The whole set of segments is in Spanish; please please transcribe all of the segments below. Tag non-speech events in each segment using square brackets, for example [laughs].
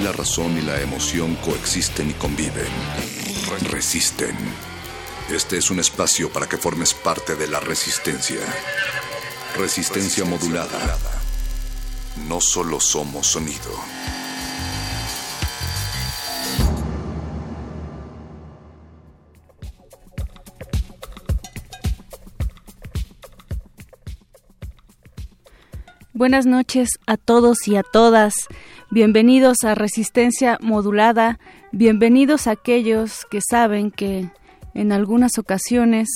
La razón y la emoción coexisten y conviven. Resisten. Este es un espacio para que formes parte de la resistencia. Resistencia modulada. No solo somos sonido. Buenas noches a todos y a todas. Bienvenidos a Resistencia Modulada. Bienvenidos a aquellos que saben que en algunas ocasiones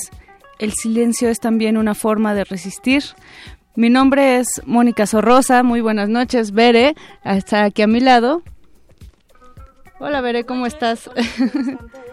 el silencio es también una forma de resistir. Mi nombre es Mónica Sorrosa. Muy buenas noches, Bere. Está aquí a mi lado. Hola, Bere, ¿cómo estás? [laughs]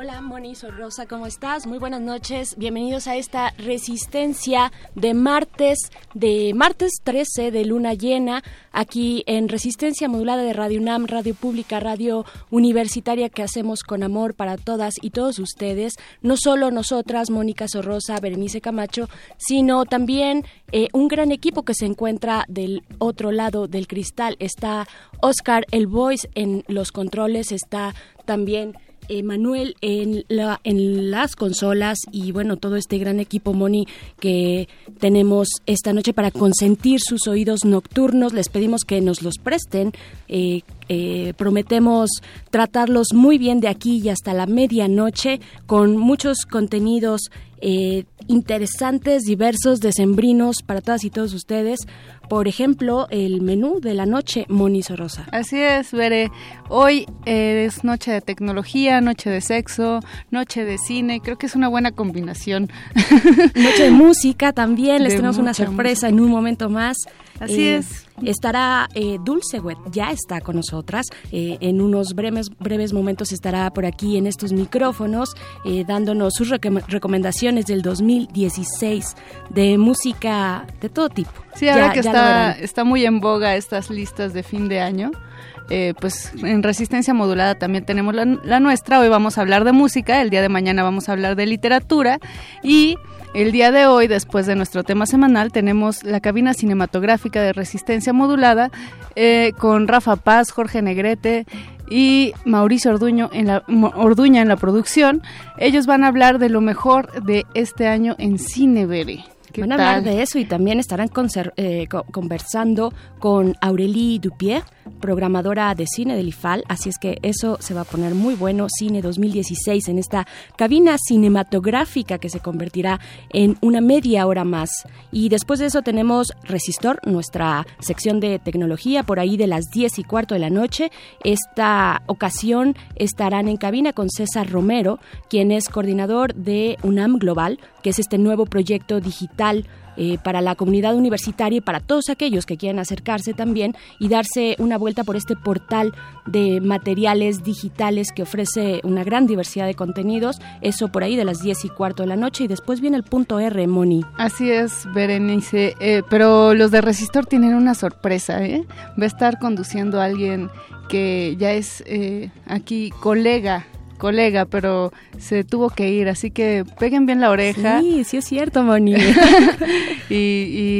Hola Moni, soy Rosa, ¿cómo estás? Muy buenas noches, bienvenidos a esta resistencia de martes, de martes 13 de luna llena, aquí en Resistencia Modulada de Radio UNAM, Radio Pública, Radio Universitaria que hacemos con amor para todas y todos ustedes, no solo nosotras, Mónica Sorrosa, Berenice Camacho, sino también eh, un gran equipo que se encuentra del otro lado del cristal. Está Oscar El Voice en los controles, está también... Manuel en, la, en las consolas y bueno, todo este gran equipo Moni que tenemos esta noche para consentir sus oídos nocturnos. Les pedimos que nos los presten. Eh, eh, prometemos tratarlos muy bien de aquí y hasta la medianoche con muchos contenidos eh, interesantes, diversos, decembrinos para todas y todos ustedes. Por ejemplo, el menú de la noche, Moni Rosa. Así es, Veré. Hoy es noche de tecnología, noche de sexo, noche de cine. Creo que es una buena combinación. Noche de [laughs] música también. Les tenemos una sorpresa en un momento más. Así Eh, es. Estará eh, Dulce Wet, ya está con nosotras. Eh, en unos breves, breves momentos estará por aquí en estos micrófonos eh, dándonos sus recom- recomendaciones del 2016 de música de todo tipo. Sí, ahora Ya- que está, está muy en boga estas listas de fin de año, eh, pues en Resistencia Modulada también tenemos la, la nuestra. Hoy vamos a hablar de música, el día de mañana vamos a hablar de literatura y el día de hoy, después de nuestro tema semanal, tenemos la cabina cinematográfica de Resistencia Modulada eh, con Rafa Paz, Jorge Negrete y Mauricio Orduño en la, Orduña en la producción. Ellos van a hablar de lo mejor de este año en cine, Bere. ¿Qué Van a hablar de eso y también estarán eh, co- conversando con Aurélie Dupier, programadora de cine del IFAL, así es que eso se va a poner muy bueno, Cine 2016, en esta cabina cinematográfica que se convertirá en una media hora más. Y después de eso tenemos Resistor, nuestra sección de tecnología, por ahí de las 10 y cuarto de la noche. Esta ocasión estarán en cabina con César Romero, quien es coordinador de UNAM Global, que es este nuevo proyecto digital eh, para la comunidad universitaria y para todos aquellos que quieran acercarse también y darse una vuelta por este portal de materiales digitales que ofrece una gran diversidad de contenidos. Eso por ahí de las 10 y cuarto de la noche y después viene el punto R, Moni. Así es, Berenice. Eh, pero los de Resistor tienen una sorpresa, ¿eh? Va a estar conduciendo a alguien que ya es eh, aquí colega, colega, pero se tuvo que ir, así que peguen bien la oreja Sí, sí es cierto, Moni. [laughs] [laughs] y,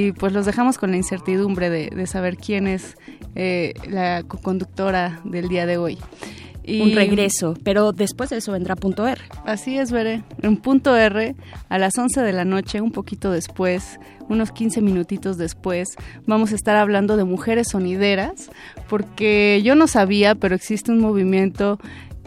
y, pues los dejamos con la incertidumbre de, de saber quién es eh, la conductora del día de hoy. Y- Un regreso, pero después de eso vendrá punto R. Así es, Veré. En punto R, a las 11 de la noche, un poquito después, unos 15 minutitos después, vamos a estar hablando de mujeres sonideras, porque yo no sabía, pero existe un movimiento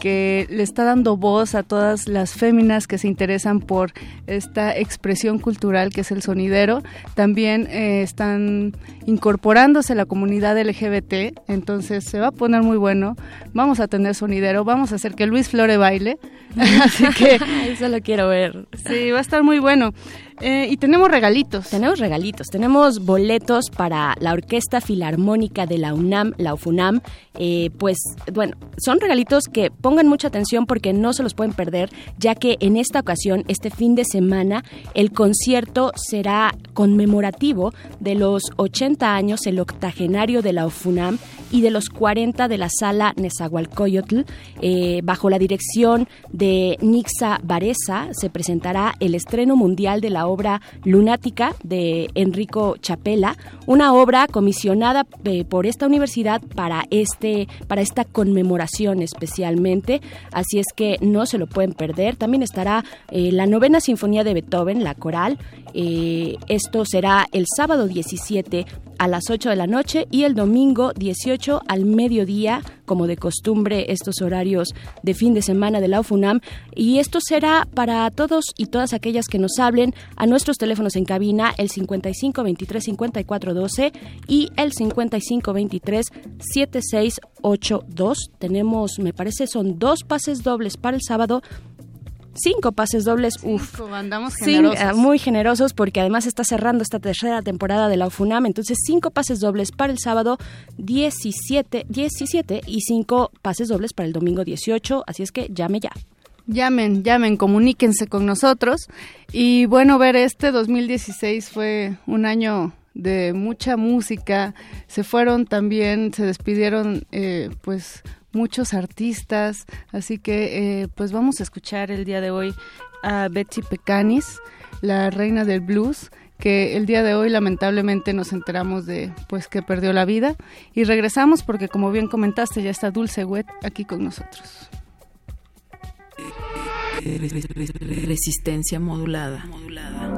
que le está dando voz a todas las féminas que se interesan por esta expresión cultural que es el sonidero. También eh, están incorporándose la comunidad LGBT, entonces se va a poner muy bueno. Vamos a tener sonidero, vamos a hacer que Luis Flore baile. [laughs] Así que [laughs] Eso lo quiero ver. sí, va a estar muy bueno. Eh, y tenemos regalitos. Tenemos regalitos. Tenemos boletos para la Orquesta Filarmónica de la UNAM, la UFUNAM. Eh, pues, bueno, son regalitos que pongan mucha atención porque no se los pueden perder, ya que en esta ocasión, este fin de semana, el concierto será conmemorativo de los 80 años, el octogenario de la UFUNAM y de los 40 de la sala Nezahualcóyotl. Eh, bajo la dirección de Nixa Varesa se presentará el estreno mundial de la obra Lunática de Enrico Chapela, una obra comisionada eh, por esta universidad para este para esta conmemoración especialmente, así es que no se lo pueden perder. También estará eh, la novena sinfonía de Beethoven, la coral. Eh, esto será el sábado 17 a las 8 de la noche y el domingo 18 al mediodía, como de costumbre estos horarios de fin de semana de la UFUNAM. Y esto será para todos y todas aquellas que nos hablen a nuestros teléfonos en cabina, el 55 23 54 12 y el 55 23 76 82. Tenemos, me parece, son dos pases dobles para el sábado cinco pases dobles. Uf, andamos generosos. Ah, muy generosos porque además está cerrando esta tercera temporada de la UFUNAM. Entonces, cinco pases dobles para el sábado 17, 17 y cinco pases dobles para el domingo 18. Así es que llame ya. Llamen, llamen, comuníquense con nosotros. Y bueno, ver este 2016 fue un año de mucha música. Se fueron también, se despidieron, eh, pues muchos artistas, así que eh, pues vamos a escuchar el día de hoy a Betsy Pecanis, la reina del blues, que el día de hoy lamentablemente nos enteramos de pues que perdió la vida y regresamos porque como bien comentaste ya está Dulce Wet aquí con nosotros. Resistencia modulada. modulada.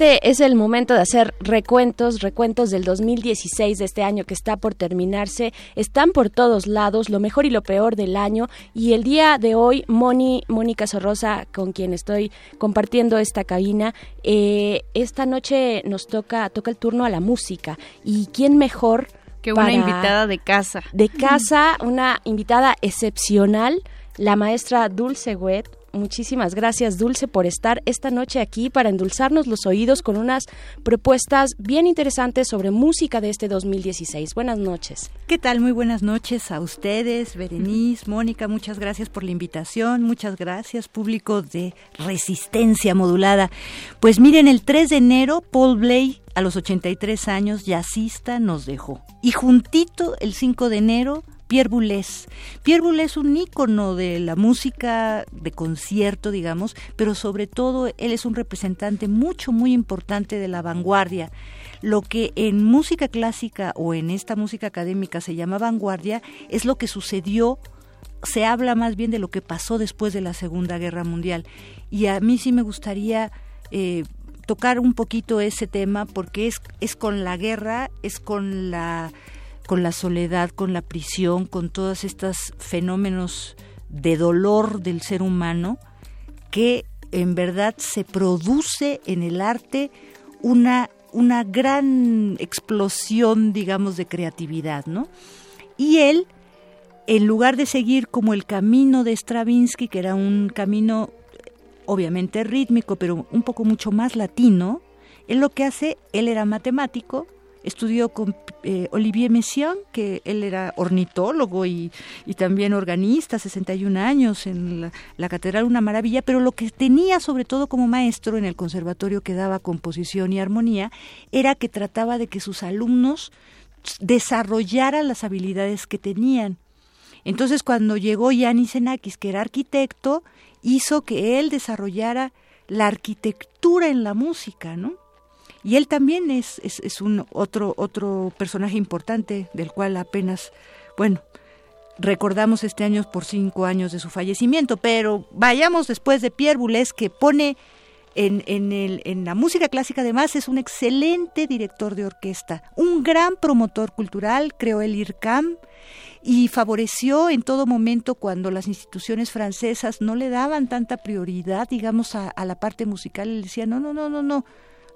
Este es el momento de hacer recuentos, recuentos del 2016 de este año que está por terminarse. Están por todos lados, lo mejor y lo peor del año. Y el día de hoy, Moni, Mónica Sorrosa, con quien estoy compartiendo esta cabina, eh, esta noche nos toca, toca el turno a la música. ¿Y quién mejor? Que una invitada de casa. de casa, una invitada excepcional, la maestra Dulce Wet. Muchísimas gracias, Dulce, por estar esta noche aquí para endulzarnos los oídos con unas propuestas bien interesantes sobre música de este 2016. Buenas noches. ¿Qué tal? Muy buenas noches a ustedes, Berenice, Mónica, muchas gracias por la invitación, muchas gracias, público de Resistencia Modulada. Pues miren, el 3 de enero, Paul Bley, a los 83 años, jazzista, nos dejó. Y juntito, el 5 de enero, Pierre Boulez. Pierre Boulez es un ícono de la música de concierto, digamos, pero sobre todo él es un representante mucho, muy importante de la vanguardia. Lo que en música clásica o en esta música académica se llama vanguardia es lo que sucedió se habla más bien de lo que pasó después de la Segunda Guerra Mundial. Y a mí sí me gustaría eh, tocar un poquito ese tema porque es, es con la guerra, es con la, con la soledad, con la prisión, con todos estos fenómenos de dolor del ser humano que en verdad se produce en el arte una, una gran explosión, digamos, de creatividad, ¿no? Y él, en lugar de seguir como el camino de Stravinsky, que era un camino obviamente rítmico, pero un poco mucho más latino, él lo que hace, él era matemático, estudió con eh, Olivier Messiaen, que él era ornitólogo y, también organista, 61 años en la, la, Catedral, una maravilla, pero lo que tenía sobre todo como maestro en el conservatorio que daba composición y armonía era que trataba de que sus alumnos desarrollaran las habilidades que tenían. Entonces cuando llegó Yanis Xenakis, que era arquitecto, hizo que él desarrollara la arquitectura en la música, ¿no? Y él también es, es, es, un otro, otro personaje importante del cual apenas, bueno, recordamos este año por cinco años de su fallecimiento, pero vayamos después de Pierre Boulez que pone en, en, el, en la música clásica además es un excelente director de orquesta, un gran promotor cultural, creó el IRCAM y favoreció en todo momento cuando las instituciones francesas no le daban tanta prioridad, digamos, a, a la parte musical, él decía, no, no, no, no, no,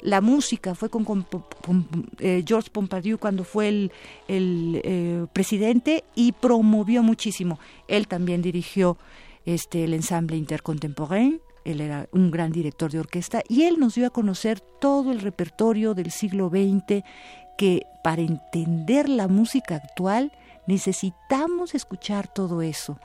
la música, fue con, con, con eh, Pompidou cuando fue el, el eh, presidente y promovió muchísimo. Él también dirigió este, el ensamble intercontemporain, él era un gran director de orquesta y él nos dio a conocer todo el repertorio del siglo XX que para entender la música actual necesitamos escuchar todo eso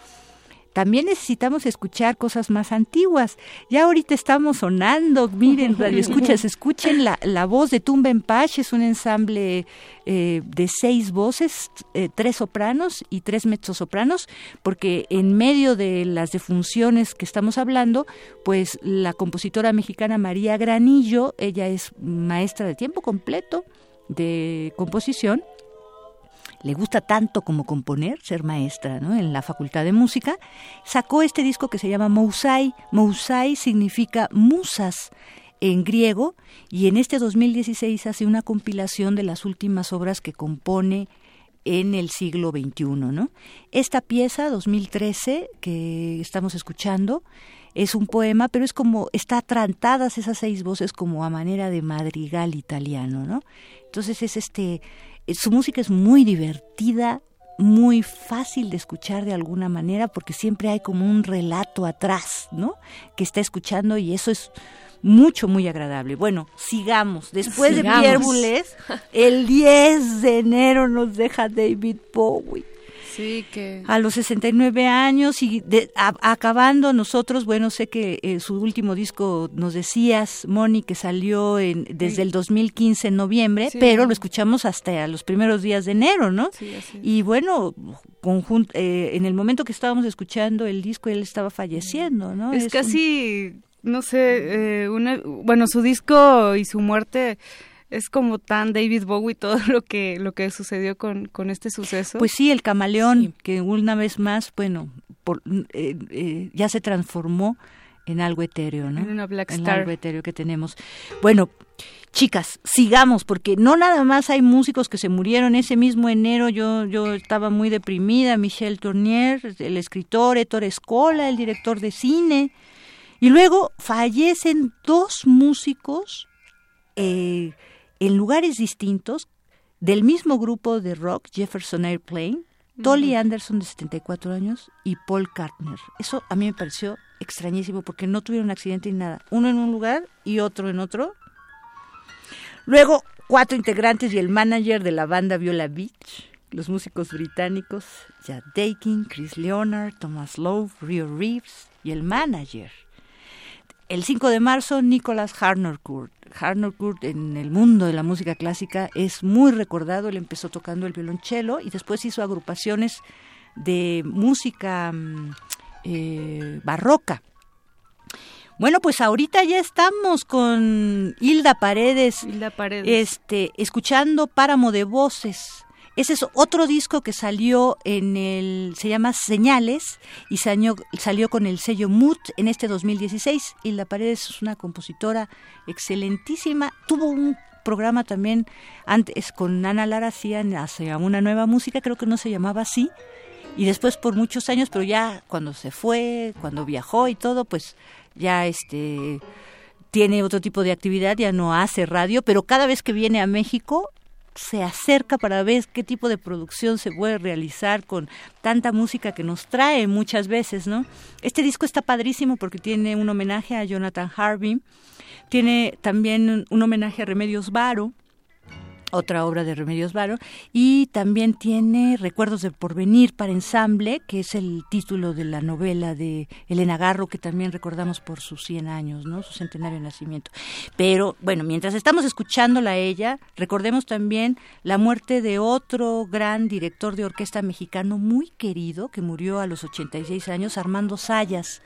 también necesitamos escuchar cosas más antiguas. Ya ahorita estamos sonando, miren, [laughs] radio escuchas, escuchen la, la voz de Tumba en Paz, es un ensamble eh, de seis voces, eh, tres sopranos y tres mezzosopranos, porque en medio de las defunciones que estamos hablando, pues la compositora mexicana María Granillo, ella es maestra de tiempo completo de composición le gusta tanto como componer, ser maestra ¿no? en la Facultad de Música, sacó este disco que se llama Mousai. Mousai significa musas en griego y en este 2016 hace una compilación de las últimas obras que compone en el siglo XXI. ¿no? Esta pieza, 2013, que estamos escuchando, es un poema, pero es como, está atrantadas esas seis voces como a manera de madrigal italiano, ¿no? Entonces es este, su música es muy divertida, muy fácil de escuchar de alguna manera, porque siempre hay como un relato atrás, ¿no? Que está escuchando y eso es mucho, muy agradable. Bueno, sigamos. Después sigamos. de Pierre Boulez, el 10 de enero nos deja David Bowie. Sí, que... A los 69 años y de, a, acabando nosotros, bueno, sé que eh, su último disco, nos decías, Moni, que salió en, desde sí. el 2015 en noviembre, sí. pero lo escuchamos hasta los primeros días de enero, ¿no? Sí, así. Y bueno, conjunto, eh, en el momento que estábamos escuchando el disco, él estaba falleciendo, ¿no? Es, es casi, un... no sé, eh, una, bueno, su disco y su muerte es como tan David Bowie todo [laughs] lo que lo que sucedió con, con este suceso. Pues sí, el camaleón sí. que una vez más, bueno, por, eh, eh, ya se transformó en algo etéreo, ¿no? En una Black En Star. algo etéreo que tenemos. Bueno, chicas, sigamos, porque no nada más hay músicos que se murieron ese mismo enero. Yo, yo estaba muy deprimida. Michel Tournier, el escritor, Ettore Escola, el director de cine. Y luego fallecen dos músicos eh, en lugares distintos del mismo grupo de rock, Jefferson Airplane, Tolly Anderson de 74 años y Paul Kartner. Eso a mí me pareció extrañísimo porque no tuvieron accidente ni nada. Uno en un lugar y otro en otro. Luego, cuatro integrantes y el manager de la banda Viola Beach, los músicos británicos, Chad Dakin, Chris Leonard, Thomas Lowe, Rio Reeves y el manager. El 5 de marzo, Nicholas Harnoncourt. Harnoncourt en el mundo de la música clásica es muy recordado. Él empezó tocando el violonchelo y después hizo agrupaciones de música mm, eh, barroca. Bueno, pues ahorita ya estamos con Hilda Paredes, Hilda Paredes. este, escuchando Páramo de Voces. Ese es otro disco que salió en el, se llama Señales y salió, con el sello Mood en este 2016. Hilda Paredes es una compositora excelentísima. Tuvo un programa también antes con Ana Lara hacían hacia una nueva música, creo que no se llamaba así. Y después por muchos años, pero ya cuando se fue, cuando viajó y todo, pues ya este tiene otro tipo de actividad, ya no hace radio, pero cada vez que viene a México se acerca para ver qué tipo de producción se puede realizar con tanta música que nos trae muchas veces, ¿no? Este disco está padrísimo porque tiene un homenaje a Jonathan Harvey, tiene también un homenaje a Remedios Varo, otra obra de Remedios Varo, y también tiene Recuerdos del Porvenir para ensamble, que es el título de la novela de Elena Garro, que también recordamos por sus 100 años, ¿no? Su centenario de nacimiento. Pero bueno, mientras estamos escuchándola a ella, recordemos también la muerte de otro gran director de orquesta mexicano muy querido, que murió a los 86 años, Armando Sayas.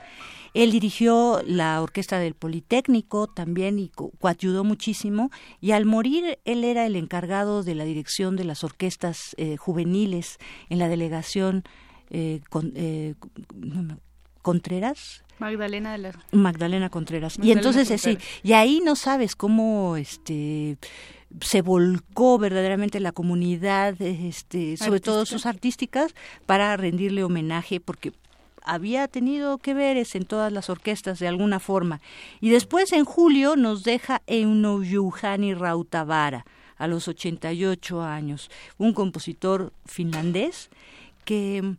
Él dirigió la orquesta del Politécnico también y co- coayudó muchísimo. Y al morir, él era el encargado de la dirección de las orquestas eh, juveniles en la delegación eh, con- eh, Contreras. Magdalena de la... Magdalena Contreras. y entonces eh, sí, y ahí no sabes cómo este se volcó verdaderamente la comunidad, este, sobre todo sus artísticas, para rendirle homenaje, porque había tenido que veres en todas las orquestas de alguna forma. Y después en julio nos deja Euno Juhani Rautavara, a los 88 años, un compositor finlandés que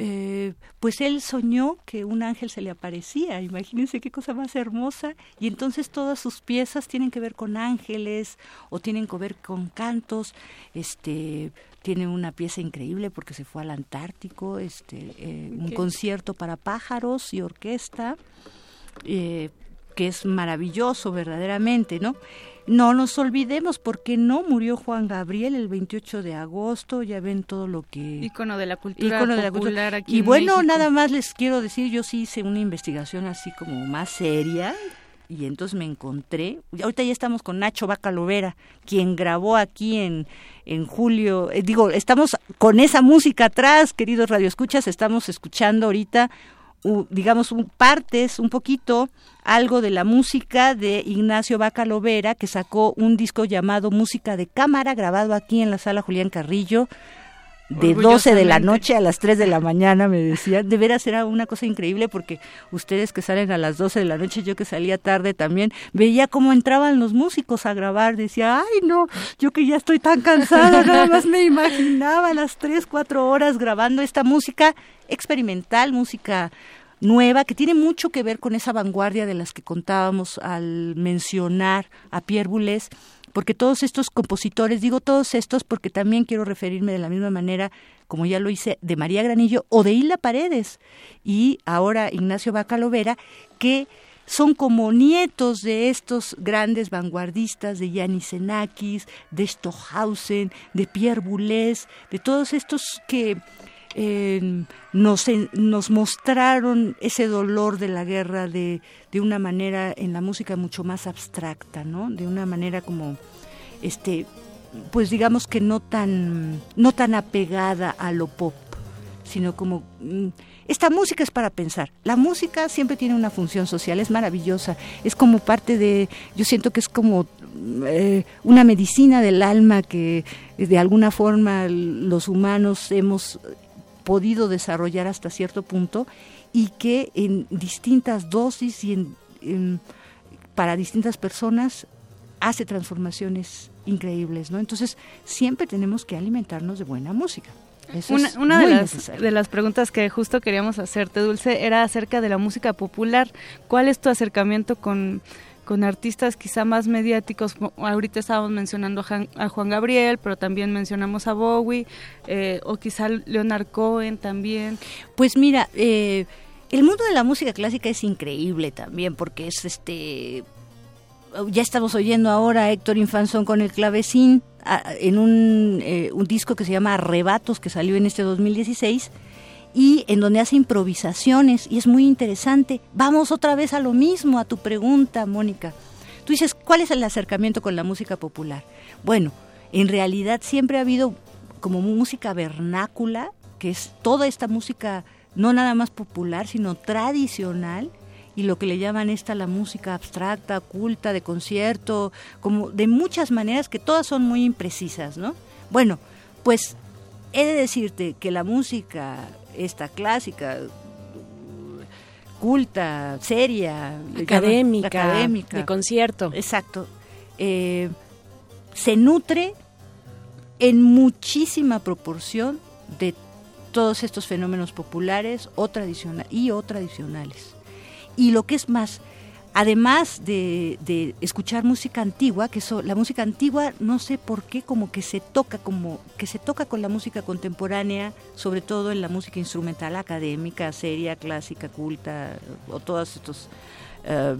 eh, pues él soñó que un ángel se le aparecía, imagínense qué cosa más hermosa, y entonces todas sus piezas tienen que ver con ángeles o tienen que ver con cantos, este tiene una pieza increíble porque se fue al Antártico, este eh, un concierto para pájaros y orquesta, eh, que es maravilloso verdaderamente, ¿no? No nos olvidemos porque no murió Juan Gabriel el 28 de agosto, ya ven todo lo que Ícono de la cultura ícono de la popular cultura. aquí Y en bueno, México. nada más les quiero decir, yo sí hice una investigación así como más seria y entonces me encontré, ahorita ya estamos con Nacho Bacalovera, quien grabó aquí en, en julio, eh, digo, estamos con esa música atrás, queridos radioescuchas, estamos escuchando ahorita digamos, un, partes, un poquito, algo de la música de Ignacio Bacalovera, que sacó un disco llamado Música de Cámara, grabado aquí en la sala Julián Carrillo, de 12 de la noche a las 3 de la mañana, me decían. De veras era una cosa increíble porque ustedes que salen a las 12 de la noche, yo que salía tarde también, veía cómo entraban los músicos a grabar. Decía, ay no, yo que ya estoy tan cansada, nada más me imaginaba las 3, 4 horas grabando esta música experimental, música nueva, que tiene mucho que ver con esa vanguardia de las que contábamos al mencionar a Pierre Boulez, porque todos estos compositores, digo todos estos porque también quiero referirme de la misma manera, como ya lo hice, de María Granillo o de Hilda Paredes y ahora Ignacio Bacalovera, que son como nietos de estos grandes vanguardistas de Yanis Xenakis, de Stohausen, de Pierre Boulez, de todos estos que nos, mostraron ese dolor de la guerra de, de una manera en la música mucho más abstracta, ¿no? De una manera como, este, pues digamos que no tan, no tan apegada a lo pop, sino como mm, esta música es para pensar. La música siempre tiene una función social, es maravillosa, es como parte de, yo siento que es como eh, una medicina del alma que de alguna forma los humanos hemos podido desarrollar hasta cierto punto y que en distintas dosis y en, en- para distintas personas hace transformaciones increíbles, ¿no? Entonces siempre tenemos que alimentarnos de buena música. Eso Una, es una de, las, de las preguntas que justo queríamos hacerte, Dulce, era acerca de la música popular. ¿Cuál es tu acercamiento con, con artistas quizá más mediáticos? Ahorita estábamos mencionando a, Juan Gabriel, pero también mencionamos a Bowie, eh, o quizá Leonard Cohen también. Pues mira, eh, el mundo de la música clásica es increíble también porque es este ya estamos oyendo ahora a Héctor Infanzón con el clavecín en un, eh, un disco que se llama Arrebatos que salió en este 2016 y en donde hace improvisaciones y es muy interesante. Vamos otra vez a lo mismo, a tu pregunta, Mónica. Tú dices, ¿cuál es el acercamiento con la música popular? Bueno, en realidad siempre ha habido como música vernácula, que es toda esta música no nada más popular, sino tradicional, y lo que le llaman esta la música abstracta, culta, de concierto, como de muchas maneras que todas son muy imprecisas, ¿no? Bueno, pues he de decirte que la música, esta clásica, culta, seria, llaman- Académica, académica, de concierto. Exacto. Eh, se nutre en muchísima proporción de todos estos fenómenos populares o tradicional, y o tradicionales. Y lo que es más, además de, de escuchar música antigua, que eso, la música antigua no sé por qué como que se toca como que se toca con la música contemporánea, sobre todo en la música instrumental académica, seria, clásica, culta o todos estos eh,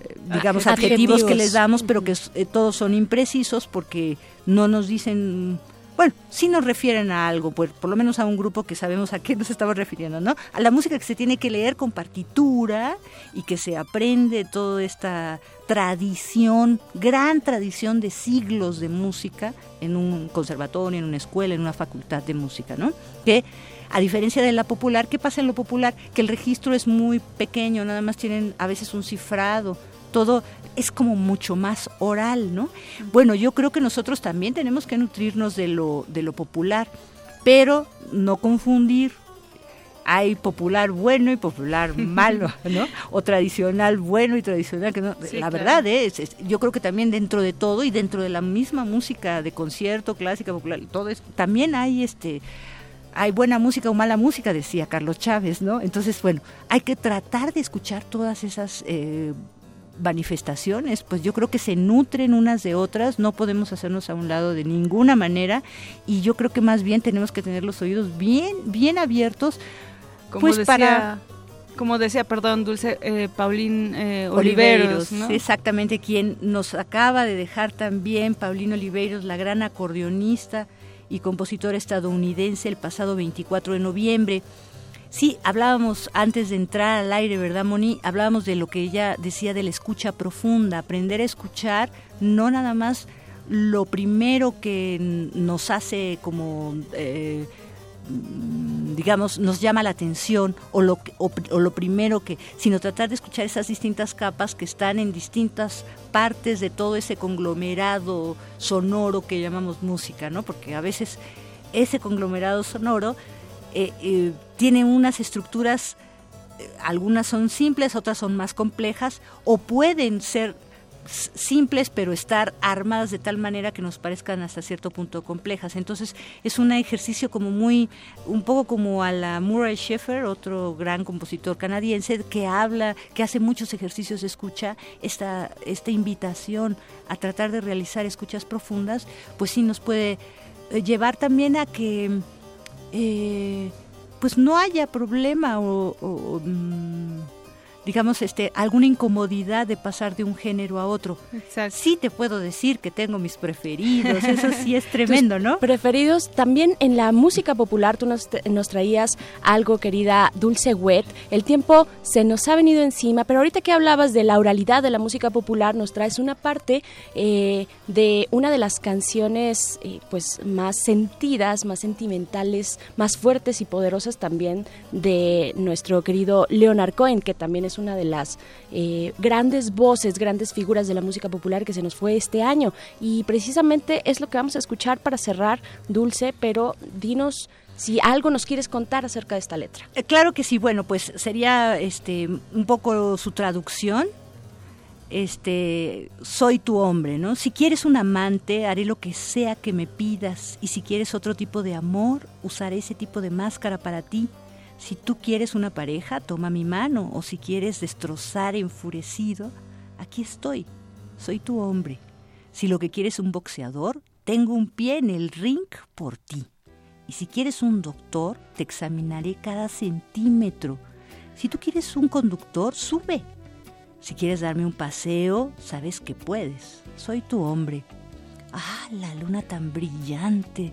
eh, digamos adjetivos, que les damos, pero que eh, todos son imprecisos porque no nos dicen bueno, sí nos refieren a algo, pues, por lo menos a un grupo que sabemos a qué nos estamos refiriendo, ¿no? A la música que se tiene que leer con partitura y que se aprende toda esta tradición, gran tradición de siglos de música en un conservatorio, en una escuela, en una facultad de música, ¿no? Que a diferencia de la popular, ¿qué pasa en lo popular? Que el registro es muy pequeño, nada más tienen a veces un cifrado, todo es como mucho más oral, ¿no? Bueno, yo creo que nosotros también tenemos que nutrirnos de lo, de lo popular, pero no confundir. Hay popular bueno y popular [laughs] malo, ¿no? O tradicional bueno y tradicional que no. Sí, la claro. verdad es, es- yo creo que también dentro de todo y dentro de la misma música de concierto, clásica, popular, todo es, también hay este hay buena música o mala música, decía Carlos Chávez, ¿no? Entonces, bueno, hay que tratar de escuchar todas esas eh, manifestaciones, pues yo creo que se nutren unas de otras, no podemos hacernos a un lado de ninguna manera y yo creo que más bien tenemos que tener los oídos bien, bien abiertos, Como pues decía, para como decía, perdón, Dulce, eh, Paulín eh, Oliveros, ¿no? exactamente quien nos acaba de dejar también, Paulino Oliveros, la gran acordeonista y compositora estadounidense el pasado 24 de noviembre. Sí, hablábamos antes de entrar al aire, ¿verdad, Moni? Hablábamos de lo que ella decía de la escucha profunda, aprender a escuchar, no nada más lo primero que nos hace como, eh, digamos, nos llama la atención o lo, o lo primero que, sino tratar de escuchar esas distintas capas que están en distintas partes de todo ese conglomerado sonoro que llamamos música, ¿no? Porque a veces ese conglomerado sonoro eh, eh, tiene unas estructuras, eh, algunas son simples, otras son más complejas, o pueden ser simples pero estar armadas de tal manera que nos parezcan hasta cierto punto complejas. Entonces es un ejercicio como muy, un poco como a la Murray Schaeffer, otro gran compositor canadiense, que habla, que hace muchos ejercicios de escucha, esta, esta invitación a tratar de realizar escuchas profundas, pues sí nos puede eh, llevar también a que eh, pues no haya problema o, o, mm, digamos, este, alguna incomodidad de pasar de un género a otro. Exacto. Sí te puedo decir que tengo mis preferidos, eso sí es [laughs] tremendo, ¿no? Preferidos también en la música popular, tú nos, nos traías algo, querida Dulce Wet. El tiempo se nos ha venido encima, pero ahorita que hablabas de la oralidad de la música popular, nos traes una parte eh, de una de las canciones eh, pues más sentidas, más sentimentales, más fuertes y poderosas también de nuestro querido Leonard Cohen, que también es una de las eh, grandes voces, grandes figuras de la música popular que se nos fue este año. Y precisamente es lo que vamos a escuchar para cerrar, Dulce, pero dinos si algo nos quieres contar acerca de esta letra. Eh, Claro que sí, bueno, pues sería este un poco su traducción. Este, soy tu hombre, ¿no? Si quieres un amante, haré lo que sea que me pidas, y si quieres otro tipo de amor, usaré ese tipo de máscara para ti. Si tú quieres una pareja, toma mi mano, o si quieres destrozar enfurecido, aquí estoy. Soy tu hombre. Si lo que quieres un boxeador, tengo un pie en el ring por ti. Y si quieres un doctor, te examinaré cada centímetro. Si tú quieres un conductor, sube. Si quieres darme un paseo, sabes que puedes. Soy tu hombre. Ah, la luna tan brillante.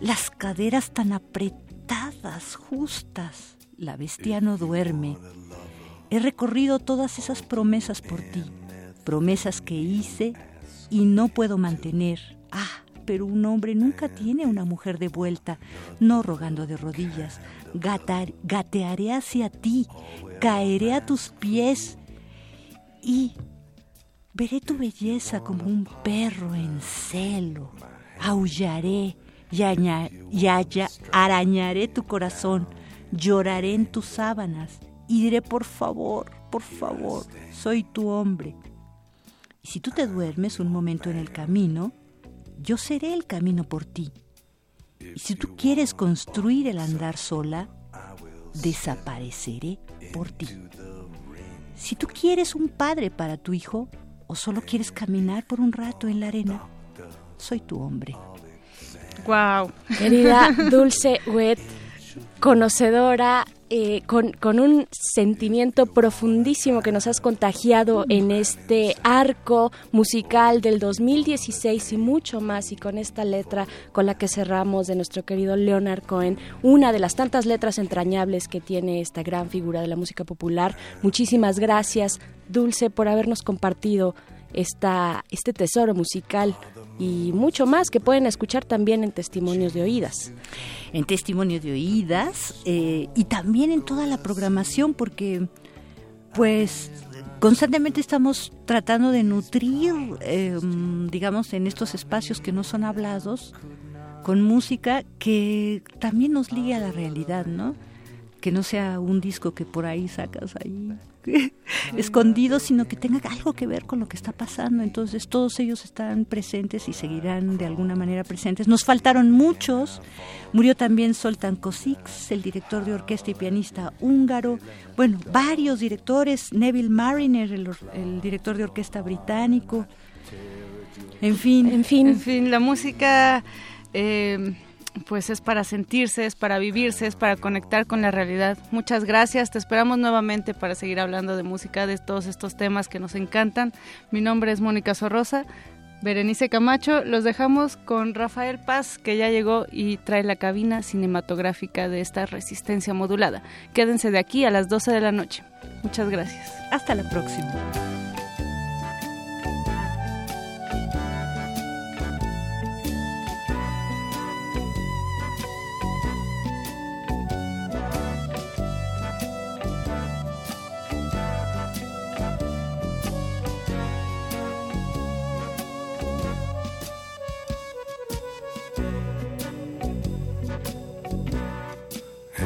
Las caderas tan apretadas, justas. La bestia no duerme. He recorrido todas esas promesas por ti. Promesas que hice y no puedo mantener. Ah, pero un hombre nunca tiene una mujer de vuelta, no rogando de rodillas. Gatar- gatearé hacia ti, caeré a tus pies y veré tu belleza como un perro en celo. Aullaré y, aña- arañaré tu corazón, lloraré en tus sábanas y diré, por favor, por favor, soy tu hombre. Y si tú te duermes un momento en el camino, yo seré el camino por ti. Y si tú quieres construir el andar sola, desapareceré por ti. Si tú quieres un padre para tu hijo o solo quieres caminar por un rato en la arena, soy tu hombre. Wow. Querida [laughs] Dulce Wet, conocedora, eh, con, con un sentimiento profundísimo que nos has contagiado en este arco musical del 2016 y mucho más, y con esta letra con la que cerramos de nuestro querido Leonard Cohen, una de las tantas letras entrañables que tiene esta gran figura de la música popular. Muchísimas gracias, Dulce, por habernos compartido esta, este tesoro musical y mucho más que pueden escuchar también en Testimonios de Oídas. En testimonio de oídas eh, y también en toda la programación, porque pues constantemente estamos tratando de nutrir, eh, digamos, en estos espacios que no son hablados, con música que también nos ligue a la realidad, ¿no? Que no sea un disco que por ahí sacas ahí [laughs] escondido, sino que tenga algo que ver con lo que está pasando. Entonces todos ellos están presentes y seguirán de alguna manera presentes. Nos faltaron muchos. Murió también Soltan Kosix, el director de orquesta y pianista húngaro. Bueno, varios directores. Neville Mariner, el, or- el director de orquesta británico. En fin, En fin, En fin, la música eh, pues es para sentirse, es para vivirse, es para conectar con la realidad. Muchas gracias, te esperamos nuevamente para seguir hablando de música, de todos estos temas que nos encantan. Mi nombre es Mónica Sorrosa. Berenice Camacho, los dejamos con Rafael Paz, que ya llegó y trae la cabina cinematográfica de esta resistencia modulada. Quédense de aquí a las 12 de la noche. Muchas gracias. hasta la próxima.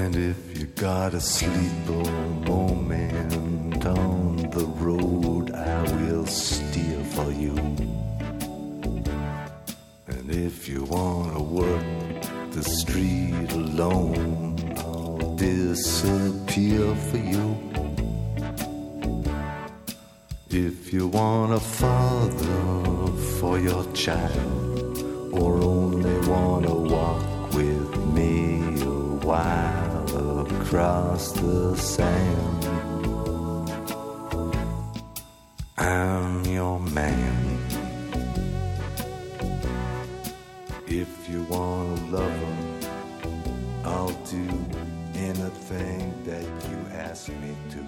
And if you gotta sleep a moment on the road, I will steer for you. And if you wanna work the street alone, I'll disappear for you. If you want a father for your child, or only wanna walk with me a while across the sand, I'm your man. If you wanna love him, I'll do anything that you ask me to.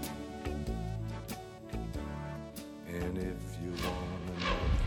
And if you wanna love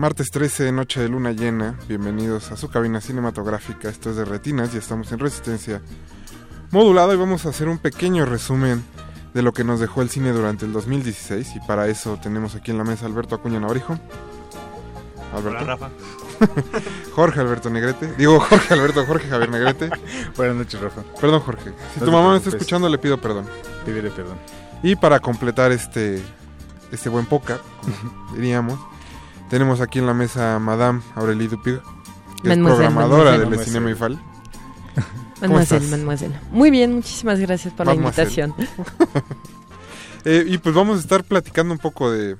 Martes 13, noche de luna llena. Bienvenidos a su cabina cinematográfica. Esto es de Retinas y estamos en Resistencia Modulada y vamos a hacer un pequeño resumen de lo que nos dejó el cine durante el 2016 y para eso tenemos aquí en la mesa Alberto Acuña Navarijo. Alberto. Hola, Rafa. [laughs] Jorge Alberto Negrete. Digo Jorge Alberto, Jorge Javier Negrete. [laughs] Buenas noches, Rafa. Perdón, Jorge. Si No tu mamá me está escuchando, le pido perdón. Pídele perdón. Y para completar este, este buen poca, diríamos, tenemos aquí en la mesa a Madame Aurélie Dupig, que es programadora del Cinema IFAL. [laughs] Mademoiselle, mademoiselle. Muy bien, muchísimas gracias por Mademoiselle. la invitación. [laughs] Eh, y pues vamos a estar platicando un poco de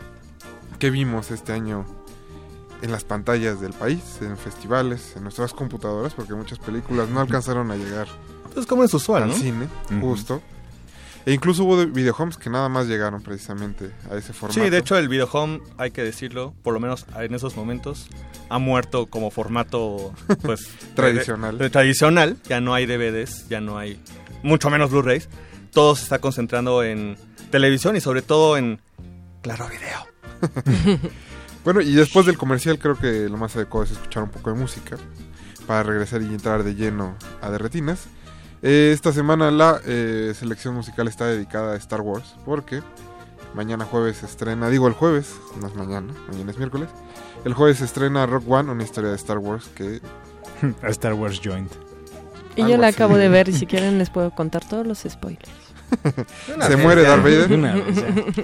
qué vimos este año en las pantallas del país, en festivales, en nuestras computadoras, porque muchas películas no [laughs] alcanzaron a llegar Pues como es usual, al ¿no? cine, justo. E incluso hubo de- videohomes que nada más llegaron precisamente a ese formato. Sí, de hecho el videohome, hay que decirlo, por lo menos en esos momentos, ha muerto como formato [laughs] pues Tradicional. de- de- tradicional, ya no hay DVDs, ya no hay mucho menos Blu-rays. Todo se está concentrando en televisión y sobre todo en Claro Video. [laughs] Bueno, y después del comercial creo que lo más adecuado es escuchar un poco de música para regresar y entrar de lleno a Derretinas. Eh, esta semana la eh, selección musical está dedicada a Star Wars porque mañana jueves se estrena, digo el jueves, no es mañana, mañana es miércoles. El jueves se estrena Rock One, una historia de Star Wars que... [laughs] A Star Wars Joint. Y Algo yo la así. acabo de ver y si [laughs] quieren les puedo contar todos los spoilers. Se vez muere. Darth Vader. Una.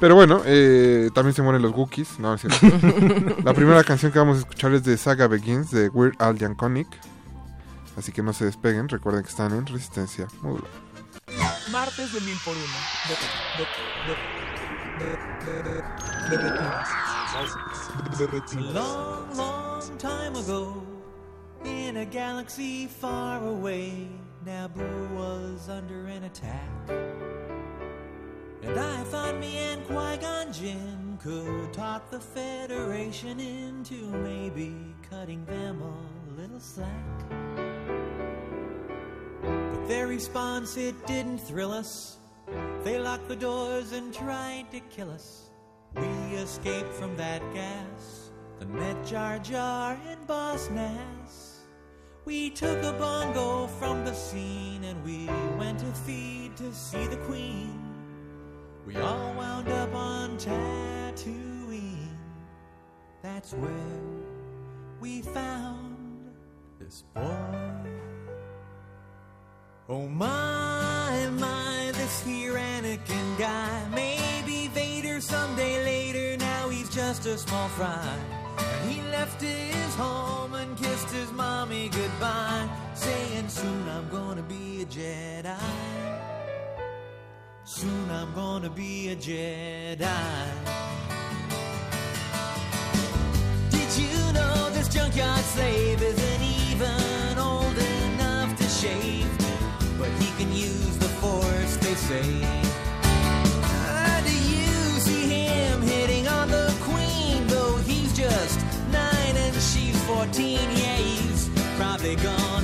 Pero bueno, eh, también se mueren los Wookiees. No, no es cierto. [laughs] La primera canción que vamos a escuchar es de Saga Begins de Weird Al Yankovic. Así que no se despeguen. Recuerden que están en Resistencia Modular. Martes de mil por uno. De, de, de, de, de, de retinas. De retinas. long, long time ago, in a galaxy far away, Naboo was under an attack. And I thought me and Qui Gon Jinn could talk the Federation into maybe cutting them a little slack. But their response, it didn't thrill us. They locked the doors and tried to kill us. We escaped from that gas and met Jar Jar and Boss Nass. We took a bongo from the scene and we went to feed to see the Queen. We all wound up on Tatooine. That's where we found this boy. Oh my, my, this here Anakin guy. Maybe Vader someday later, now he's just a small fry. And he left his home and kissed his mommy goodbye, saying, Soon I'm gonna be a Jedi. Soon I'm gonna be a Jedi. Did you know this junkyard slave old enough to shave? But he can use the force, they say. Do you see him hitting on the queen? Though he's just nine and she's 14, yeah, he's probably gonna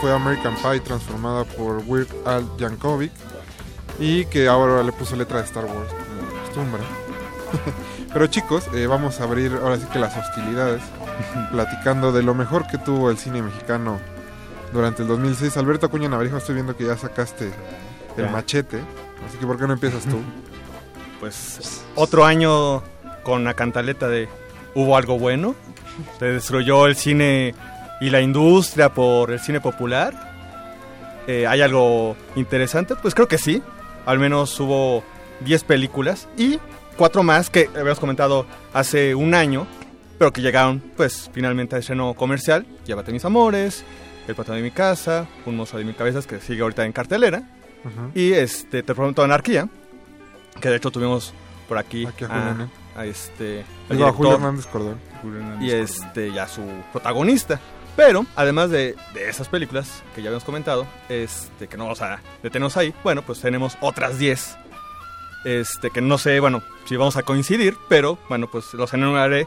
fue American Pie transformada por Weird Al Yankovic y que ahora le puso letra de Star Wars, como de costumbre. [laughs] Pero chicos, eh, vamos a abrir ahora sí que las hostilidades, [laughs] platicando de lo mejor que tuvo el cine mexicano durante el 2006. Alberto Acuña Navarijo, estoy viendo que ya sacaste el Ya. machete, así que ¿por qué no empiezas tú? [laughs] Pues otro año con la cantaleta de hubo algo bueno. Se destruyó el cine y la industria por el cine popular. Eh, ¿Hay algo interesante? Pues creo que sí. Al menos hubo 10 películas y cuatro más que habíamos comentado hace un año, pero que llegaron pues finalmente al estreno comercial. Llévate mis amores, El patrón de mi casa, Un mozo de mi cabezas que sigue ahorita en cartelera. Y este, Te prometo anarquía, que de hecho tuvimos por aquí, Aquí a a, a este Digo, a Julio director Hernández Cordón. y este ya su protagonista. Pero además de, de esas películas que ya habíamos comentado, este que no vamos a detenernos ahí, bueno, pues tenemos otras 10 este que no sé, bueno, si vamos a coincidir, pero bueno, pues los enumeraré.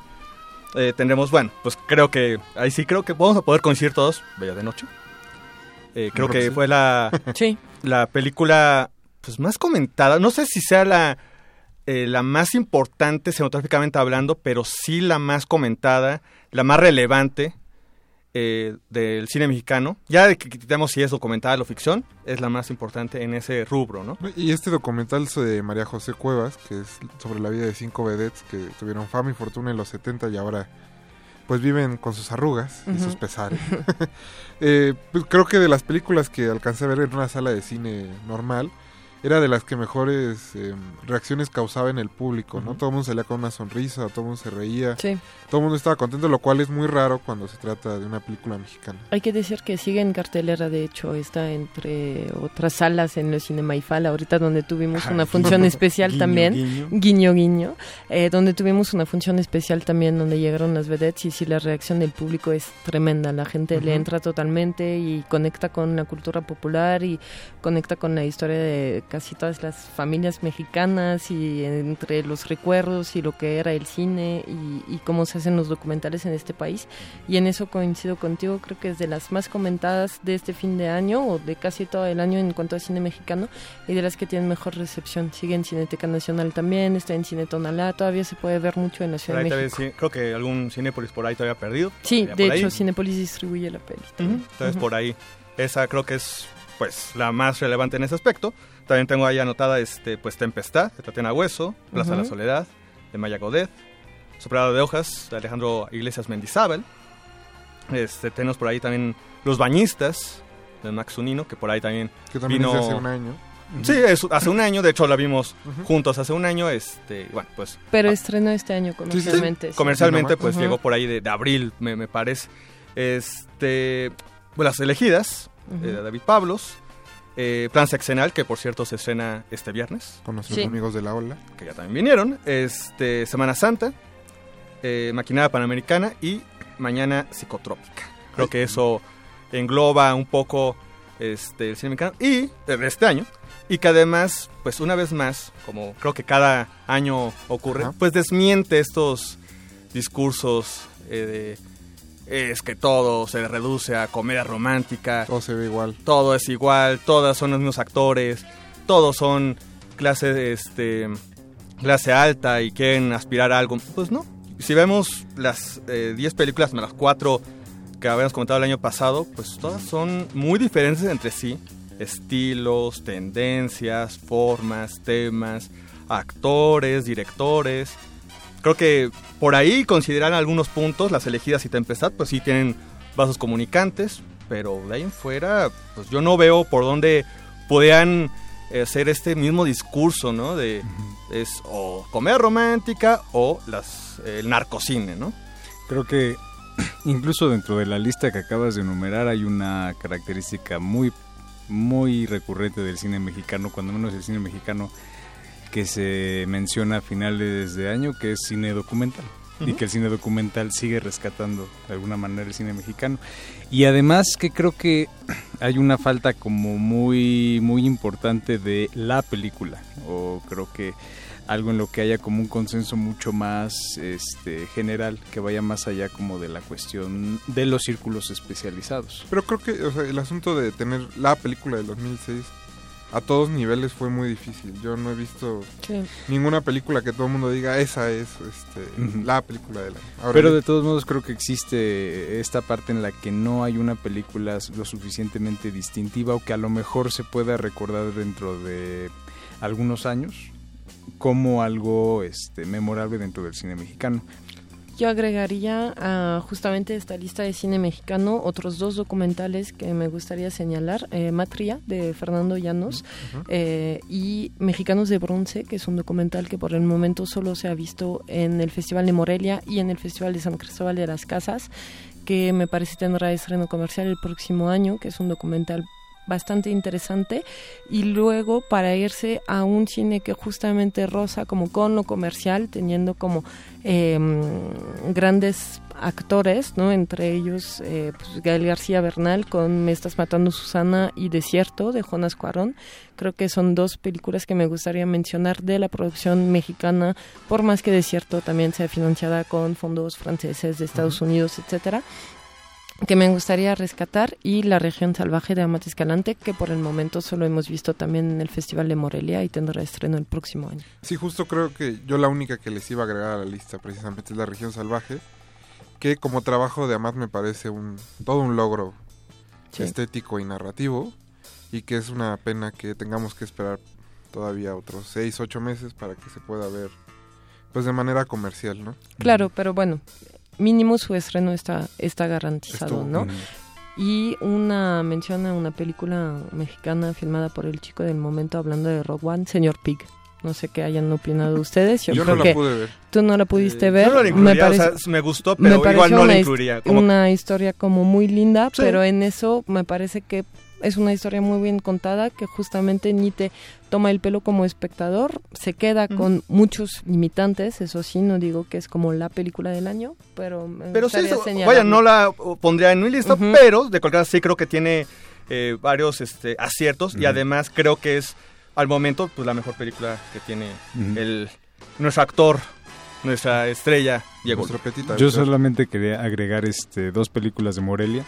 Eh, tendremos, bueno, pues creo que ahí sí creo que vamos a poder coincidir todos. Bella de noche. Eh, creo que fue la [laughs] Sí. la película pues más comentada. No sé si sea la eh, la más importante cinematográficamente hablando, pero sí la más comentada, la más relevante eh, del cine mexicano. Ya de que quitemos si es documental o ficción, es la más importante en ese rubro, ¿no? Y este documental de María José Cuevas, que es sobre la vida de cinco vedettes que tuvieron fama y fortuna en los 70 y ahora pues viven con sus arrugas y sus pesares. [laughs] [laughs] Eh, pues, creo que de las películas que alcancé a ver en una sala de cine normal, era de las que mejores eh, reacciones causaba en el público, ¿no? Todo el mundo salía con una sonrisa, todo el mundo se reía, Sí. todo el mundo estaba contento, lo cual es muy raro cuando se trata de una película mexicana. Hay que decir que sigue en cartelera, de hecho, está entre otras salas en el Cinema Ifal, ahorita donde tuvimos una función especial Guiño, también, guiño. guiño guiño, eh, donde tuvimos una función especial también donde llegaron las vedettes y sí la reacción del público es tremenda, la gente le entra totalmente y conecta con la cultura popular y conecta con la historia de casi todas las familias mexicanas y entre los recuerdos y lo que era el cine y, y cómo se hacen los documentales en este país. Y en eso coincido contigo, creo que es de las más comentadas de este fin de año o de casi todo el año en cuanto a cine mexicano y de las que tienen mejor recepción. Sigue en Cineteca Nacional también, está en Cine Tonalá, todavía se puede ver mucho en la Ciudad de México. creo que algún Cinépolis por ahí todavía perdido. Sí, de hecho ahí. Cinepolis distribuye la peli. también. Entonces Ujú. por ahí, esa creo que es pues la más relevante en ese aspecto. También tengo ahí anotada este pues Tempestad de Tatiana Hueso, Plaza de la. Soledad de Maya Godet, Soprado de hojas de Alejandro Iglesias Mendizábal. Este tenemos por ahí también Los bañistas de Max Unino, que por ahí también Que también vino hace un año. Sí, es hace un año, de hecho la vimos juntos hace un año, este, bueno, pues Pero estrenó este año comercialmente. sí. comercialmente pues Ujú. llegó por ahí de, de abril, me, me parece. Este, pues, las elegidas Ujú. eh, de David Pablos, eh, Plan Sexenal, que por cierto se estrena este viernes, Con nuestros Sí. amigos de la ola. que ya también vinieron, este, Semana Santa, eh, Maquinada Panamericana y Mañana Psicotrópica. Creo que eso engloba un poco este, el cine mexicano y eh, de este año. Y que además, pues una vez más, como creo que cada año ocurre, Ajá. pues desmiente estos discursos eh, de es que todo se reduce a comedia romántica, Todo se ve igual. todo es igual, todas son los mismos actores, todos son clase, este, clase alta y quieren aspirar a algo. Pues no. Si vemos las eh, 10 películas, más las 4 que habíamos comentado el año pasado, pues todas son muy diferentes entre sí. Estilos, tendencias, formas, temas, actores, directores. Creo que por ahí consideran algunos puntos, las elegidas y Tempestad, pues sí tienen vasos comunicantes, pero de ahí en fuera, pues yo no veo por dónde podían eh, hacer este mismo discurso, ¿no? De es o comedia romántica o las el narcocine, ¿no? Creo que [clears throat] incluso dentro de la lista que acabas de enumerar hay una característica muy muy recurrente del cine mexicano, cuando menos el cine mexicano que se menciona a finales de año, que es cine documental. y que el cine documental sigue rescatando de alguna manera el cine mexicano. Y además que creo que [clears throat] hay una falta como muy, muy importante de la película, o creo que algo en lo que haya como un consenso mucho más este, general, que vaya más allá como de la cuestión de los círculos especializados. Pero creo que o sea, el asunto de tener la película del 2006 a todos niveles fue muy difícil. Yo no he visto Sí. ninguna película que todo el mundo diga esa es este, la película del año. Ahora, Pero de todos modos creo que existe esta parte en la que no hay una película lo suficientemente distintiva o que a lo mejor se pueda recordar dentro de algunos años como algo este, memorable dentro del cine mexicano. Yo agregaría a justamente esta lista de cine mexicano otros dos documentales que me gustaría señalar. Eh, Matria, de Fernando Llanos, eh, y Mexicanos de Bronce, que es un documental que por el momento solo se ha visto en el Festival de Morelia y en el Festival de San Cristóbal de las Casas, que me parece tendrá estreno comercial el próximo año, que es un documental bastante interesante. Y luego para irse a un cine que justamente rosa como con lo comercial teniendo como eh, grandes actores no entre ellos eh, pues, Gael García Bernal con Me estás matando Susana y Desierto de Jonas Cuarón. Creo que son dos películas que me gustaría mencionar de la producción mexicana por más que Desierto también sea financiada con fondos franceses de Estados Unidos etcétera que me gustaría rescatar y La región salvaje de Amate Escalante, que por el momento solo hemos visto también en el Festival de Morelia y tendrá estreno el próximo año. Sí, justo creo que yo la única que les iba a agregar a la lista precisamente es La región salvaje, que como trabajo de Amat me parece un todo un logro Sí. estético y narrativo y que es una pena que tengamos que esperar todavía otros seis, ocho meses para que se pueda ver pues de manera comercial, ¿no? Claro, pero bueno, mínimo su estreno está, está garantizado, ¿no? Mm. Y una mención a una película mexicana filmada por el chico del momento hablando de Rogue One, Señor Pig. No sé qué hayan opinado ustedes. Yo, Yo creo no la que pude ver. Tú no la pudiste Eh, ver. yo no la incluiría, o sea, me gustó, pero igual no la incluiría, como- Una historia como muy linda, Sí. pero en eso me parece que es una historia muy bien contada que justamente ni te toma el pelo como espectador, se queda con muchos limitantes, eso sí, no digo que es como la película del año, pero me Pero sí, vaya, no la pondría en mi lista, pero de cualquier manera sí creo que tiene eh, varios este, aciertos y además creo que es al momento pues la mejor película que tiene el nuestro actor, nuestra estrella, Diego. Yo solamente quería agregar este dos películas de Morelia.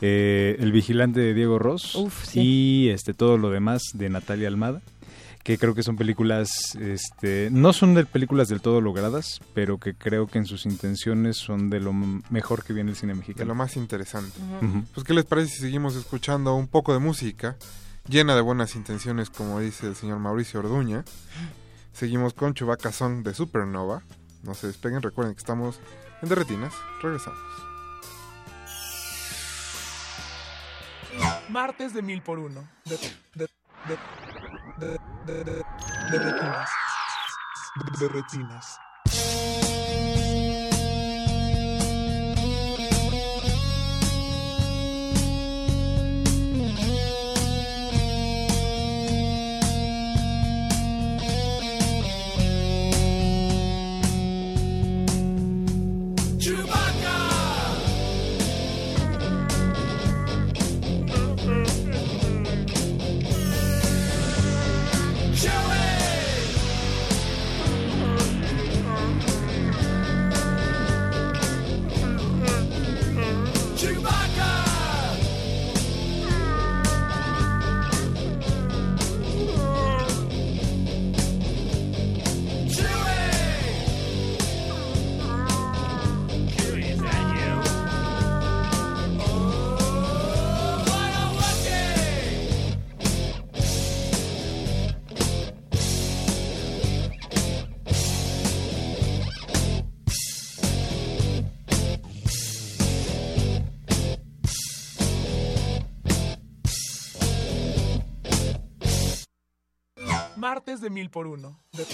eh, el vigilante de Diego Ross Uf, sí. y este todo lo demás de Natalia Almada que creo que son películas este no son de películas del todo logradas pero que creo que en sus intenciones son de lo mejor que viene el cine de mexicano lo más interesante. Pues, ¿qué les parece si seguimos escuchando un poco de música llena de buenas intenciones, como dice el señor Mauricio Orduña? Seguimos con Chewbacca Song de Supernova. No se despeguen, recuerden que estamos en Derretinas. Regresamos. Martes de mil por uno. De, de, de, de, de, de, de retinas. De retinas. De mil por uno. De,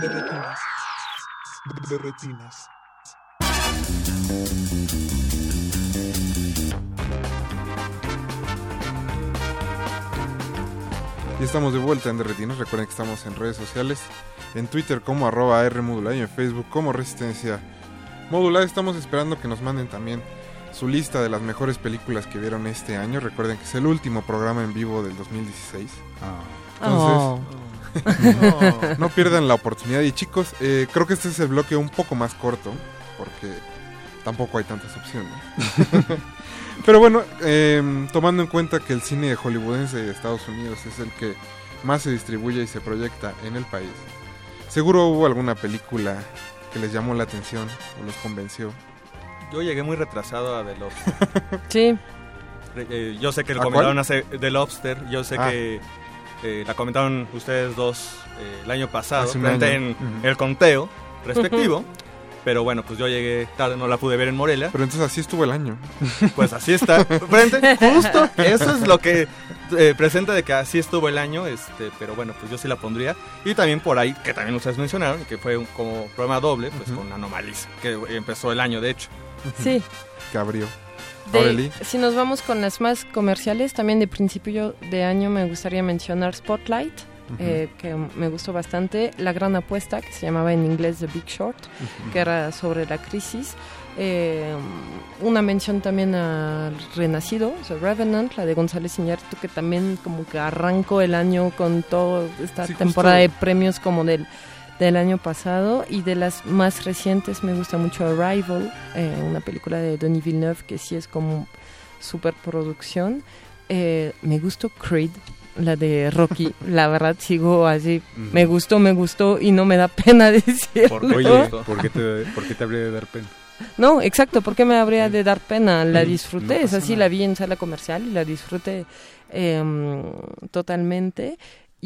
retinas. De retinas. Y estamos de vuelta en Derretinas. Recuerden que estamos en redes sociales. En Twitter como arroba R modulada y en Facebook como Resistencia Modulada. Estamos esperando que nos manden también su lista de las mejores películas que vieron este año. Recuerden que es el último programa en vivo del 2016. Entonces, [laughs] no pierdan la oportunidad. Y chicos, eh, creo que este es el bloque un poco más corto, porque tampoco hay tantas opciones. [laughs] Pero bueno, eh, tomando en cuenta que el cine hollywoodense de Estados Unidos es el que más se distribuye y se proyecta en el país, seguro hubo alguna película que les llamó la atención o los convenció. Yo llegué muy retrasado a The Lobster. [laughs] Sí. Eh, yo sé que lo ¿A comentaron hace The Lobster. Yo sé Ah. que eh, la comentaron ustedes dos eh, el año pasado, año. en el conteo respectivo. Pero bueno, pues yo llegué tarde, no la pude ver en Morelia. Pero entonces así estuvo el año. Pues así está. [laughs] Frente, justo. [laughs] Eso es lo que eh, presenta de que así estuvo el año. Este, pero bueno, pues yo sí la pondría. Y también por ahí, que también ustedes mencionaron, que fue un, como programa doble, pues con Anomalisa, que empezó el año de hecho. Sí. Abrió. De- si nos vamos con las más comerciales, también de principio de año me gustaría mencionar Spotlight, eh, que me gustó bastante. La gran apuesta, que se llamaba en inglés The Big Short, que era sobre la crisis. Eh, una mención también al Renacido, The Revenant, la de González Iñárritu, que también como que arrancó el año con toda esta Sí, justo. temporada de premios como del, del año pasado. Y de las más recientes me gusta mucho Arrival, eh, una película de Denis Villeneuve que sí es como superproducción. Eh, me gustó Creed, la de Rocky. [laughs] la verdad sigo así, me gustó, me gustó y no me da pena [laughs] decirlo. Oye, ¿por qué, te, ¿por qué te habría de dar pena? No, exacto, ¿por qué me habría de dar pena? La Mm, disfruté, no es así, nada. la vi en sala comercial y la disfruté em, totalmente.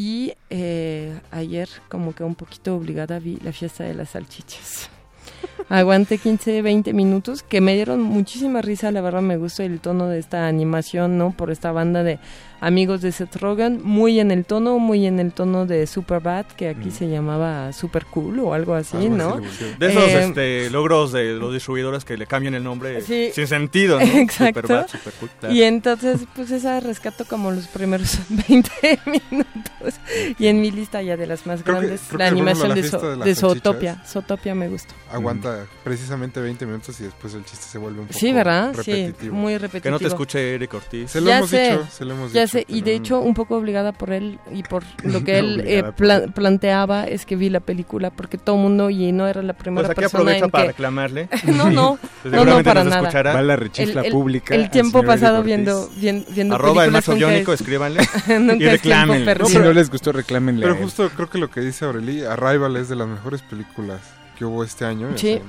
Y eh, ayer, como que un poquito obligada, vi la fiesta de las salchichas. [laughs] Aguanté 15, 20 minutos que me dieron muchísima risa, la verdad me gustó el tono de esta animación, ¿no? Por esta banda de amigos de Seth Rogen, muy en el tono, muy en el tono de Superbad, que aquí se llamaba Super Cool o algo así, Algo ¿no? así. De esos Eh, este, logros de los distribuidores que le cambian el nombre Sí. sin sentido, ¿no? [laughs] Exacto. Superbad, Supercool, claro. Y entonces, pues esa rescato como los primeros [laughs] 20 minutos. Y en mi lista ya de las más Creo grandes, la animación la de, So- de Zootopia. Zootopia me gustó. Aguanta precisamente 20 minutos y después el chiste se vuelve un poco Sí, ¿verdad? Sí, repetitivo. muy repetitivo. Que no te escuche Eric Ortiz. Se lo ya hemos sé, dicho, se lo hemos ya dicho, y de hecho un poco obligada por él y por [laughs] lo que él eh, pla- planteaba es que vi la película porque todo mundo y no era la primera Pues aquí persona aprovecha en para que reclamarle. [laughs] no, no, Pues no, no, seguramente para nada. escuchará. Va la rechifla El- el- pública El tiempo pasado viendo, vien- viendo Arroba el que- biónico, escríbanle [laughs] y reclámenle. Si no les gustó, reclámenle. Pero justo creo que lo que dice Aureli, Arrival es de las mejores películas que hubo este año. o Sí. sea,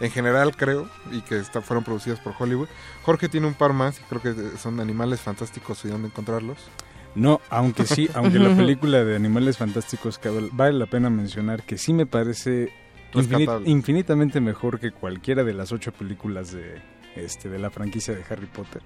en general creo, y que está- fueron producidas por Hollywood. Jorge tiene un par más y creo que son animales fantásticos y dónde encontrarlos. No, aunque sí, [laughs] aunque la película de Animales Fantásticos vale la pena mencionar que sí me parece infinitamente mejor que cualquiera de las ocho películas de, este, de la franquicia de Harry Potter.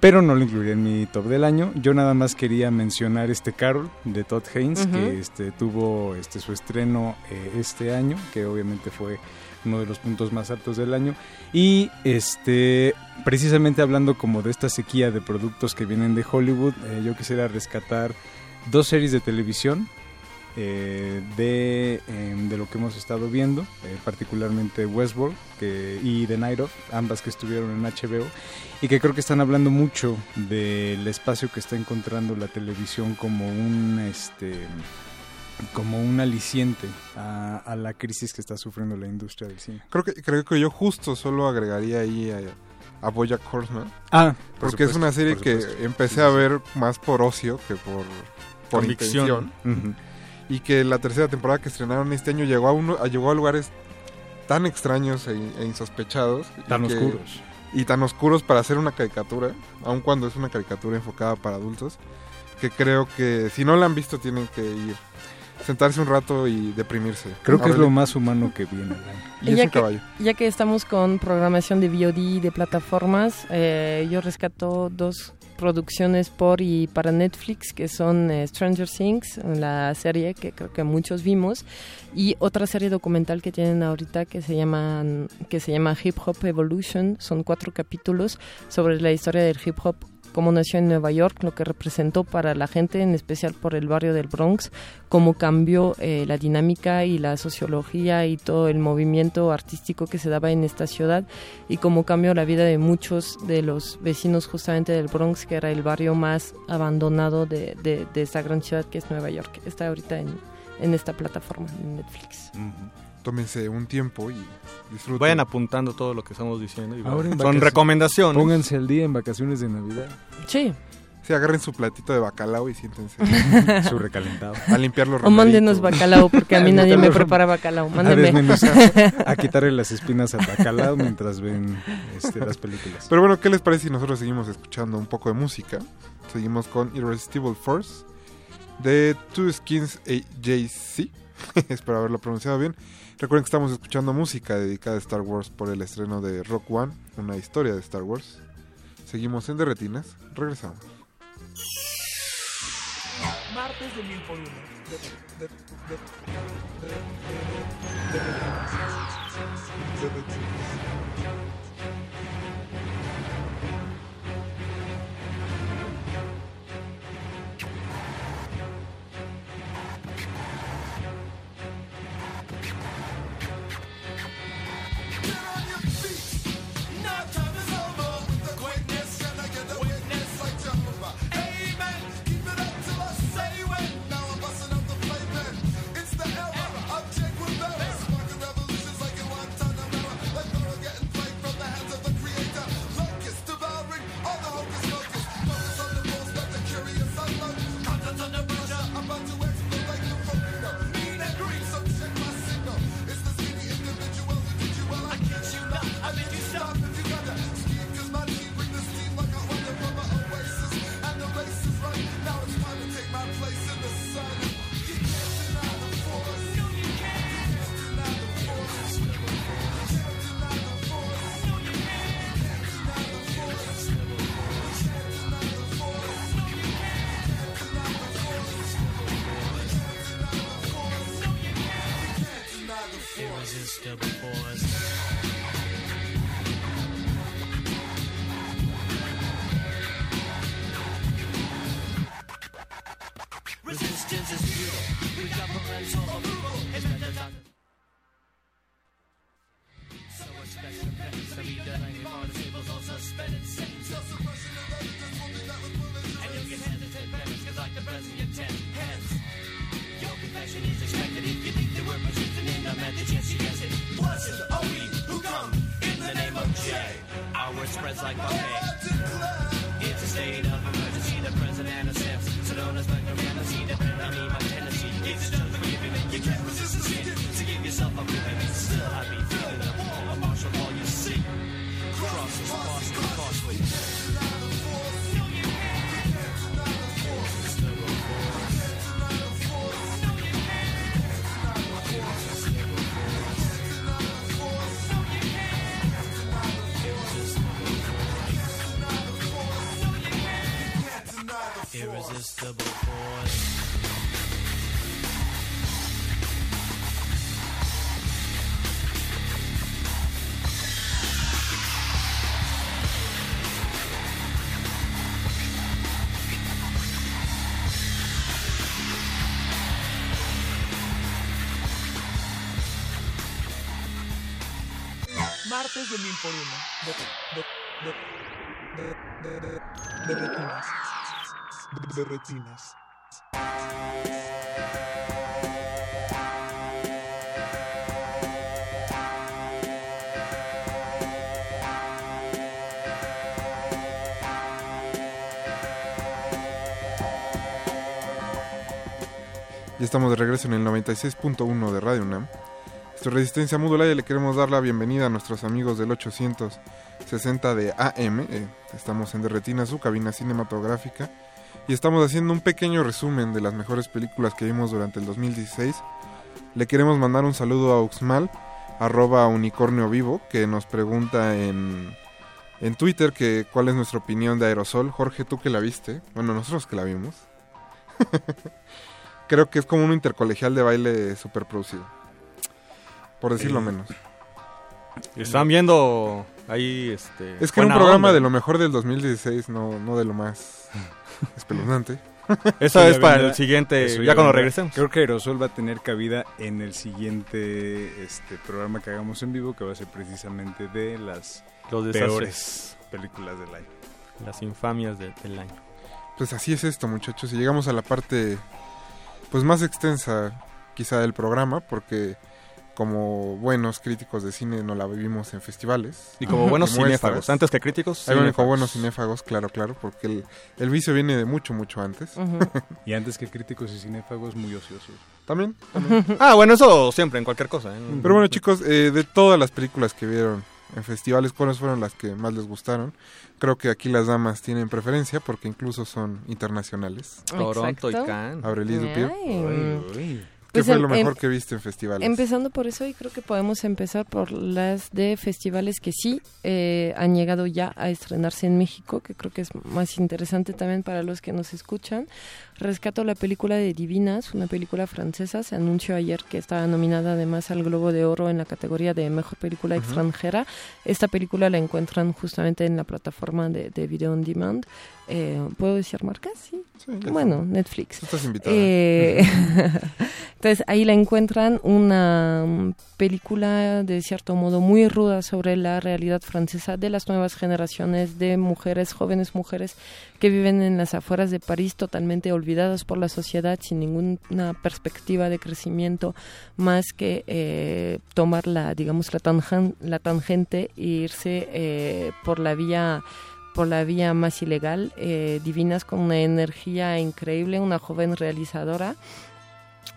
Pero no lo incluiría en mi top del año. Yo nada más quería mencionar este Carol de Todd Haynes, que este, tuvo este, su estreno eh, este año, que obviamente fue uno de los puntos más altos del año. Y este precisamente hablando como de esta sequía de productos que vienen de Hollywood, eh, yo quisiera rescatar dos series de televisión eh, de, em, de lo que hemos estado viendo, eh, particularmente Westworld y The Night Of, ambas que estuvieron en HBO, y que creo que están hablando mucho del espacio que está encontrando la televisión como un este como un aliciente a, a la crisis que está sufriendo la industria del cine. Creo que, creo que yo justo solo agregaría ahí a, a Bojack Horseman. Ah, por porque es una serie que empecé Sí, a ver más por ocio que por, por Convicción. intención. Y que la tercera temporada que estrenaron este año llegó a, uno, llegó a lugares tan extraños e, e insospechados. y Tan que- oscuros. Y tan oscuros para hacer una caricatura, aun cuando es una caricatura enfocada para adultos, que creo que si no la han visto tienen que ir, sentarse un rato y deprimirse. Creo que es lo más humano que viene. Y es ya un que, caballo. ya que estamos con programación de VOD y de plataformas, eh, yo rescato dos producciones por y para Netflix que son eh, Stranger Things, la serie que creo que muchos vimos, y otra serie documental que tienen ahorita que se llama que se llama Hip Hop Evolution. Son cuatro capítulos sobre la historia del hip hop cómo nació en Nueva York, lo que representó para la gente, en especial por el barrio del Bronx, cómo cambió eh, la dinámica y la sociología y todo el movimiento artístico que se daba en esta ciudad y cómo cambió la vida de muchos de los vecinos justamente del Bronx, que era el barrio más abandonado de, de, de esta gran ciudad que es Nueva York. Está ahorita en, en esta plataforma, en Netflix. Tómense un tiempo y disfruten. Vayan apuntando todo lo que estamos diciendo. y Ahora en son recomendaciones. Pónganse al día en vacaciones de Navidad. Sí. Sí, agarren su platito de bacalao y siéntense. [laughs] Su recalentado. A limpiar los O mándenos bacalao, porque a mí [laughs] nadie me prepara bacalao. Mándenme. [laughs] a quitarle las espinas al bacalao mientras ven este, las películas. Pero bueno, ¿qué les parece si nosotros seguimos escuchando un poco de música? Seguimos con Irresistible Force de Two Skins AJC. Espero haberlo pronunciado bien. Recuerden que estamos escuchando música dedicada a Star Wars por el estreno de Rock One, una historia de Star Wars. Seguimos en Derretinas, regresamos. De, retinas. Ya estamos de regreso en el 96.1 de Radio UNAM. Esto es Resistencia Modulada y le queremos dar la bienvenida a nuestros amigos del 860 de AM. Eh, estamos en Derretina, su cabina cinematográfica. Y estamos haciendo un pequeño resumen de las mejores películas que vimos durante el 2016. Le queremos mandar un saludo a Uxmal, arroba unicornio vivo, que nos pregunta en, en Twitter que cuál es nuestra opinión de Aerosol. Jorge, tú que la viste. Bueno, nosotros que la vimos. [laughs] Creo que es como un intercolegial de baile super producido. Por decirlo Eh, menos. ¿Están viendo Ahí, este... Es que era un programa onda. de lo mejor del 2016, no, no de lo más [laughs] [laughs] espeluznante. Sí, es para el siguiente, eso ya cuando regresemos. Creo que Aerosol va a tener cabida en el siguiente este programa que hagamos en vivo, que va a ser precisamente de las Los peores películas del año. Las infamias de- del año. Pues así es esto, muchachos. Y llegamos a la parte pues más extensa quizá del programa, porque como buenos críticos de cine no la vivimos en festivales. Y como buenos cinéfagos, antes que críticos, Ahí como buenos cinéfagos, claro, claro, porque el, el vicio viene de mucho, mucho antes. [laughs] Y antes que críticos y cinéfagos, muy ociosos. También. Ah, bueno, eso siempre, en cualquier cosa. ¿eh? Pero bueno, chicos, eh, de todas las películas que vieron en festivales, ¿cuáles fueron las que más les gustaron? Creo que aquí las damas tienen preferencia porque incluso son internacionales. Toronto y. Cannes. Aurelie Dupieux. ¿Qué Pues fue em- lo mejor em- que viste en festivales? Empezando por eso, y creo que podemos empezar por las de festivales que sí eh, han llegado ya a estrenarse en México, que creo que es más interesante también para los que nos escuchan. Rescato la película de Divinas, una película francesa. Se anunció ayer que estaba nominada además al Globo de Oro en la categoría de Mejor Película. Extranjera. Esta película la encuentran justamente en la plataforma de, de Video On Demand. Eh, ¿Puedo decir marcas? Sí. bueno. Netflix. Estás invitada. Eh, [laughs] entonces ahí la encuentran una película de cierto modo muy ruda sobre la realidad francesa de las nuevas generaciones de mujeres, jóvenes mujeres que viven en las afueras de París totalmente olvidadas por la sociedad sin ninguna perspectiva de crecimiento más que eh, tomar la digamos la, tangen- la tangente e irse eh, por la vía por la vía más ilegal, eh, divinas con una energía increíble, una joven realizadora.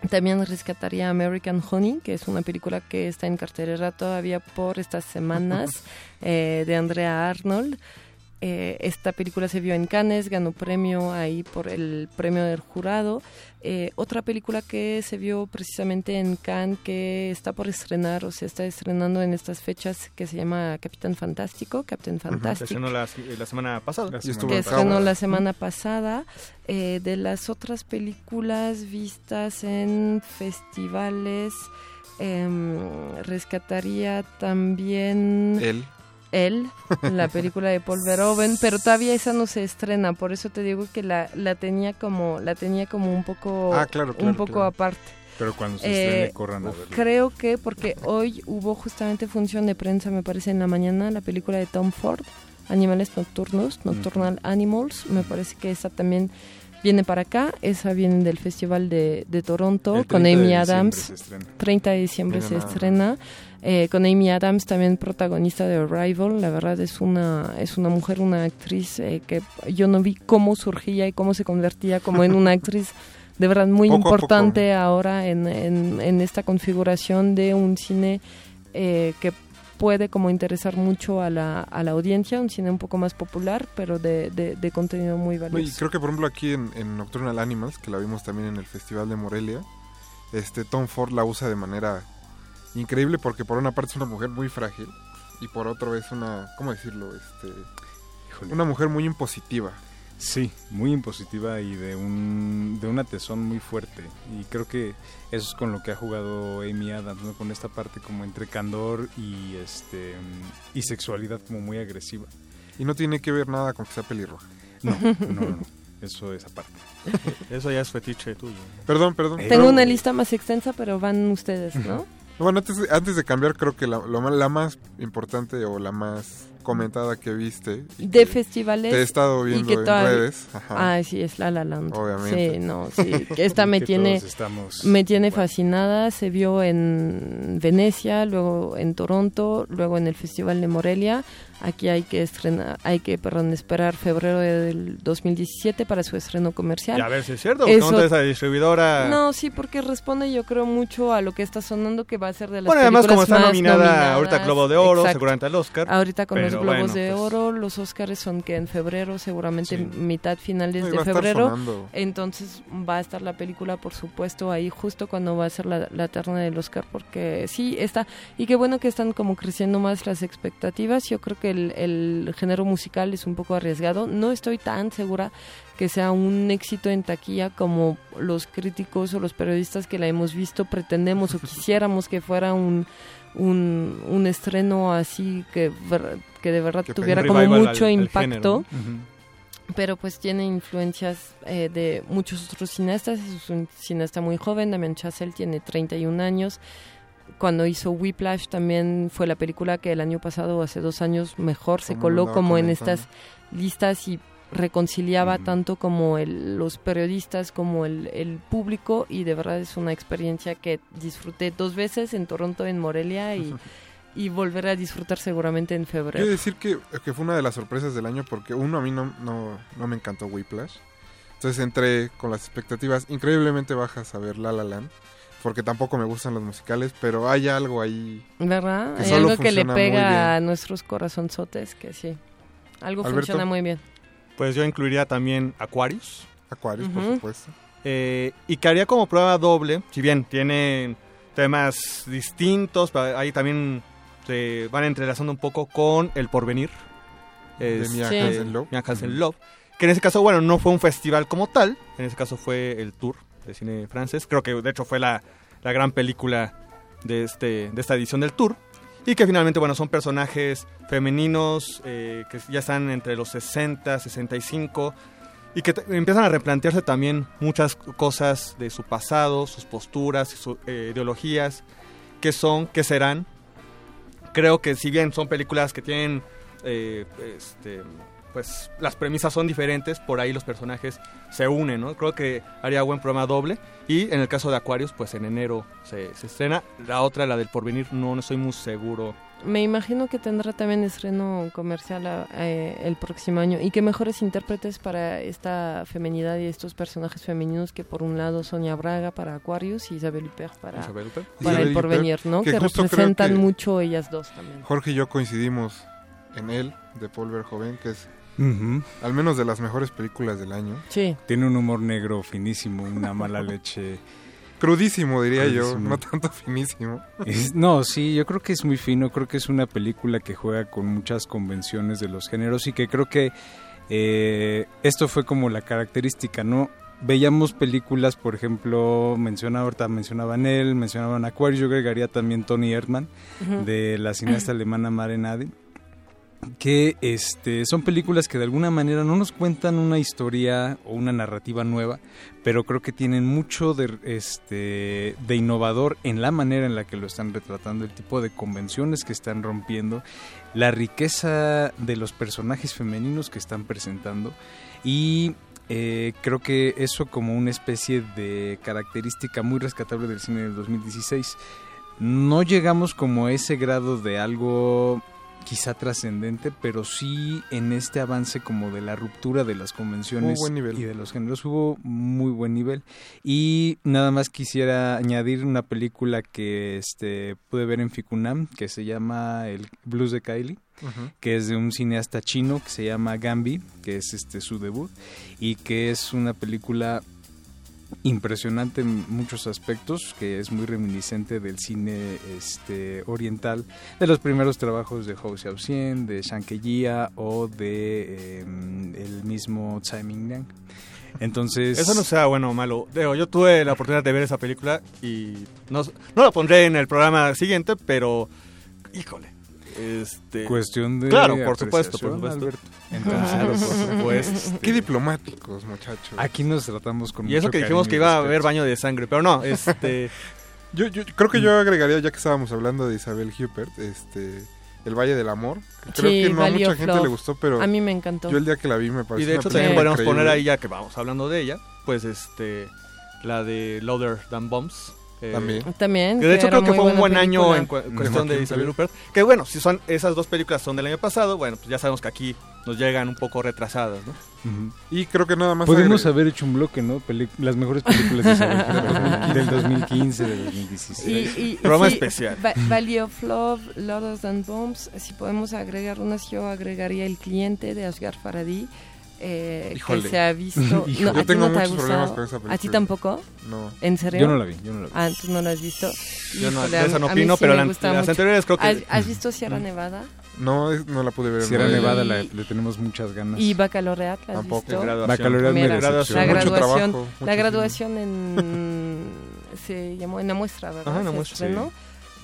También rescataría American Honey, que es una película que está en cartelera todavía por estas semanas, [laughs] eh, de Andrea Arnold. Eh, esta película se vio en Cannes, ganó premio ahí por el premio del jurado. Eh, otra película que se vio precisamente en Cannes, que está por estrenar o se está estrenando en estas fechas, que se llama Capitán Fantástico, Captain Fantastic estrenó la, la semana pasada. que estrenó la semana pasada. Eh, de las otras películas vistas en festivales, em, rescataría también... Él. Él, la película de Paul Verhoeven, pero todavía esa no se estrena, por eso te digo que la, la tenía como la tenía como un poco Ah, claro, claro, un poco claro. aparte. Pero cuando se Eh, estrene, corran a verlo. Creo que porque hoy hubo justamente función de prensa, me parece en la mañana, la película de Tom Ford, Animales Nocturnos, Nocturnal Animals, me parece que esa también viene para acá, esa viene del Festival de, de Toronto con 30 de Amy diciembre Adams. se estrena. 30 de diciembre se estrena. Eh, con Amy Adams también protagonista de Arrival la verdad es una es una mujer una actriz eh, que yo no vi cómo surgía y cómo se convertía como en una actriz de verdad muy Poco a poco. importante ahora en, en, en esta configuración de un cine eh, que puede como interesar mucho a la, a la audiencia, un cine un poco más popular, pero de, de, de contenido muy y valioso. creo que por ejemplo aquí en, en Nocturnal Animals, que la vimos también en el Festival de Morelia, este Tom Ford la usa de manera increíble porque por una parte es una mujer muy frágil y por otro es una, ¿cómo decirlo? Este, una mujer muy impositiva. Sí, muy impositiva y de un de una tesón muy fuerte y creo que eso es con lo que ha jugado Amy Adams, ¿no? Con esta parte como entre candor y este y sexualidad como muy agresiva. Y no tiene que ver nada con que sea pelirroja. No, no, no, no. Eso es aparte. Eso ya es fetiche tuyo. Perdón, perdón. Tengo una lista más extensa, pero van ustedes, ¿no? Bueno, antes, de- antes de cambiar, creo que la, lo ma- la más importante o la más comentada que viste. y de que festivales Te he estado y viendo que en todavía- redes. Ajá. Ah, sí, es La La Land. Obviamente. Sí, no, sí. [laughs] Esta me tiene, estamos me tiene fascinada. Se vio en Venecia, luego en Toronto, luego en el Festival de Morelia. Aquí hay que estrenar, hay que, perdón, esperar febrero del 2017 para su estreno comercial. Y a ver si es cierto, Eso- no esa distribuidora. No, sí, porque responde yo creo mucho a lo que está sonando que va a ser de las Bueno, además como está nominada nominadas. ahorita Globo de Oro, Exacto. seguramente al Oscar. Ahorita con los Globos bueno, de pues, Oro, los Oscars son que en febrero, seguramente Sí. mitad finales No, de febrero. Entonces va a estar la película, por supuesto, ahí justo cuando va a ser la, la terna del Oscar, porque sí está. Y qué bueno que están como creciendo más las expectativas. Yo creo que el, el género musical es un poco arriesgado. No estoy tan segura que sea un éxito en taquilla como los críticos o los periodistas que la hemos visto pretendemos o [laughs] quisiéramos que fuera un, un, un estreno así que, ver- que de verdad Que tuviera como mucho al- al impacto. Pero pues tiene influencias eh, de muchos otros cineastas. Es un cineasta muy joven. Damien Chazelle tiene 31 años. Cuando hizo Whiplash también fue la película que el año pasado o hace dos años mejor se coló como en estas listas y reconciliaba tanto como el- los periodistas como el, el público y de verdad es una experiencia que disfruté dos veces en Toronto, en Morelia y, [laughs] y volveré a disfrutar seguramente en febrero. Quiero decir que, que fue una de las sorpresas del año porque uno a mí no, no, no me encantó Whiplash. Entonces entré con las expectativas increíblemente bajas a ver La La Land. Porque tampoco me gustan los musicales, pero hay algo ahí. ¿Verdad? que Hay solo algo que le pega a nuestros corazonzotes, que sí. Algo Alberto. funciona muy bien. Pues yo incluiría también Aquarius. Aquarius, por supuesto. Eh, y que haría como prueba doble, si bien tienen temas distintos, pero ahí también se van entrelazando un poco con El Porvenir. De Mia Este, Hansen-Løve. Mia Hansen-Løve, Que en ese caso, bueno, no fue un festival como tal, en ese caso fue el Tour de cine francés. Creo que de hecho fue la, la gran película de, este, de esta edición del Tour. Y que finalmente, bueno, son personajes femeninos eh, que ya están entre los 60, 65 y que empiezan a replantearse también muchas cosas de su pasado, sus posturas, sus eh, ideologías, qué son, qué serán. Creo que si bien son películas que tienen, eh, este, pues las premisas son diferentes, por ahí los personajes se unen, ¿no? Creo que haría buen programa doble. Y en el caso de Aquarius, pues en enero se, se estrena. La otra, la del porvenir, no, no estoy muy seguro. Me imagino que tendrá también estreno comercial a- eh, el próximo año y que mejores intérpretes para esta femenidad y estos personajes femeninos que por un lado Sonia Braga para Aquarius y Isabel Huppert para, Isabel Huppert. para Isabel el porvenir, Huppert, ¿no? que representan que- mucho ellas dos también. Jorge y yo coincidimos en él, de Paul Verhoeven, que es Al menos de las mejores películas del año. Sí. Tiene un humor negro finísimo, una mala [laughs] leche. Crudísimo, diría yo, no tanto finísimo. Es- no, sí, yo creo que es muy fino, creo que es una película que juega con muchas convenciones de los géneros y que creo que eh, esto fue como la característica, ¿no? Veíamos películas, por ejemplo, menciona ahorita mencionaban él, mencionaban Aquarius, yo agregaría también Tony Erdmann, de la cineasta [clears throat] alemana Mare Nadi, que este, son películas que de alguna manera no nos cuentan una historia o una narrativa nueva, pero creo que tienen mucho de, este, de innovador en la manera en la que lo están retratando, el tipo de convenciones que están rompiendo, la riqueza de los personajes femeninos que están presentando y eh, creo que eso como una especie de característica muy rescatable del cine del 2016. No llegamos como a ese grado de algo quizá trascendente, pero sí en este avance como de la ruptura de las convenciones y de los géneros hubo muy buen nivel. Y nada más quisiera añadir una película que este pude ver en Ficunam que se llama El Blues de Kylie que es de un cineasta chino que se llama Gambi, que es este su debut y que es una película impresionante en muchos aspectos, que es muy reminiscente del cine este oriental, de los primeros trabajos de Hou Xiaoxian, de Shang Kejia o de eh, el mismo Tsai Ming-liang. Entonces, Eso no sea bueno o malo. Digo, yo tuve la oportunidad de ver esa película y no la pondré en el programa siguiente, pero híjole. Este, Cuestión de Claro, por supuesto, por supuesto. Alberto. Entonces, claro, [laughs] por supuesto. Qué diplomáticos, muchachos. Aquí nos tratamos con Y eso mucho que dijimos que iba a haber baño de sangre, pero no, este [laughs] Yo, yo creo que yo agregaría, ya que estábamos hablando de Isabel Huppert, este, El Valle del Amor. Creo Sí, que no a mucha gente Love. le gustó, pero A mí me encantó. yo el día que la vi me pareció y de hecho también podemos increíble. poner ahí ya que vamos hablando de ella, pues este la de Louder Than Bombs. Eh, También. También. Que de hecho creo que fue un buen año en cu- cuestión de Isabel. Huppert. Que bueno, si son esas dos películas son del año pasado, bueno, pues ya sabemos que aquí nos llegan un poco retrasadas, ¿no? Y creo que nada más Podemos haber hecho un bloque, ¿no? Peli- las mejores películas de Isabel [laughs] del 2015, del 2016. Y, y- Programa sí, especial. Va- Valley of Love, Lords and Bombs. Si podemos agregar unas, yo agregaría El cliente de Asghar Farhadi. Eh, que se ha visto. [laughs] No, Yo ¿A ti tengo no te ha muchos problemas gustado? con esa ¿A ti tampoco? No. ¿En serio? Yo no la vi, yo no la vi. Ah, tú no la has visto. Yo no- Híjole, de esa a- no a mí opino, sí pero la- las anteriores creo que- ¿Has, has visto Sierra Nevada? No, no la pude ver. Sierra. Nevada la- le tenemos muchas ganas. ¿Y Baccalaureate? ¿La has Tampoco. visto? Graduación. Me. La Mucho graduación, trabajo, la graduación en [laughs] se llamó en la muestra, ¿verdad? Ajá, en la muestra.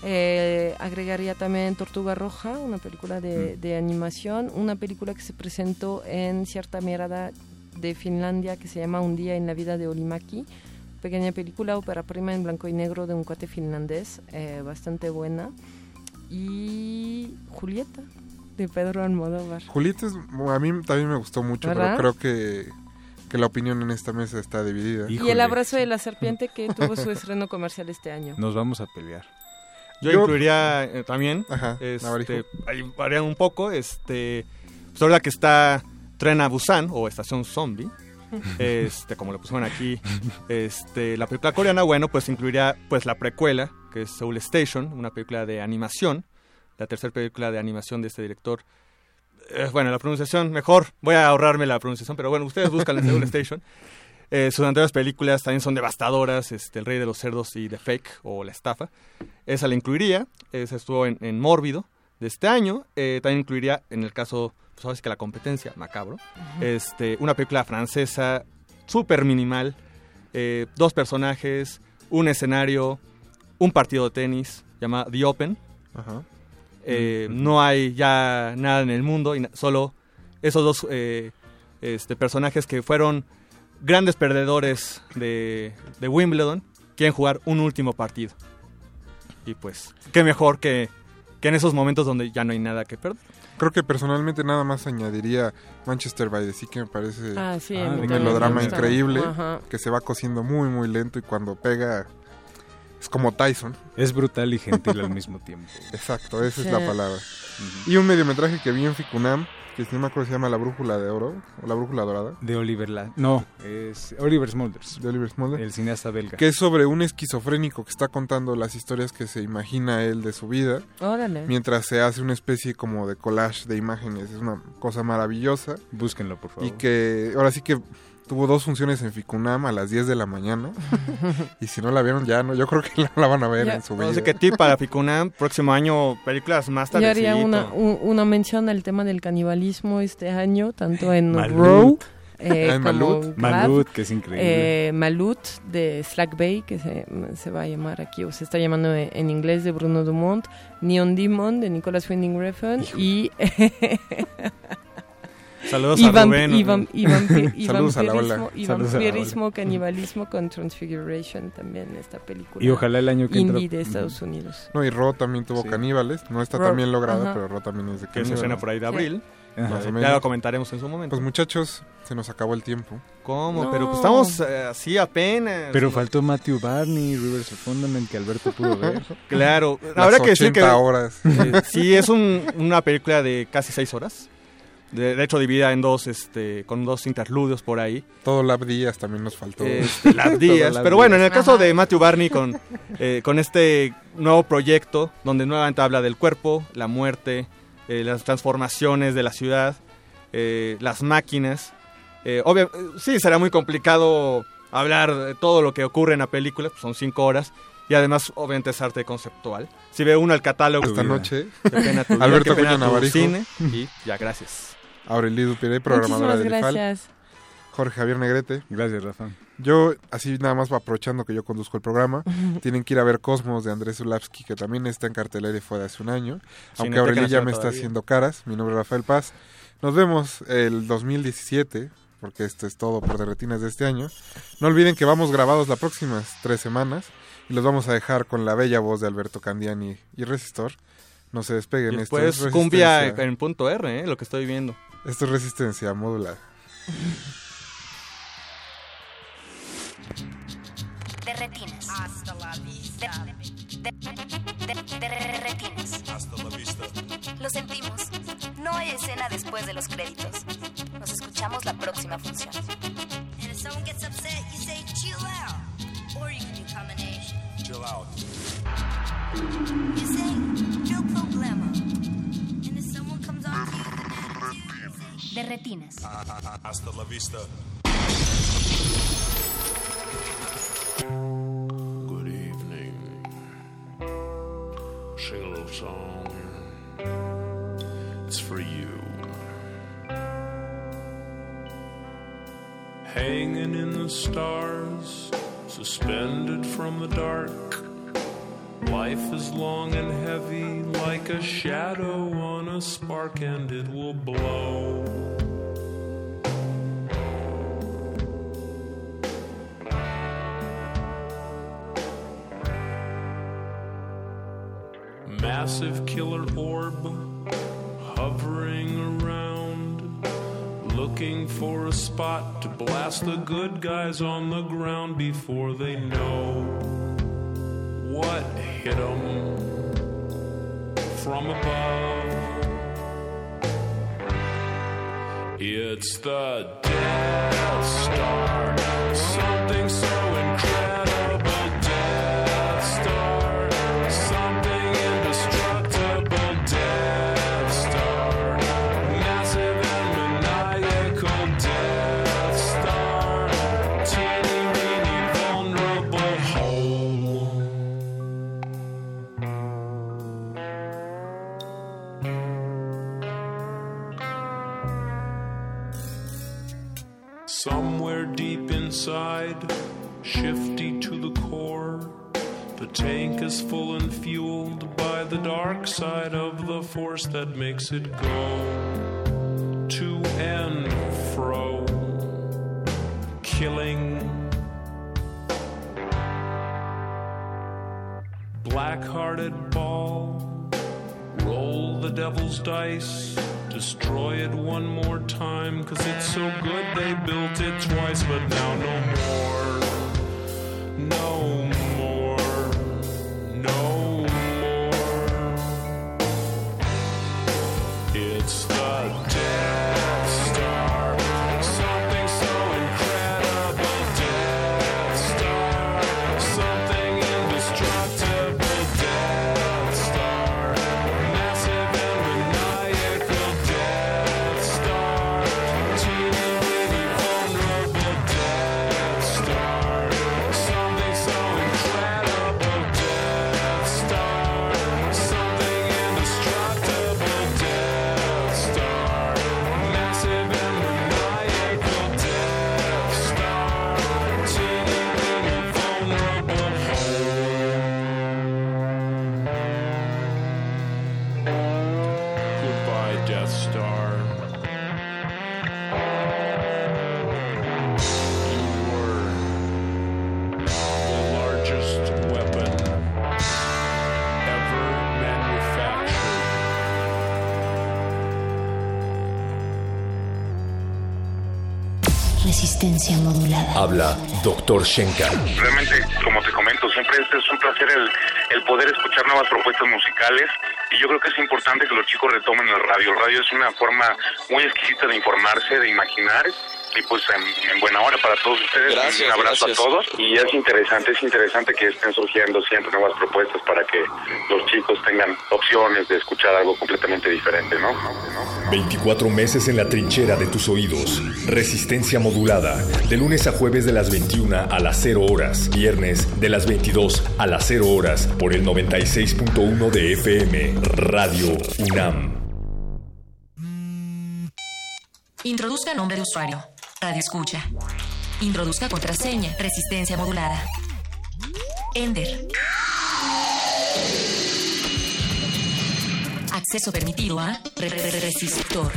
Eh, agregaría también Tortuga Roja, una película de, de animación, una película que se presentó en cierta mirada de Finlandia que se llama Un día en la vida de Olimaki. Pequeña película, ópera prima en blanco y negro de un cuate finlandés, eh, bastante buena. Y Julieta, de Pedro Almodóvar. Julieta es- a mí también me gustó mucho, ¿Verdad? pero creo que, que la opinión en esta mesa está dividida. Y El abrazo de la serpiente que tuvo su estreno comercial este año. Nos vamos a pelear. Yo, Yo- incluiría eh, también, Ajá, este, varían un poco, este, pues ahora que está Tren a Busan o Estación Zombie, [laughs] este, como le pusieron aquí, este, la película coreana, bueno, pues incluiría pues la precuela, que es Soul Station, una película de animación, la tercera película de animación de este director. Eh, bueno, la pronunciación, mejor, voy a ahorrarme la pronunciación, pero bueno, ustedes buscan la Soul [laughs] Station. Eh, sus anteriores películas también son devastadoras, este, El Rey de los Cerdos y The Fake o La Estafa. Esa la incluiría, esa estuvo en, en Mórbido de este año. Eh, también incluiría, en el caso, pues sí que la competencia, macabro, este, una película francesa súper minimal, eh, dos personajes, un escenario, un partido de tenis, llamada The Open. Ajá. Eh, No hay ya nada en el mundo, y solo esos dos eh, este, personajes que fueron grandes perdedores de, de Wimbledon quieren jugar un último partido. Y pues, qué mejor que, que en esos momentos donde ya no hay nada que perder. Creo que personalmente nada más añadiría Manchester by the Sea, que me parece Ah, sí, un melodrama me increíble, Ajá. que se va cosiendo muy, muy lento y cuando pega es como Tyson. Es brutal y gentil al mismo tiempo. [laughs] Exacto, esa Sí. es la palabra. Y un mediometraje que vi en Ficunam, que si no me acuerdo se llama La Brújula de Oro, o La Brújula Dorada. De Oliver La... No, es Oliver Smulders. De Oliver Smulders. El cineasta belga. Que es sobre un esquizofrénico que está contando las historias que se imagina él de su vida. Órale. Mientras se hace una especie como de collage de imágenes. Es una cosa maravillosa. Búsquenlo, por favor. Y que ahora sí que tuvo dos funciones en Ficunam a las 10 de la mañana. [laughs] y si no la vieron ya, no, yo creo que [laughs] la, la van a ver Ya. en su vida. No sé qué tip para Ficunam, próximo año películas más Yo haría una, un- una mención al tema del canibalismo este año, tanto en Malut. Row [laughs] eh, Ah, Malut. Grab. Malut, que es increíble. Eh, Malut de Slack Bay, que se, se va a llamar aquí, o se está llamando en, en inglés de Bruno Dumont, Neon Demon de Nicolas Winding Refn y... Saludos y a Rubén. Y, vam- y [laughs] vampi- y Saludos a la ola. vampirismo, a la vampirismo, canibalismo con Transfiguration también esta película. Y ojalá el año que entra- indie de Estados Unidos. No, y Ro también tuvo Sí. caníbales. No está Ro- tan bien lograda, ajá. pero Ro también es de que se caníbales. estrena por ahí de abril. Más Eh, o ya lo comentaremos en su momento. Pues muchachos, se nos acabó el tiempo. ¿Cómo? No. Pero pues estamos eh, así apenas. Pero faltó Matthew Barney, Rivers of Fundament, que Alberto pudo ver. [laughs] Claro, habrá que decir que 80 horas. [laughs] eh, sí es un- una película de casi seis horas. De, de hecho dividida en dos, este, con dos interludios por ahí. Todo Lab Díaz también nos faltó. [laughs] Este, Lab Díaz. Lab Pero bueno, en el caso de Matthew Barney con, eh, con este nuevo proyecto, donde nuevamente habla del cuerpo, la muerte, eh, las transformaciones de la ciudad, eh, las máquinas. Eh, eh, sí, será muy complicado hablar de todo lo que ocurre en la película, pues son cinco horas. Y además, obviamente, es arte conceptual. Si ve uno el catálogo... Esta noche. Qué pena tu [laughs] vida, Alberto qué pena Acuña tu Navarijo. cine. Y ya, gracias. Aurelio Dupiré, programadora IFAL. gracias. Jorge Javier Negrete. Gracias, Rafa. Yo, así nada más aprovechando que yo conduzco el programa, [laughs] tienen que ir a ver Cosmos de Andrés Zulavsky, que también está en cartelera y fue de hace un año. Aunque Cineteca Aurelio ya me está haciendo caras. Mi nombre es Rafael Paz. Nos vemos el 2017, porque esto es todo por Derretinas de este año. No olviden que vamos grabados las próximas tres semanas y los vamos a dejar con la bella voz de Alberto Candiani y Resistor. No se despeguen. Y esto después es cumbia en punto R, eh, lo que estoy viendo. Esto es resistencia modulada. De retinas. Hasta la vista. De, de- de- de retinas. Hasta la vista. Lo sentimos. No hay escena después de los créditos. Nos escuchamos la próxima función. And if someone gets upset, you say chill out. Or you can do combination. Chill out. You say no problema. And if someone comes on to you with an attitude, you say De retinas. Ah, ah, ah, hasta la vista. Good evening. Sing a little song. It's for you. Hanging in the stars, suspended from the dark. Life is long and heavy, like a shadow on a spark, and it will blow. Massive killer orb hovering around, looking for a spot to blast the good guys on the ground before they know what hit hit 'em from above. It's the Death Star, something so is full and fueled by the dark side of the force that makes it go to and fro, killing. Black hearted ball, roll the devil's dice. Destroy it one more time, cause it's so good they built it twice, but now no more. Habla Dr. Shenka. Realmente, como te comento, siempre es, es un placer el, el poder escuchar nuevas propuestas musicales y yo creo que es importante que los chicos retomen el radio. El radio es una forma muy exquisita de informarse, de imaginar y pues en, en buena hora para todos ustedes. Gracias, un abrazo gracias. a todos y es interesante, es interesante que estén surgiendo siempre nuevas propuestas para que los chicos tengan opciones de escuchar algo completamente diferente, ¿no? 24 meses en la trinchera de tus oídos. Resistencia modulada. De lunes a jueves de las 21 a las 0 horas. Viernes de las 22 a las 0 horas. Por el 96.1 de FM. Radio UNAM. Introduzca nombre de usuario. Radio escucha. Introduzca contraseña. Resistencia modulada. Ender. Acceso permitido a re- re- re- resistor.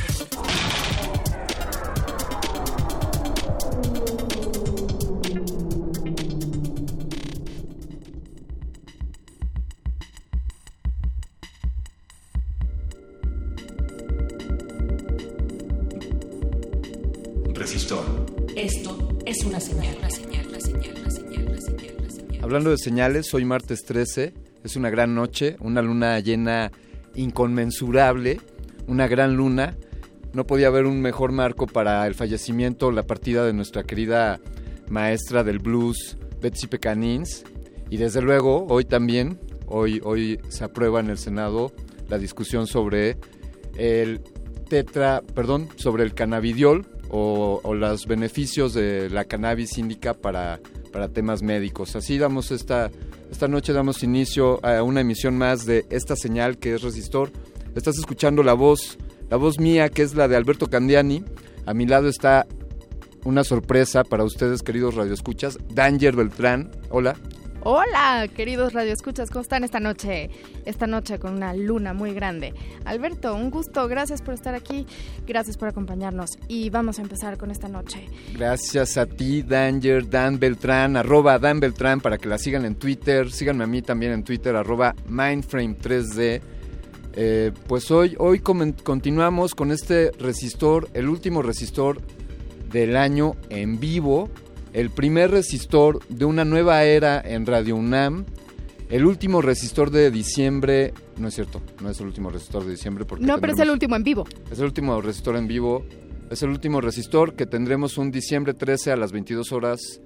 Resistor. Esto es una señal. Una señal, una señal, una señal, una señal, una señal. Hablando de señales, hoy martes 13, es una gran noche, una luna llena inconmensurable, una gran luna. No podía haber un mejor marco para el fallecimiento, la partida de nuestra querida maestra del blues, Betsy Pecanins. Y desde luego, hoy también, hoy, hoy se aprueba en el Senado la discusión sobre el tetra, perdón, sobre el cannabidiol o, los beneficios de la cannabis índica para, para temas médicos. Así damos esta, esta noche damos inicio a una emisión más de esta señal que es Resistor. Estás escuchando la voz, la voz mía que es la de Alberto Candiani. A mi lado está una sorpresa para ustedes, queridos radioescuchas, Danger Beltrán. Hola. Hola, queridos radioescuchas, ¿cómo están esta noche? Esta noche con una luna muy grande. Alberto, un gusto, gracias por estar aquí, gracias por acompañarnos y vamos a empezar con esta noche. Gracias a ti, Danger, Dan Beltrán, arroba Dan Beltrán, para que la sigan en Twitter. Síganme a mí también en Twitter, arroba Mindframe3D. Eh, pues hoy, hoy continuamos con este resistor, el último resistor del año en vivo, el primer resistor de una nueva era en Radio UNAM, el último resistor de diciembre, no es cierto, no es el último resistor de diciembre porque No, pero es el último en vivo. es el último resistor en vivo. Es el último resistor que tendremos un diciembre 13 a las 22 horas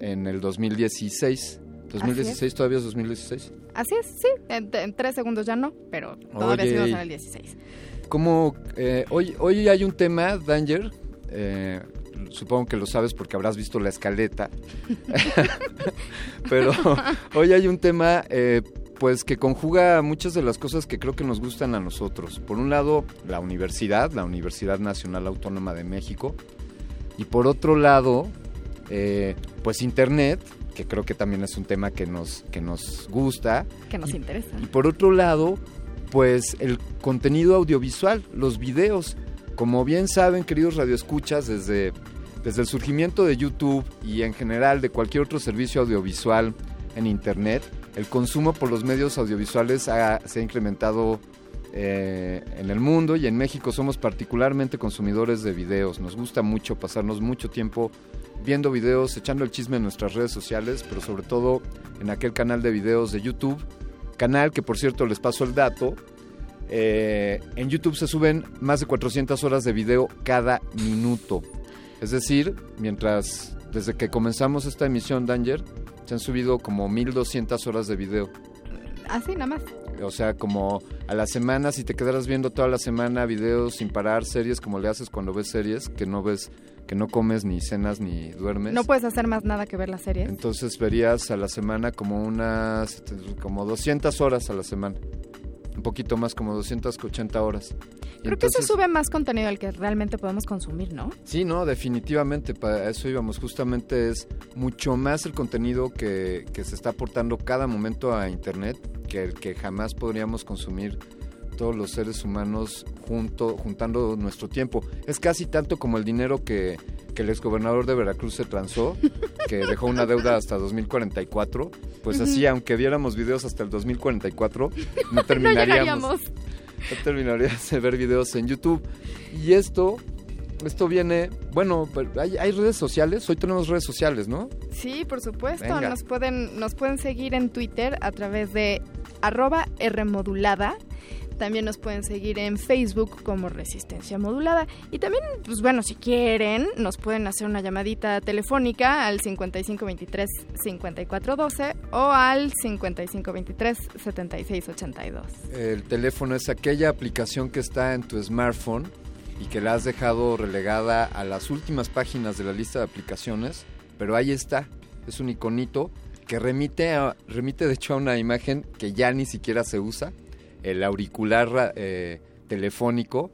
en el 2016. ¿2016 todavía es 2016? Así es, sí, en, en tres segundos ya no, pero todavía Oye, seguimos en el 16. Como eh, hoy, hoy hay un tema, Danger, eh, supongo que lo sabes porque habrás visto la escaleta, [laughs] pero hoy hay un tema eh, pues que conjuga muchas de las cosas que creo que nos gustan a nosotros. Por un lado, la universidad, la Universidad Nacional Autónoma de México, y por otro lado, eh, pues Internet, que creo que también es un tema que nos, que nos gusta. Que nos interesa. Y por otro lado, pues el contenido audiovisual, los videos. Como bien saben, queridos radioescuchas, desde, desde el surgimiento de YouTube y en general de cualquier otro servicio audiovisual en Internet, el consumo por los medios audiovisuales ha- se ha incrementado eh, en el mundo y en México somos particularmente consumidores de videos. Nos gusta mucho pasarnos mucho tiempo viendo videos, echando el chisme en nuestras redes sociales, pero sobre todo en aquel canal de videos de YouTube. Canal que por cierto les paso el dato. Eh, en YouTube se suben más de 400 horas de video cada minuto. Es decir, mientras desde que comenzamos esta emisión Danger, se han subido como 1200 horas de video. Así nada más. O sea, como a la semana, si te quedaras viendo toda la semana videos sin parar, series como le haces cuando ves series, que no ves, que no comes ni cenas ni duermes. No puedes hacer más nada que ver las series. Entonces verías a la semana como unas, como 200 horas a la semana. Un poquito más, como 280 horas. Creo que se entonces- sube más contenido al que realmente podemos consumir, ¿no? Sí, no, definitivamente, para eso íbamos. Justamente es mucho más el contenido que, que se está aportando cada momento a Internet que el que jamás podríamos consumir todos los seres humanos junto, juntando nuestro tiempo. Es casi tanto como el dinero que, que el exgobernador de Veracruz se transó, que dejó una deuda hasta 2044. Pues así, aunque viéramos videos hasta el 2044, no [laughs] terminaríamos llegaríamos. no terminarías de ver videos en YouTube. Y esto, esto viene, bueno, hay, hay redes sociales, hoy tenemos redes sociales, ¿no? Sí, por supuesto. Venga. Nos pueden, nos pueden seguir en Twitter a través de arroba Rmodulada. También nos pueden seguir en Facebook como Resistencia Modulada. Y también, pues bueno, si quieren, nos pueden hacer una llamadita telefónica al 5523-5412 o al 5523-7682. El teléfono es aquella aplicación que está en tu smartphone y que la has dejado relegada a las últimas páginas de la lista de aplicaciones, pero ahí está, es un iconito que remite, a- remite de hecho a una imagen que ya ni siquiera se usa, el auricular eh, telefónico.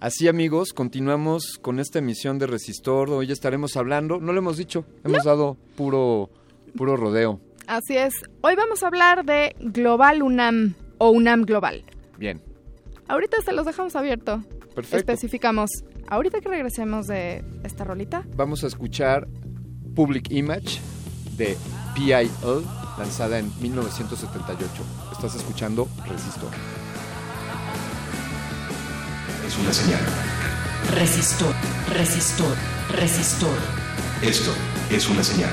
Así amigos, continuamos con esta emisión de Resistor, hoy estaremos hablando, no lo hemos dicho, hemos dado puro, puro rodeo. Así es. Hoy vamos a hablar de Global UNAM o UNAM Global. Bien, Ahorita se los dejamos abierto. perfecto. Especificamos. Ahorita que regresemos de esta rolita. vamos a escuchar Public Image de PIL, lanzada en 1978. Estás escuchando Resistor. Es una señal. Resistor, resistor, resistor. Esto es una señal.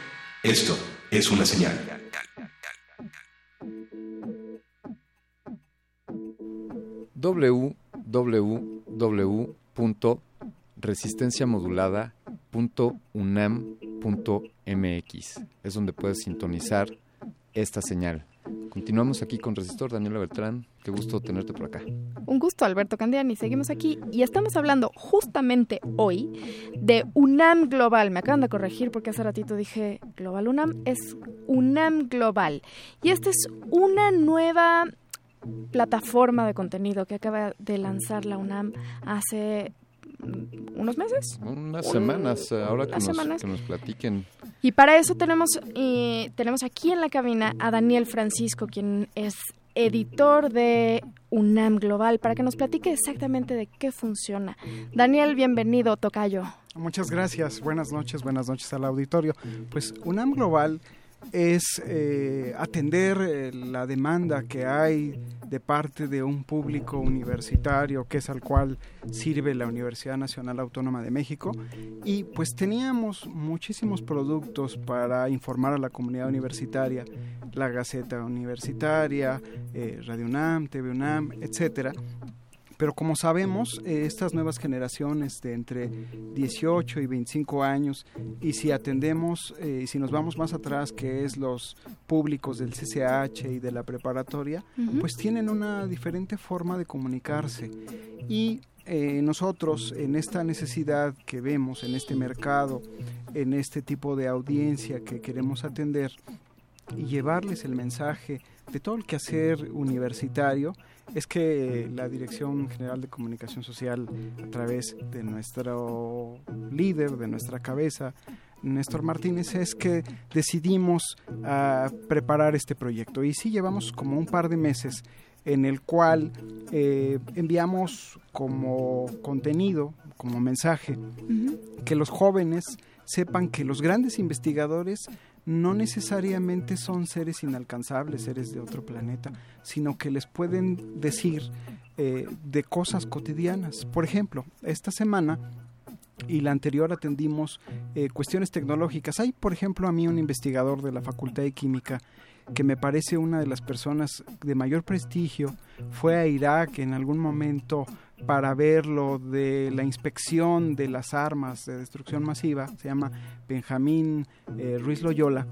Esto es una señal. www.resistenciamodulada.unam.mx es donde puedes sintonizar esta señal. Continuamos aquí con Resistor, Daniela Beltrán. Qué gusto tenerte por acá. Un gusto, Alberto Candiani. Seguimos aquí y estamos hablando justamente hoy de UNAM Global. Me acaban de corregir porque hace ratito dije Global UNAM. Es UNAM Global. Y esta es una nueva plataforma de contenido que acaba de lanzar la UNAM hace unos meses. Unas Un- semanas, eh, ahora que unas nos, semanas. que nos platiquen. Y para eso tenemos, eh, tenemos aquí en la cabina a Daniel Francisco, quien es editor de UNAM Global, para que nos platique exactamente de qué funciona. Daniel, bienvenido, Tocayo. Muchas gracias. Buenas noches, buenas noches al auditorio. Pues UNAM Global es eh, atender eh, la demanda que hay de parte de un público universitario que es al cual sirve la Universidad Nacional Autónoma de México y pues teníamos muchísimos productos para informar a la comunidad universitaria, la Gaceta Universitaria, eh, Radio UNAM, TV UNAM, etcétera. Pero como sabemos, eh, estas nuevas generaciones de entre 18 y 25 años, y si atendemos, eh, si nos vamos más atrás, que es los públicos del CCH y de la preparatoria, pues tienen una diferente forma de comunicarse. Y eh, nosotros, en esta necesidad que vemos, en este mercado, en este tipo de audiencia que queremos atender, y llevarles el mensaje de todo el quehacer universitario es que la Dirección General de Comunicación Social, a través de nuestro líder, de nuestra cabeza, Néstor Martínez, es que decidimos ah, preparar este proyecto. Y sí llevamos como un par de meses en el cual eh, enviamos como contenido, como mensaje, que los jóvenes sepan que los grandes investigadores no necesariamente son seres inalcanzables, seres de otro planeta, sino que les pueden decir eh, de cosas cotidianas. Por ejemplo, esta semana y la anterior atendimos eh, cuestiones tecnológicas. Hay, por ejemplo, a mí un investigador de la Facultad de Química que me parece una de las personas de mayor prestigio, fue a Irak en algún momento para ver lo de la inspección de las armas de destrucción masiva, se llama Benjamín eh, Ruiz Loyola,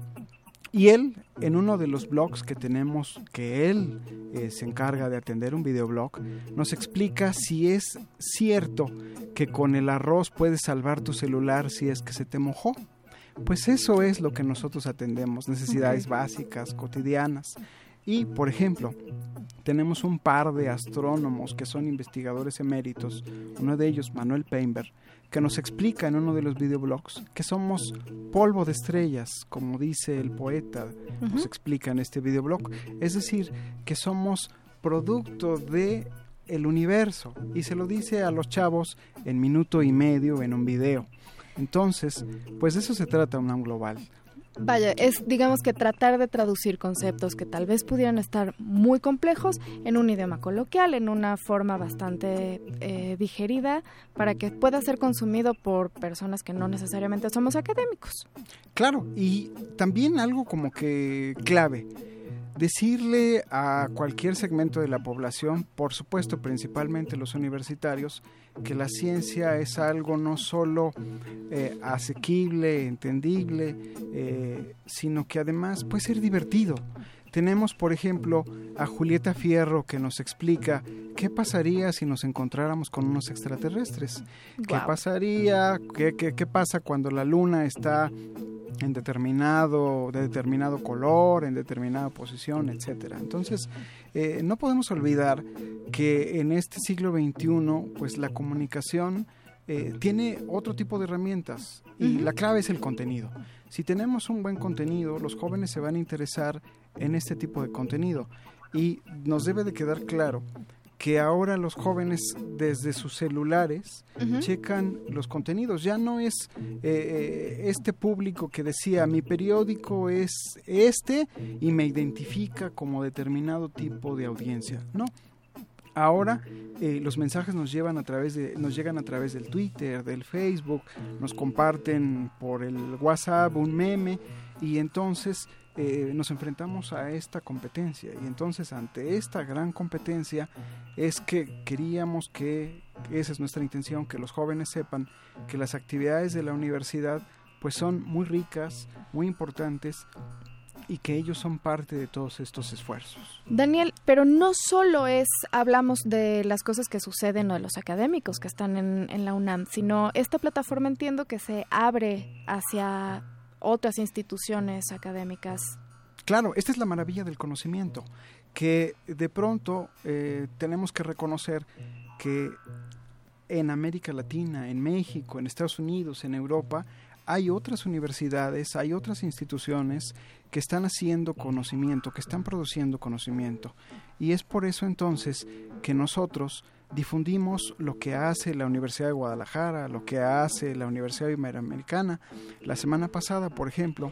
y él, en uno de los blogs que tenemos, que él eh, se encarga de atender, un videoblog, nos explica si es cierto que con el arroz puedes salvar tu celular si es que se te mojó. Pues eso es lo que nosotros atendemos, necesidades básicas, cotidianas. Y, por ejemplo, tenemos un par de astrónomos que son investigadores eméritos, uno de ellos, Manuel Painberg, que nos explica en uno de los videoblogs que somos polvo de estrellas, como dice el poeta, nos explica en este videoblog. Es decir, que somos producto de el universo y se lo dice a los chavos en minuto y medio en un video. Entonces, pues de eso se trata UNAM Global. Vaya, es digamos que tratar de traducir conceptos que tal vez pudieran estar muy complejos en un idioma coloquial, en una forma bastante eh, digerida, para que pueda ser consumido por personas que no necesariamente somos académicos. Claro, y también algo como que clave, decirle a cualquier segmento de la población, por supuesto principalmente los universitarios, que la ciencia es algo no solo eh, asequible, entendible, eh, sino que además puede ser divertido. Tenemos, por ejemplo, a Julieta Fierro que nos explica qué pasaría si nos encontráramos con unos extraterrestres. ¿Qué pasaría? ¿Qué, qué, qué pasa cuando la luna está en determinado, de determinado color, en determinada posición, etcétera. Entonces, eh, no podemos olvidar que en este siglo XXI, pues la comunicación eh, tiene otro tipo de herramientas y la clave es el contenido. Si tenemos un buen contenido, los jóvenes se van a interesar en este tipo de contenido y nos debe de quedar claro que ahora los jóvenes desde sus celulares checan los contenidos. Ya no es eh, eh, este público que decía mi periódico es este y me identifica como determinado tipo de audiencia. No. Ahora eh, los mensajes nos llevan a través de, nos llegan a través del Twitter, del Facebook, nos comparten por el WhatsApp un meme y entonces eh, nos enfrentamos a esta competencia. Y entonces ante esta gran competencia es que queríamos que esa es nuestra intención que los jóvenes sepan que las actividades de la universidad pues son muy ricas, muy importantes y que ellos son parte de todos estos esfuerzos. Daniel, pero no solo es, hablamos de las cosas que suceden o de los académicos que están en, en la UNAM, sino esta plataforma entiendo que se abre hacia otras instituciones académicas. Claro, esta es la maravilla del conocimiento, que de pronto eh, tenemos que reconocer que en América Latina, en México, en Estados Unidos, en Europa, hay otras universidades, hay otras instituciones que están haciendo conocimiento, que están produciendo conocimiento. Y es por eso entonces que nosotros difundimos lo que hace la Universidad de Guadalajara, lo que hace la Universidad Iberoamericana. La semana pasada, por ejemplo,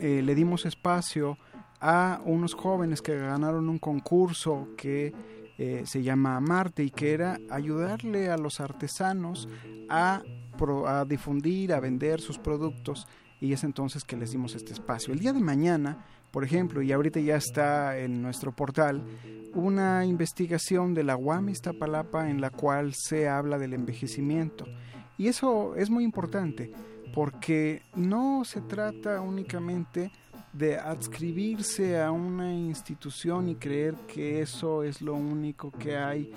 eh, le dimos espacio a unos jóvenes que ganaron un concurso que eh, se llama Marte y que era ayudarle a los artesanos a, pro- a difundir, a vender sus productos y es entonces que les dimos este espacio. El día de mañana, por ejemplo, y ahorita ya está en nuestro portal, una investigación de la UAM Iztapalapa en la cual se habla del envejecimiento. Y eso es muy importante porque no se trata únicamente de adscribirse a una institución y creer que eso es lo único que hay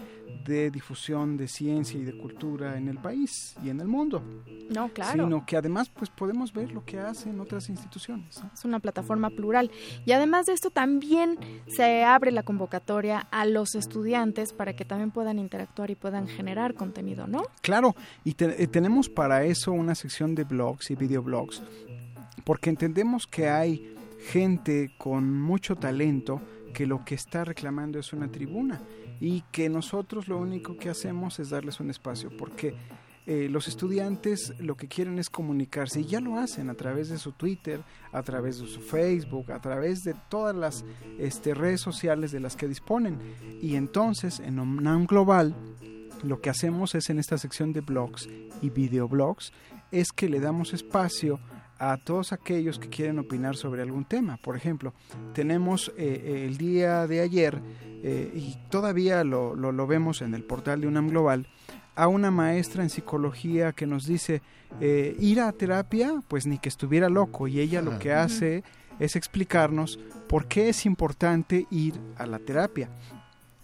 de difusión de ciencia y de cultura en el país y en el mundo, No, claro. sino que además pues podemos ver lo que hacen otras instituciones. Es una plataforma plural. Y además de esto también se abre la convocatoria a los estudiantes para que también puedan interactuar y puedan generar contenido, ¿no? Claro, y te- eh, tenemos para eso una sección de blogs y videoblogs, porque entendemos que hay gente con mucho talento que lo que está reclamando es una tribuna y que nosotros lo único que hacemos es darles un espacio, porque eh, los estudiantes lo que quieren es comunicarse y ya lo hacen a través de su Twitter, a través de su Facebook, a través de todas las este, redes sociales de las que disponen. Y entonces en UNAM Global lo que hacemos es en esta sección de blogs y videoblogs es que le damos espacio a todos aquellos que quieren opinar sobre algún tema. Por ejemplo, tenemos eh, eh, el día de ayer, eh, y todavía lo, lo, lo vemos en el portal de UNAM Global, a una maestra en psicología que nos dice, eh, ir a terapia, pues ni que estuviera loco, y ella lo que hace es explicarnos por qué es importante ir a la terapia.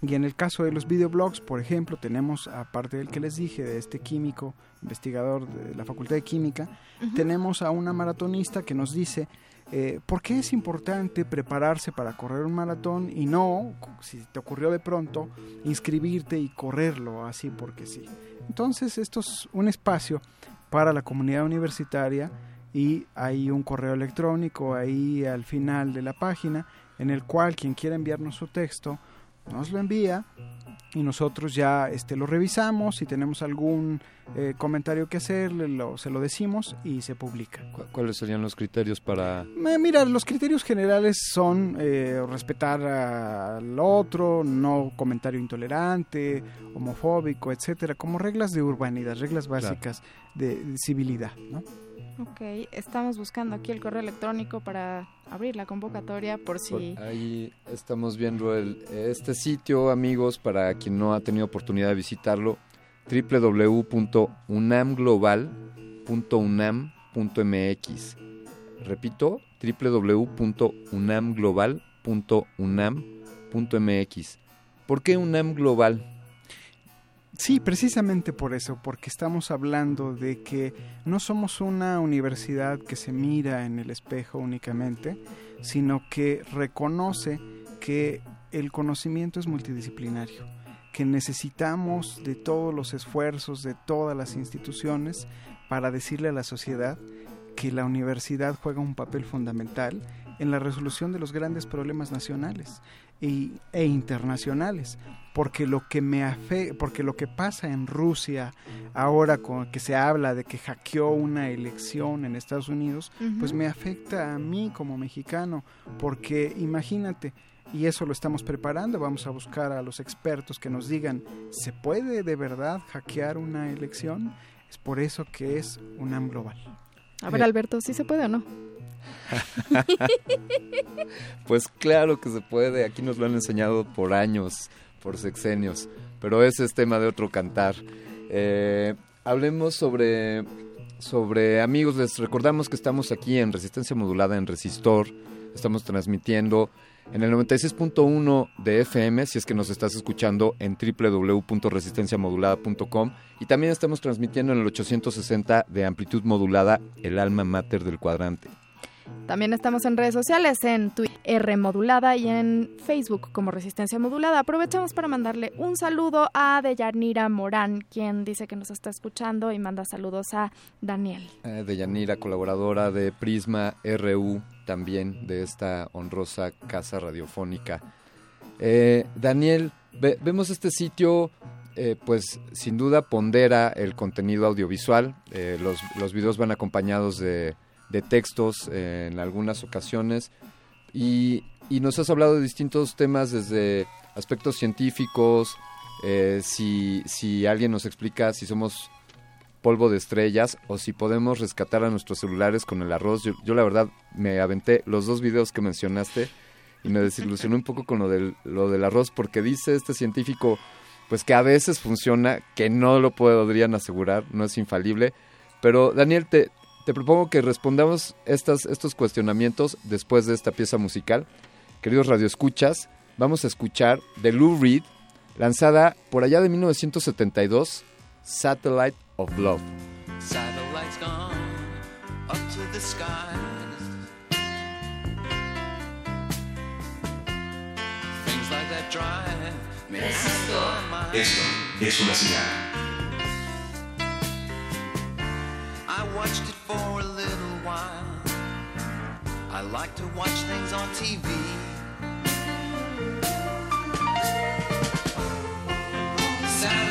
Y en el caso de los videoblogs, por ejemplo, tenemos, aparte del que les dije, de este químico, investigador de la Facultad de Química, tenemos a una maratonista que nos dice eh, por qué es importante prepararse para correr un maratón y no, si te ocurrió de pronto, inscribirte y correrlo así porque sí. Entonces, esto es un espacio para la comunidad universitaria y hay un correo electrónico ahí al final de la página en el cual quien quiera enviarnos su texto nos lo envía y nosotros ya este lo revisamos si tenemos algún eh, comentario que hacerle lo, se lo decimos y se publica ¿Cuáles serían los criterios para...? Eh, Mira, los criterios generales son eh, respetar al otro, no comentario intolerante, homofóbico, etcétera, como reglas de urbanidad, reglas básicas de, de civilidad, ¿no? Ok, estamos buscando aquí el correo electrónico para abrir la convocatoria por si... Ahí estamos viendo este sitio, amigos, para quien no ha tenido oportunidad de visitarlo, www.unamglobal.unam.mx. Repito, www.unamglobal.unam.mx. ¿Por qué UNAM Global? Sí, precisamente por eso, porque estamos hablando de que no somos una universidad que se mira en el espejo únicamente, sino que reconoce que el conocimiento es multidisciplinario, que necesitamos de todos los esfuerzos de todas las instituciones para decirle a la sociedad que la universidad juega un papel fundamental en la resolución de los grandes problemas nacionales e internacionales porque lo que me afe- porque lo que pasa en Rusia ahora con que se habla de que hackeó una elección en Estados Unidos pues me afecta a mí como mexicano porque imagínate y eso lo estamos preparando vamos a buscar a los expertos que nos digan se puede de verdad hackear una elección es por eso que es UNAM global. A ver, Alberto, ¿sí se puede o no? [laughs] Pues claro que se puede, aquí nos lo han enseñado por años, por sexenios, pero ese es tema de otro cantar. Eh, hablemos sobre, sobre amigos, les recordamos que estamos aquí en Resistencia Modulada en Resistor, estamos transmitiendo en el 96.1 de FM, si es que nos estás escuchando en www.resistenciamodulada.com y también estamos transmitiendo en el 860 de amplitud modulada, el alma mater del cuadrante. También estamos en redes sociales, en Twitter R Modulada y en Facebook como Resistencia Modulada. Aprovechamos para mandarle un saludo a Deyanira Morán, quien dice que nos está escuchando y manda saludos a Daniel. Eh, de Yanira, colaboradora de Prisma RU, también de esta honrosa casa radiofónica. Eh, Daniel, ve- vemos este sitio, eh, pues sin duda pondera el contenido audiovisual. Eh, los, los videos van acompañados de, de textos eh, en algunas ocasiones. Y, y nos has hablado de distintos temas desde aspectos científicos, eh, si, si alguien nos explica si somos polvo de estrellas o si podemos rescatar a nuestros celulares con el arroz. Yo, yo la verdad me aventé los dos videos que mencionaste y me desilusioné un poco con lo del, lo del arroz porque dice este científico pues que a veces funciona, que no lo podrían asegurar, no es infalible. Pero Daniel, te, te propongo que respondamos estas, estos cuestionamientos después de esta pieza musical. Queridos radioescuchas, vamos a escuchar de Lou Reed, lanzada por allá de 1972, Satellite of Love. Satellites gone up to the skies. Things like that drive me out of my mind. Esto es una señal. Watched it for a little while. I like to watch things on TV. Satellite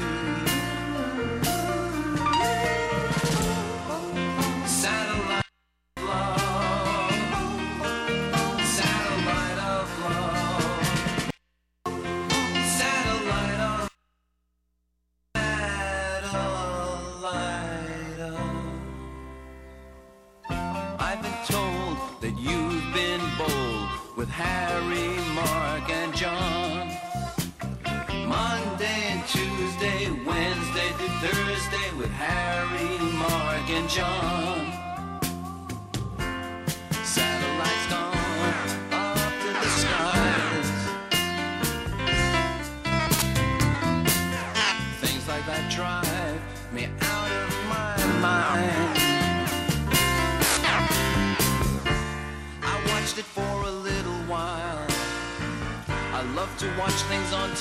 Harry, Mark, and John. Monday and Tuesday, Wednesday to Thursday with Harry, Mark, and John.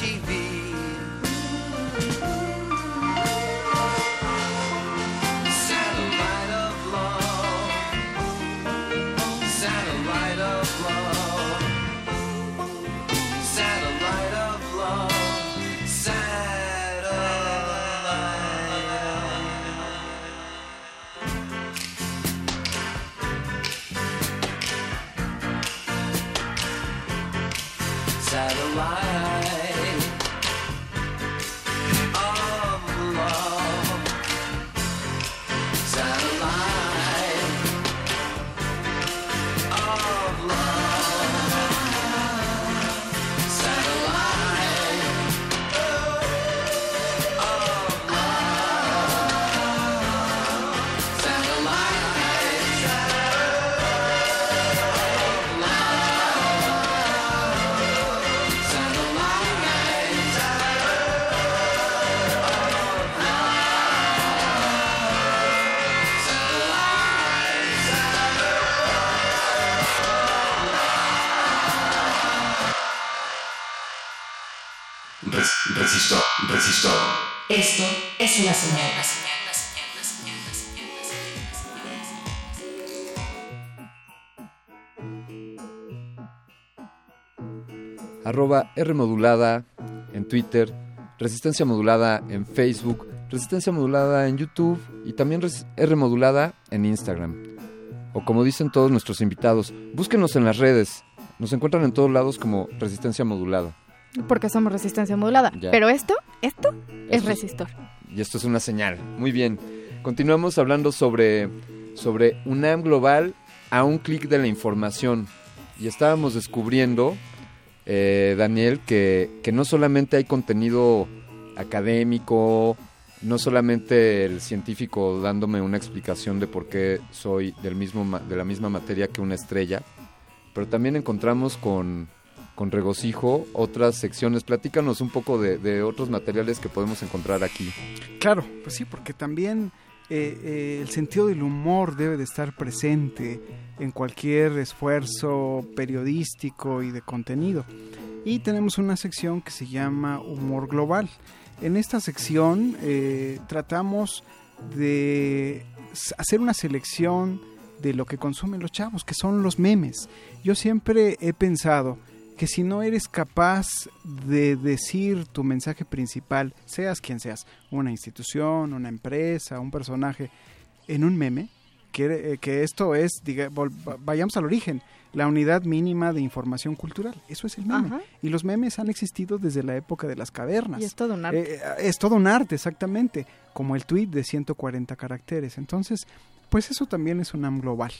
TV. Es una señal. Arroba R modulada en Twitter, Resistencia modulada en Facebook, Resistencia modulada en YouTube y también R modulada en Instagram. O como dicen todos nuestros invitados, búsquenos en las redes. Nos encuentran en todos lados como Resistencia modulada. Porque somos resistencia modulada. Ya. Pero esto, esto es Esto es- resistor. Y esto es una señal. Muy bien. Continuamos hablando sobre, sobre UNAM Global a un clic de la información. Y estábamos descubriendo, eh, Daniel, que, que no solamente hay contenido académico, no solamente el científico dándome una explicación de por qué soy del mismo de la misma materia que una estrella, pero también encontramos con, con regocijo otras secciones. Platícanos un poco de, otros materiales que podemos encontrar aquí. Claro, pues sí, porque también eh, eh, el sentido del humor debe de estar presente en cualquier esfuerzo periodístico y de contenido. Y tenemos una sección que se llama Humor Global. En esta sección eh, tratamos de hacer una selección de lo que consumen los chavos, que son los memes. Yo siempre he pensado que si no eres capaz de decir tu mensaje principal, seas quien seas, una institución, una empresa, un personaje, en un meme, que, eh, que esto es, diga, vayamos al origen, la unidad mínima de información cultural. Eso es el meme. Ajá. Y los memes han existido desde la época de las cavernas. Y es todo un arte. Eh, es todo un arte, exactamente, como el tweet de 140 caracteres. Entonces, pues eso también es UNAM Global.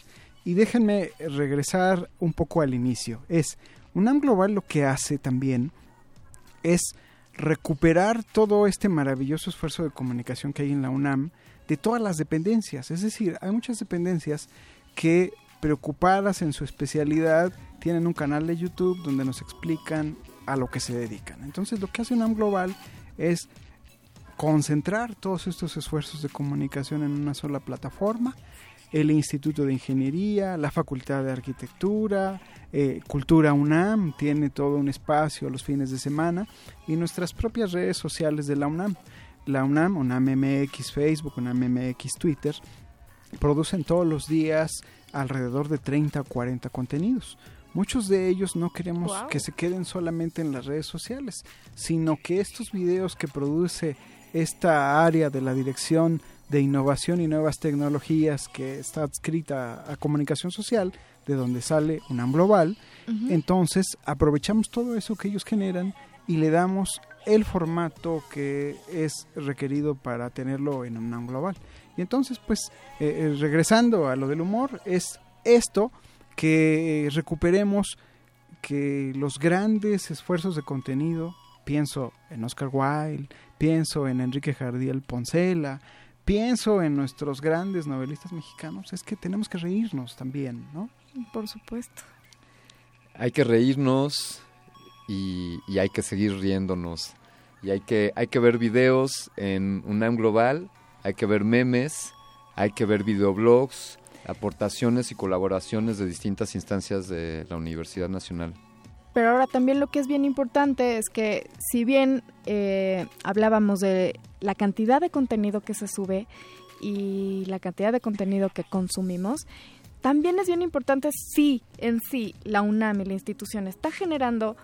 Y déjenme regresar un poco al inicio. Es, UNAM Global lo que hace también es recuperar todo este maravilloso esfuerzo de comunicación que hay en la UNAM de todas las dependencias. Es decir, hay muchas dependencias que preocupadas en su especialidad tienen un canal de YouTube donde nos explican a lo que se dedican. Entonces lo que hace UNAM Global es concentrar todos estos esfuerzos de comunicación en una sola plataforma. El Instituto de Ingeniería, la Facultad de Arquitectura, eh, Cultura UNAM tiene todo un espacio los fines de semana y nuestras propias redes sociales de la UNAM. La UNAM, UNAM MX Facebook, UNAM MX Twitter, producen todos los días alrededor de 30 o 40 contenidos. Muchos de ellos no queremos que se queden solamente en las redes sociales, sino que estos videos que produce esta área de la Dirección de Innovación y Nuevas Tecnologías que está adscrita a comunicación social, de donde sale UNAM Global, entonces aprovechamos todo eso que ellos generan y le damos el formato que es requerido para tenerlo en UNAM Global. Y entonces, pues, eh, eh, regresando a lo del humor, es esto que recuperemos que los grandes esfuerzos de contenido, pienso en Oscar Wilde, pienso en Enrique Jardiel Poncela, pienso en nuestros grandes novelistas mexicanos, es que tenemos que reírnos también, ¿no? Por supuesto. Hay que reírnos y, y hay que seguir riéndonos. Y hay que, hay que ver videos en UNAM Global, hay que ver memes, hay que ver videoblogs, aportaciones y colaboraciones de distintas instancias de la Universidad Nacional. Pero ahora también lo que es bien importante es que si bien eh, hablábamos de la cantidad de contenido que se sube y la cantidad de contenido que consumimos, también es bien importante si en sí la UNAM y la institución está generando,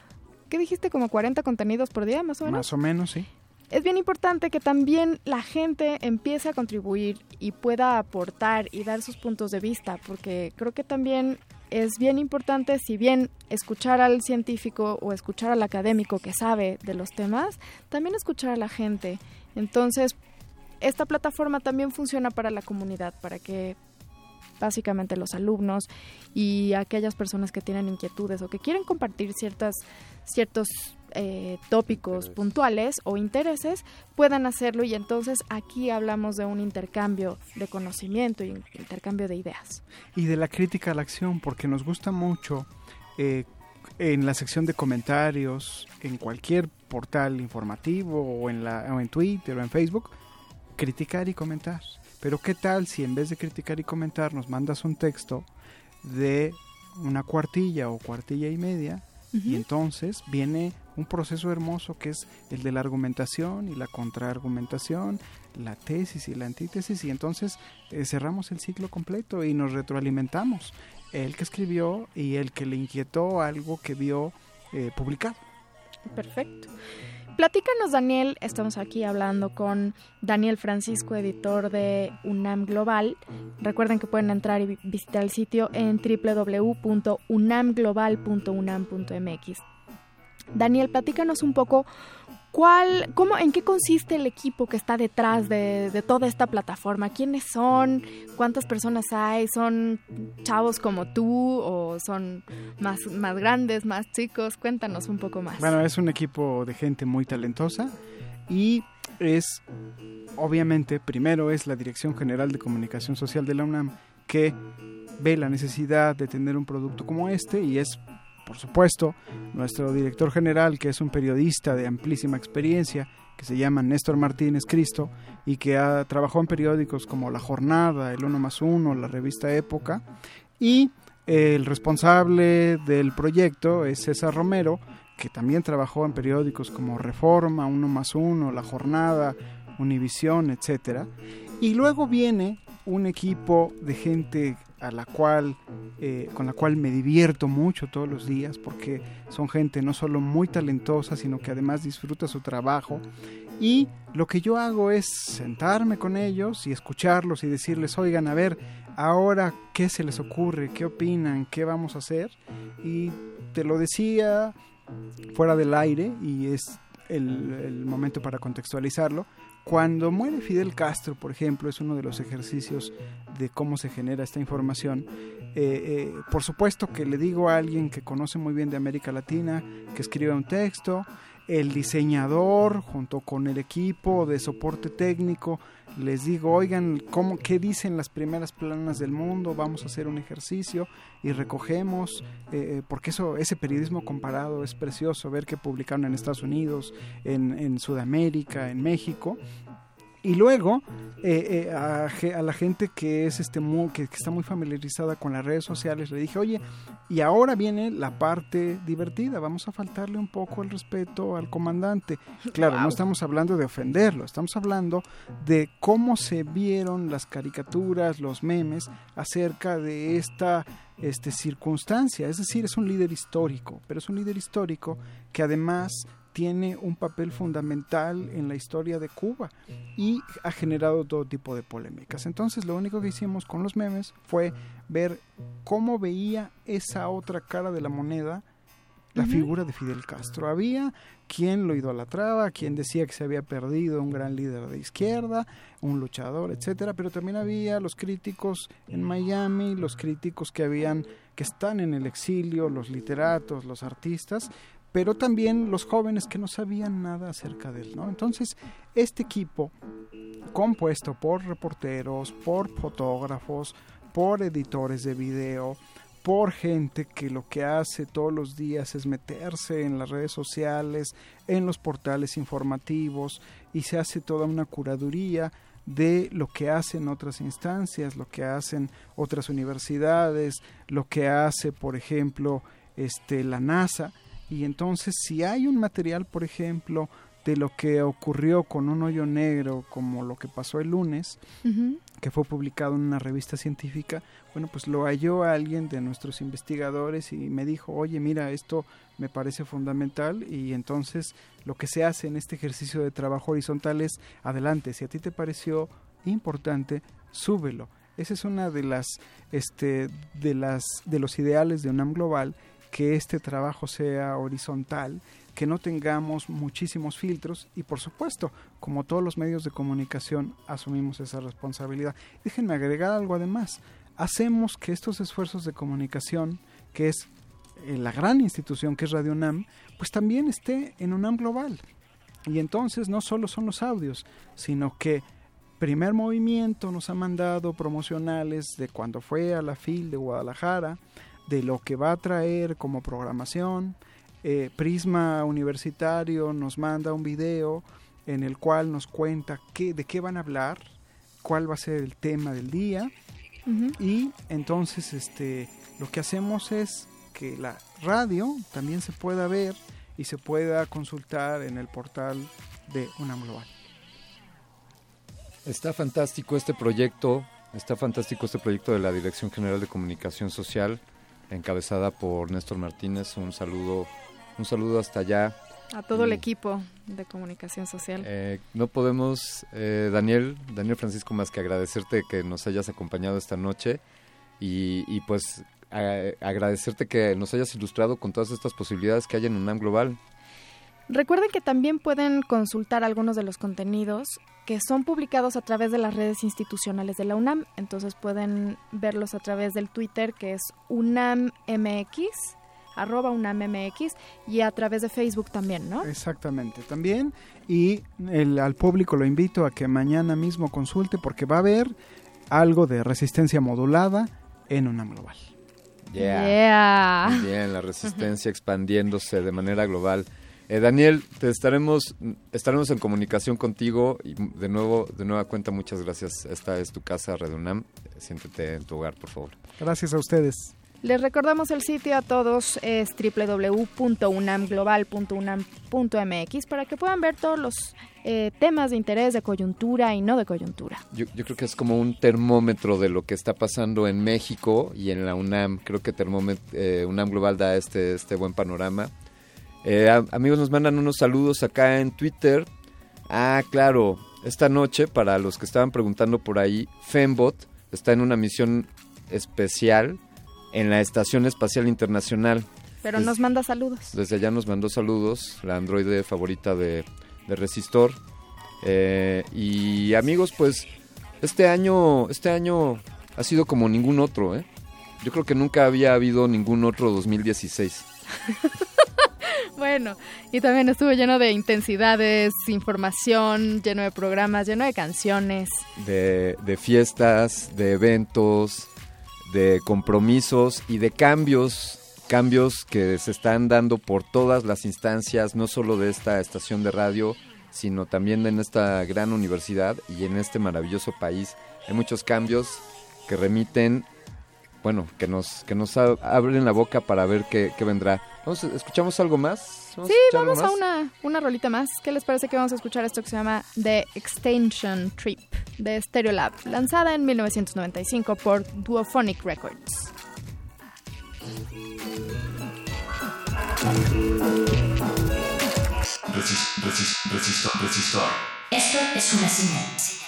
¿qué dijiste? Como 40 contenidos por día más o menos. Más o menos, sí. Es bien importante que también la gente empiece a contribuir y pueda aportar y dar sus puntos de vista, porque creo que también es bien importante, si bien escuchar al científico o escuchar al académico que sabe de los temas, también escuchar a la gente. Entonces, esta plataforma también funciona para la comunidad, para que básicamente los alumnos y aquellas personas que tienen inquietudes o que quieren compartir ciertas, ciertos eh, tópicos puntuales o intereses puedan hacerlo y entonces aquí hablamos de un intercambio de conocimiento y un intercambio de ideas. y de la crítica a la acción, porque nos gusta mucho eh, en la sección de comentarios, en cualquier portal informativo o en, la, o en Twitter o en Facebook, criticar y comentar. Pero ¿qué tal si en vez de criticar y comentar nos mandas un texto de una cuartilla o cuartilla y media Y entonces viene un proceso hermoso que es el de la argumentación y la contraargumentación, la tesis y la antítesis, y entonces eh, cerramos el ciclo completo y nos retroalimentamos. El que escribió y el que le inquietó algo que vio eh, publicado. Perfecto. Platícanos, Daniel. Estamos aquí hablando con Daniel Francisco, editor de UNAM Global. Recuerden que pueden entrar y vi- visitar el sitio en www.unamglobal.unam.mx. Daniel, platícanos un poco cuál, cómo, en qué consiste el equipo que está detrás de, toda esta plataforma. ¿Quiénes son? ¿Cuántas personas hay? ¿Son chavos como tú o son más, más grandes, más chicos? Cuéntanos un poco más. Bueno, es un equipo de gente muy talentosa y es, obviamente, primero es la Dirección General de Comunicación Social de la UNAM que ve la necesidad de tener un producto como este y es, por supuesto, nuestro director general, que es un periodista de amplísima experiencia, que se llama Néstor Martínez Cristo y que ha trabajado en periódicos como La Jornada, El Uno más Uno, la revista Época y el responsable del proyecto es César Romero, que también trabajó en periódicos como Reforma, Uno más Uno, La Jornada, Univisión, etcétera. Y luego viene un equipo de gente a la cual, eh, con la cual me divierto mucho todos los días, porque son gente no solo muy talentosa, sino que además disfruta su trabajo. Y lo que yo hago es sentarme con ellos y escucharlos y decirles, oigan, a ver, ahora qué se les ocurre, qué opinan, qué vamos a hacer. Y te lo decía fuera del aire y es el, el momento para contextualizarlo. Cuando muere Fidel Castro, por ejemplo, es uno de los ejercicios de cómo se genera esta información. Eh, eh, por supuesto que le digo a alguien que conoce muy bien de América Latina que escriba un texto, el diseñador junto con el equipo de soporte técnico les digo, oigan, ¿cómo, ¿qué dicen las primeras planas del mundo? Vamos a hacer un ejercicio y recogemos, eh, porque eso, ese periodismo comparado es precioso, ver que publicaron en Estados Unidos, en Sudamérica, en México. Y luego eh, eh, a, la gente que es este que está muy familiarizada con las redes sociales le dije, oye, y ahora viene la parte divertida, vamos a faltarle un poco el respeto al comandante. Claro, no estamos hablando de ofenderlo, estamos hablando de cómo se vieron las caricaturas, los memes acerca de esta este, circunstancia. Es decir, es un líder histórico, pero es un líder histórico que además tiene un papel fundamental en la historia de Cuba y ha generado todo tipo de polémicas. Entonces lo único que hicimos con los memes fue ver cómo veía esa otra cara de la moneda la figura de Fidel Castro. Había quien lo idolatraba, quien decía que se había perdido un gran líder de izquierda, un luchador, etcétera, pero también había los críticos en Miami, los críticos que habían que están en el exilio, los literatos, los artistas, pero también los jóvenes que no sabían nada acerca de él, ¿no? Entonces, este equipo compuesto por reporteros, por fotógrafos, por editores de video, por gente que lo que hace todos los días es meterse en las redes sociales, en los portales informativos y se hace toda una curaduría de lo que hacen otras instancias, lo que hacen otras universidades, lo que hace, por ejemplo, este la NASA y entonces si hay un material, por ejemplo, de lo que ocurrió con un hoyo negro, como lo que pasó el lunes, que fue publicado en una revista científica, bueno, pues lo halló alguien de nuestros investigadores y me dijo, oye, mira, esto me parece fundamental y entonces lo que se hace en este ejercicio de trabajo horizontal es, adelante, si a ti te pareció importante, súbelo. Esa es una de las, este, de las, de los ideales de UNAM Global, que este trabajo sea horizontal, que no tengamos muchísimos filtros y por supuesto, como todos los medios de comunicación, asumimos esa responsabilidad. Déjenme agregar algo además. Hacemos que estos esfuerzos de comunicación, que es eh, la gran institución que es Radio UNAM, pues también esté en UNAM Global. Y entonces no solo son los audios, sino que Primer Movimiento nos ha mandado promocionales de cuando fue a la FIL de Guadalajara, de lo que va a traer como programación. Eh, Prisma Universitario nos manda un video en el cual nos cuenta qué, de qué van a hablar, cuál va a ser el tema del día. Y entonces este, lo que hacemos es que la radio también se pueda ver y se pueda consultar en el portal de UNAM Global. Está fantástico este proyecto, está fantástico este proyecto de la Dirección General de Comunicación Social, encabezada por Néstor Martínez. Un saludo, un saludo hasta allá. A todo el Y, equipo de comunicación social. eh, no podemos, eh, Daniel, Daniel Francisco, más que agradecerte que nos hayas acompañado esta noche y, y pues a- agradecerte que nos hayas ilustrado con todas estas posibilidades que hay en UNAM Global. Recuerden que también pueden consultar algunos de los contenidos que son publicados a través de las redes institucionales de la UNAM. Entonces pueden verlos a través del Twitter que es UNAMMX, arroba UNAMMX, y a través de Facebook también, ¿no? Exactamente, también. Y el- al público lo invito a que mañana mismo consulte porque va a haber algo de resistencia modulada en UNAM Global. Yeah. Yeah. Muy Bien, la resistencia expandiéndose de manera global. Eh, Daniel, te estaremos estaremos en comunicación contigo y de nuevo de nueva cuenta muchas gracias. Esta es tu casa Redunam. Siéntete en tu hogar, por favor. Gracias a ustedes. Les recordamos el sitio a todos, es www.unamglobal.unam.mx para que puedan ver todos los eh, temas de interés de coyuntura y no de coyuntura. Yo, yo creo que es como un termómetro de lo que está pasando en México y en la UNAM. Creo que termómet- eh, UNAM Global da este, este buen panorama. Eh, a- amigos, nos mandan unos saludos acá en Twitter. Ah, claro, esta noche, para los que estaban preguntando por ahí, Fembot está en una misión especial en la Estación Espacial Internacional. Pero nos manda saludos. desde allá nos mandó saludos, la androide favorita de, de Resistor. Eh, y amigos, pues este año, este año ha sido como ningún otro, ¿eh? Yo creo que nunca había habido ningún otro 2016. [laughs] Bueno, y también estuvo lleno de intensidades, información, lleno de programas, lleno de canciones. De, de fiestas, de eventos, de compromisos y de cambios, cambios que se están dando por todas las instancias, no solo de esta estación de radio, sino también en esta gran universidad y en este maravilloso país. Hay muchos cambios que remiten, bueno, que nos, que nos abren la boca para ver qué, qué vendrá. Vamos, ¿Escuchamos algo más? ¿Vamos Sí, a vamos a una, una rolita más. ¿Qué les parece que vamos a escuchar esto que se llama The Extension Trip de Stereolab, lanzada en 1995 por Duophonic Records? Esto es una señal.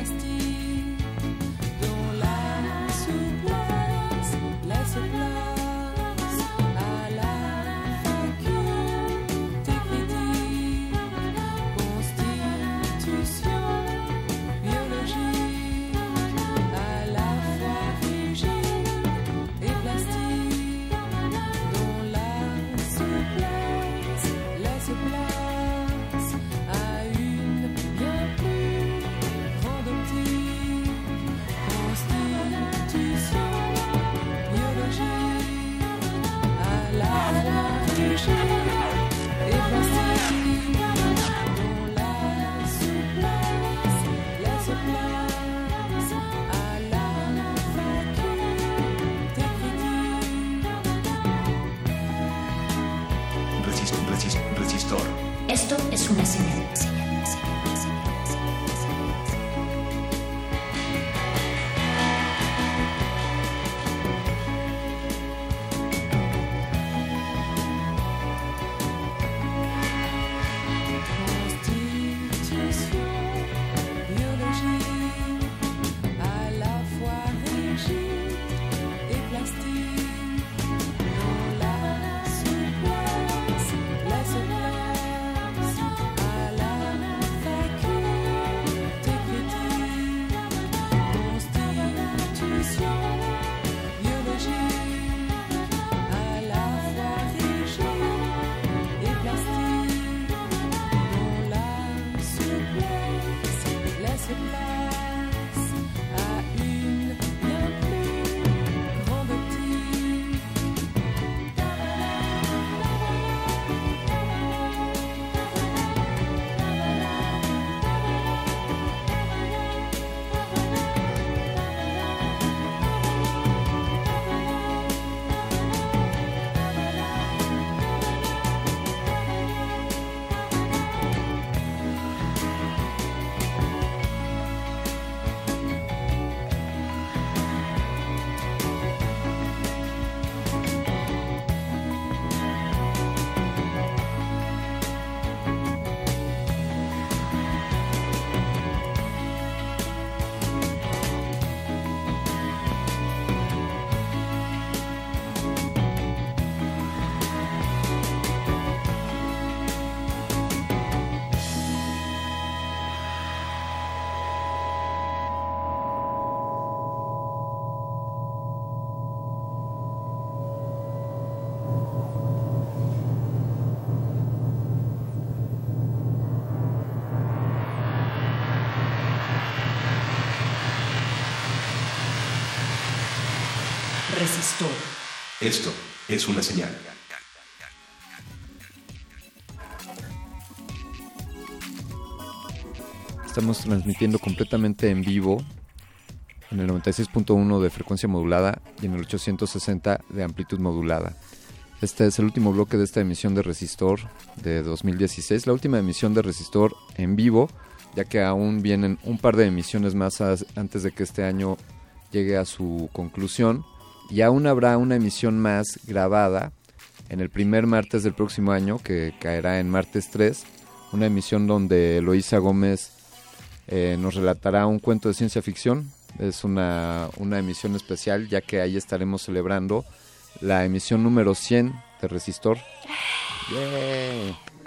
rest Esto es es una señal. Estamos transmitiendo completamente en vivo en el 96.1 de frecuencia modulada y en el 860 de amplitud modulada. Este es el último bloque de esta emisión de Resistor de 2016, la última emisión de Resistor en vivo, ya que aún vienen un par de emisiones más antes de que este año llegue a su conclusión y aún habrá una emisión más grabada en el primer martes del próximo año, que caerá en martes 3, una emisión donde Eloísa Gómez eh, nos relatará un cuento de ciencia ficción. Es una, una emisión especial, ya que ahí estaremos celebrando la emisión número 100 de Resistor.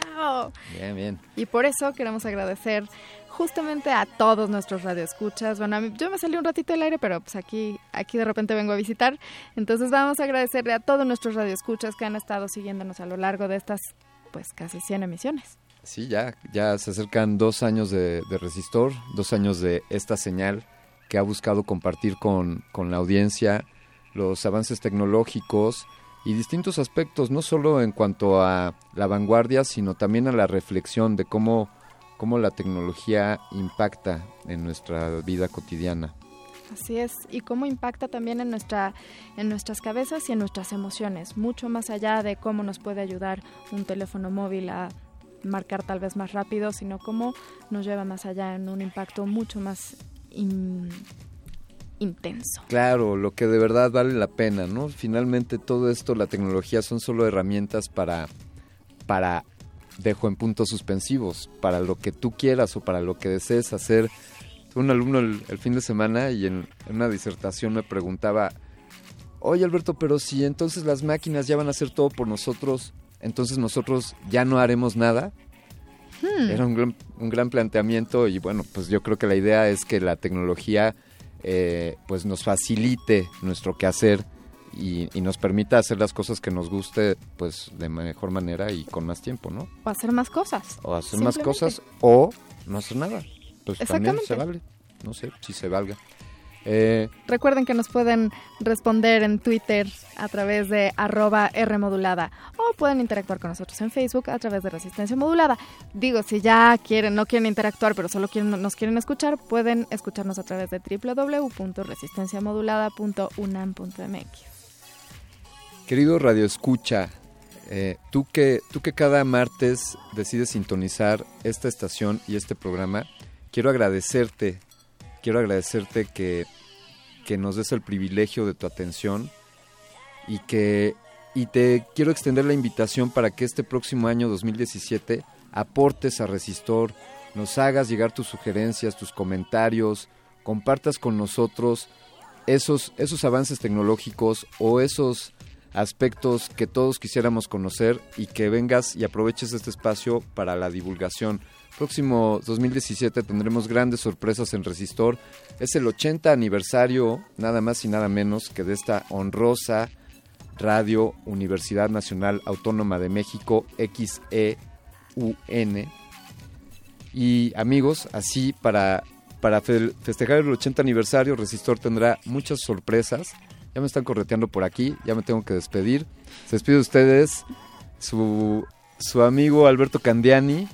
Bravo. Bien, bien. Y por eso queremos agradecer justamente a todos nuestros radioescuchas. Bueno, a mí- yo me salí un ratito del aire, pero pues aquí, aquí de repente vengo a visitar. Entonces vamos a agradecerle a todos nuestros radioescuchas que han estado siguiéndonos a lo largo de estas pues casi 100 emisiones. Sí, ya, ya se acercan dos años de, de Resistor, dos años de esta señal que ha buscado compartir con, con la audiencia los avances tecnológicos y distintos aspectos, no solo en cuanto a la vanguardia, sino también a la reflexión de cómo, cómo la tecnología impacta en nuestra vida cotidiana. Así es, y cómo impacta también en, nuestra, en nuestras cabezas y en nuestras emociones, mucho más allá de cómo nos puede ayudar un teléfono móvil a marcar tal vez más rápido, sino cómo nos lleva más allá en un impacto mucho más in- intenso. Claro, lo que de verdad vale la pena, ¿no? Finalmente todo esto, la tecnología son solo herramientas para, para, dejo en puntos suspensivos, para lo que tú quieras o para lo que desees hacer. Tuve un alumno el, el fin de semana y en, en una disertación me preguntaba, oye Alberto, pero si entonces las máquinas ya van a hacer todo por nosotros, entonces nosotros ya no haremos nada. Hmm. Era un gran, un gran planteamiento y bueno, pues yo creo que la idea es que la tecnología eh, pues nos facilite nuestro quehacer y, y nos permita hacer las cosas que nos guste pues de mejor manera y con más tiempo, ¿no? O hacer más cosas. O hacer más cosas o no hacer nada. Pues también se vale. No sé si se valga. Eh, Recuerden que nos pueden responder en Twitter a través de arroba Rmodulada o pueden interactuar con nosotros en Facebook a través de Resistencia Modulada. Digo, si ya quieren, no quieren interactuar, pero solo quieren, nos quieren escuchar, pueden escucharnos a través de www.resistenciamodulada.unam.mx. Querido Radio Escucha, eh, tú, que, tú que cada martes decides sintonizar esta estación y este programa, quiero agradecerte, quiero agradecerte que, que nos des el privilegio de tu atención y que y te quiero extender la invitación para que este próximo año 2017 aportes a Resistor, nos hagas llegar tus sugerencias, tus comentarios, compartas con nosotros esos, esos avances tecnológicos o esos aspectos que todos quisiéramos conocer y que vengas y aproveches este espacio para la divulgación. Próximo 2017 tendremos grandes sorpresas en Resistor. Es el 80 aniversario, nada más y nada menos que de esta honrosa Radio Universidad Nacional Autónoma de México, XEUN. Y amigos, así para, para fe- festejar el 80 aniversario, Resistor tendrá muchas sorpresas. Ya me están correteando por aquí, ya me tengo que despedir. Se despide de ustedes su, su amigo Alberto Candiani.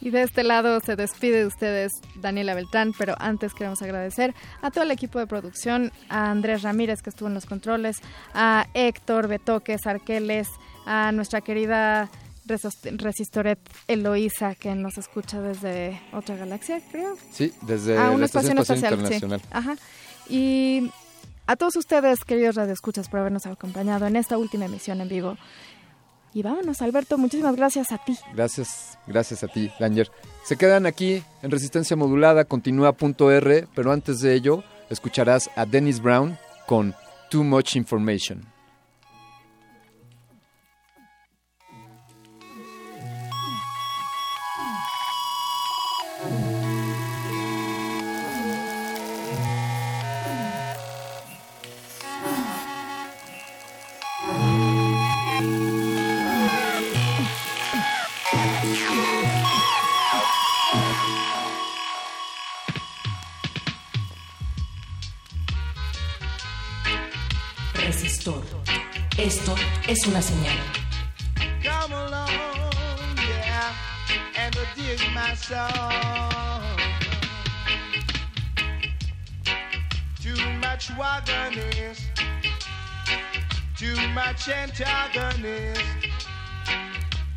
Y de este lado se despide de ustedes Daniela Beltrán, pero antes queremos agradecer a todo el equipo de producción, a Andrés Ramírez que estuvo en los controles, a Héctor Betoques Arqueles, a nuestra querida Resistoret Eloísa que nos escucha desde otra galaxia, creo. Sí, desde a Estación estación Espacial sí. Ajá. Y a todos ustedes, queridos radioescuchas, por habernos acompañado en esta última emisión en vivo. Y vámonos, Alberto, muchísimas gracias a ti. Gracias, gracias a ti, Danger. Se quedan aquí en Resistencia Modulada, continúa punto R, pero antes de ello escucharás a Dennis Brown con Too Much Information. Es una señal. Come along, yeah, and dig my song. Too much wagonist, too much antagonist.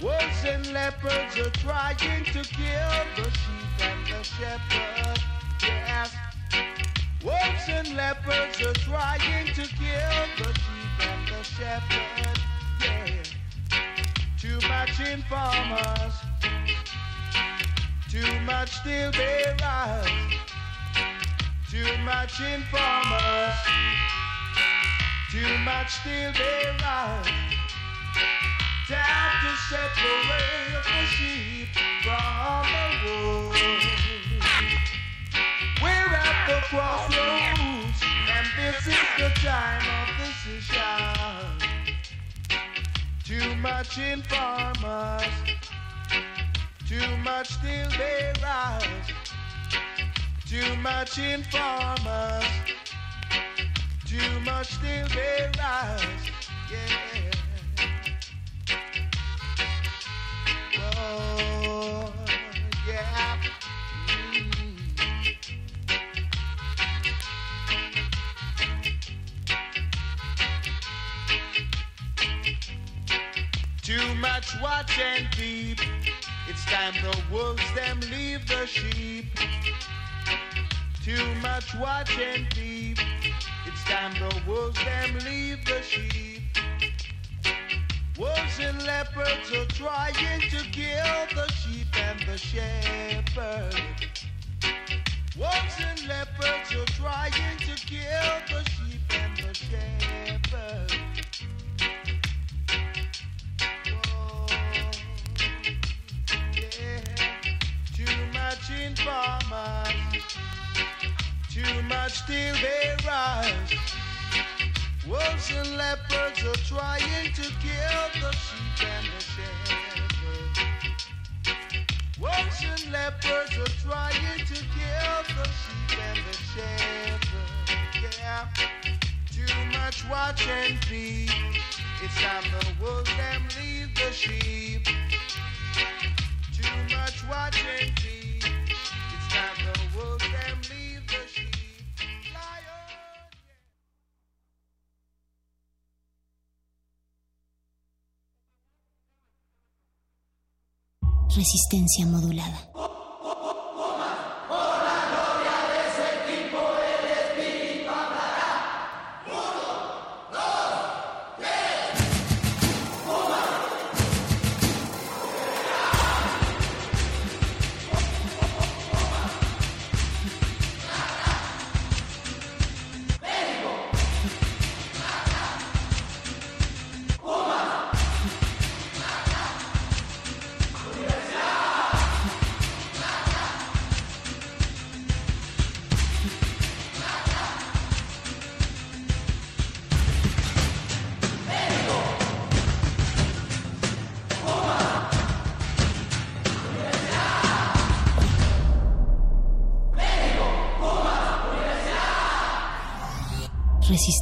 Wolves and leopards are trying to kill the sheep and the shepherd. Yes. Wolves and leopards are trying to kill the sheep shepherd. Yeah. Too much informers, too much still bearers, too much too much still bearers. Time to separate the sheep from the wolves. We're at the crossroads, and this is the time of decision. Too much informers, too much still bearers, too much informers, too much still bearers. Yeah. Much watch and keep. It's time the wolves them leave the sheep. Too much watch and keep. It's time the wolves them leave the sheep. Wolves and leopards are trying to kill the sheep and the shepherd. Wolves and leopards are trying to kill the sheep and the much too much still bearers. Wolves and leopards are trying to kill the sheep and the shepherd. Wolves and leopards are trying to kill the sheep and the shepherd. Yeah. Too much watch and feed. It's time the wolves them leave the sheep. Too much watch and feed. Resistencia modulada.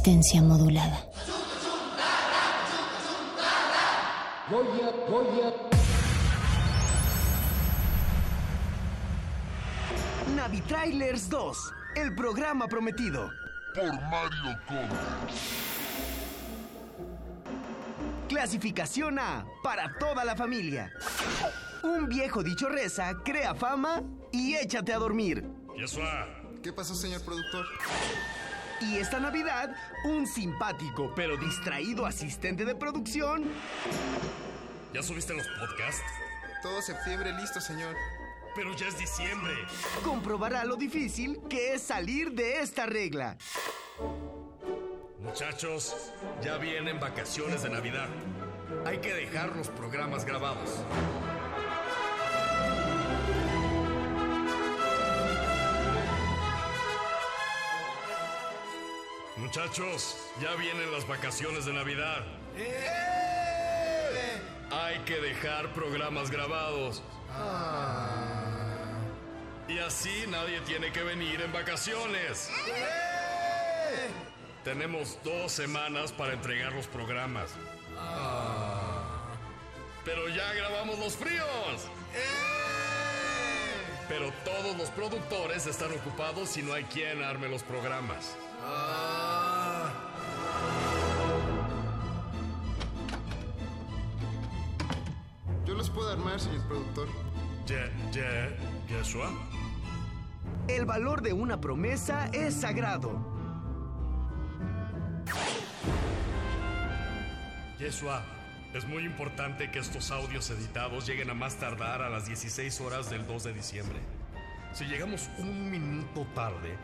Resistencia modulada. Navitrailers 2, el programa prometido. Por Mario Kart. Clasificación A, para toda la familia. Un viejo dicho reza, crea fama y échate a dormir. ¿Qué pasó, señor productor? Y esta Navidad, un simpático pero distraído asistente de producción ¿Ya subiste los podcasts? Todo septiembre listo, señor. Pero ya es diciembre. comprobará lo difícil que es salir de esta regla. Muchachos, ya vienen vacaciones de Navidad. Hay que dejar los programas grabados. Muchachos, ya vienen las vacaciones de Navidad. Hay que dejar programas grabados. Y así nadie tiene que venir en vacaciones. Tenemos dos semanas para entregar los programas. Pero ya grabamos los fríos. Pero todos los productores están ocupados y no hay quien arme los programas. Yo los puedo armar, señor productor. Ya, ya, Yeshua. El valor de una promesa es sagrado. Yeshua, es muy importante que estos audios editados lleguen a más tardar a las 16 horas del 2 de diciembre. Si llegamos un minuto tarde,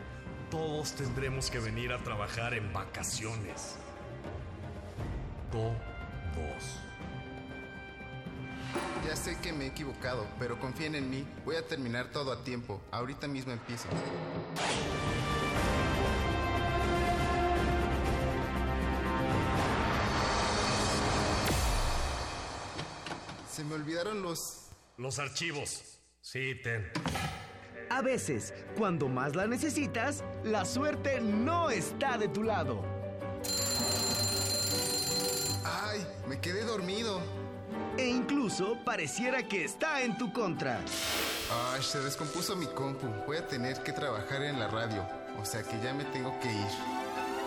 todos tendremos que venir a trabajar en vacaciones. Todos. Ya sé que me he equivocado, pero confíen en mí. Voy a terminar todo a tiempo. Ahorita mismo empiezo. Se me olvidaron los... Los archivos. Sí, ten. A veces, cuando más la necesitas, la suerte no está de tu lado. ¡Ay! Me quedé dormido. E incluso pareciera que está en tu contra. Ay, se descompuso mi compu. Voy a tener que trabajar en la radio. O sea que ya me tengo que ir.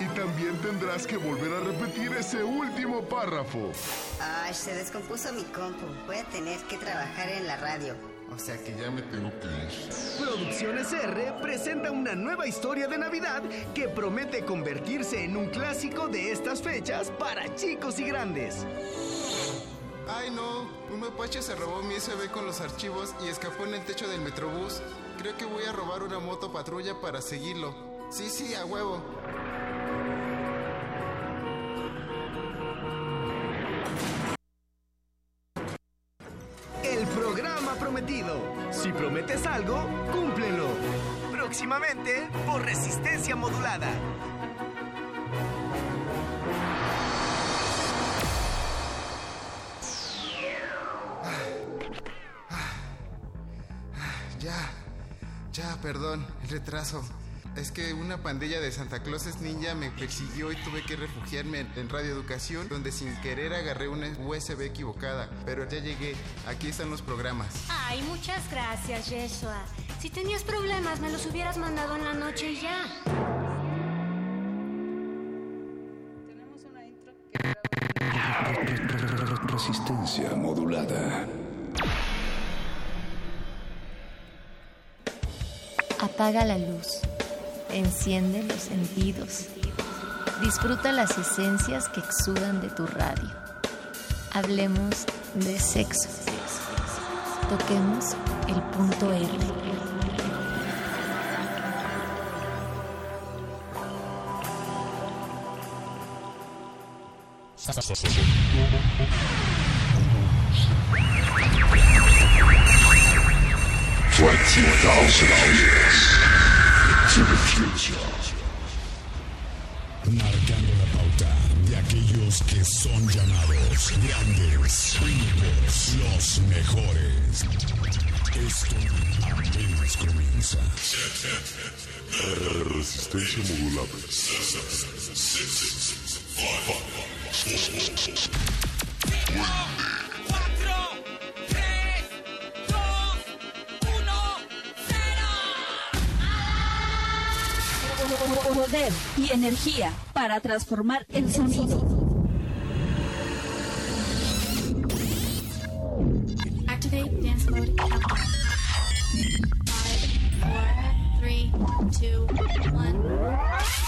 Y también tendrás que volver a repetir ese último párrafo. Ay, se descompuso mi compu. Voy a tener que trabajar en la radio. O sea que ya me tengo que ir. Producciones R presenta una nueva historia de Navidad que promete convertirse en un clásico de estas fechas para chicos y grandes. Ay no, un mapache se robó mi USB con los archivos y escapó en el techo del metrobús. Creo que voy a robar una moto patrulla para seguirlo. Sí, sí, a huevo. Próximamente por resistencia modulada. Ya, ya, perdón, el retraso. Es que una pandilla de Santa Clauses ninja me persiguió y tuve que refugiarme en, en Radio Educación, donde sin querer agarré una USB equivocada. Pero ya llegué, aquí están los programas. Ay, muchas gracias, Yeshua. Si tenías problemas, me los hubieras mandado en la noche y ya. Resistencia modulada. Apaga la luz. Enciende los sentidos. Disfruta las esencias que exudan de tu radio. Hablemos de sexo. Toquemos el punto R. For 2,000 years to the future. Marcando la pauta de aquellos que son llamados grandes, únicos, los mejores. Esto apenas comienza. Resistencia modulada. Poder y energía para transformar el sonido. Activate dance mode countdown. Five, four, three, two, one.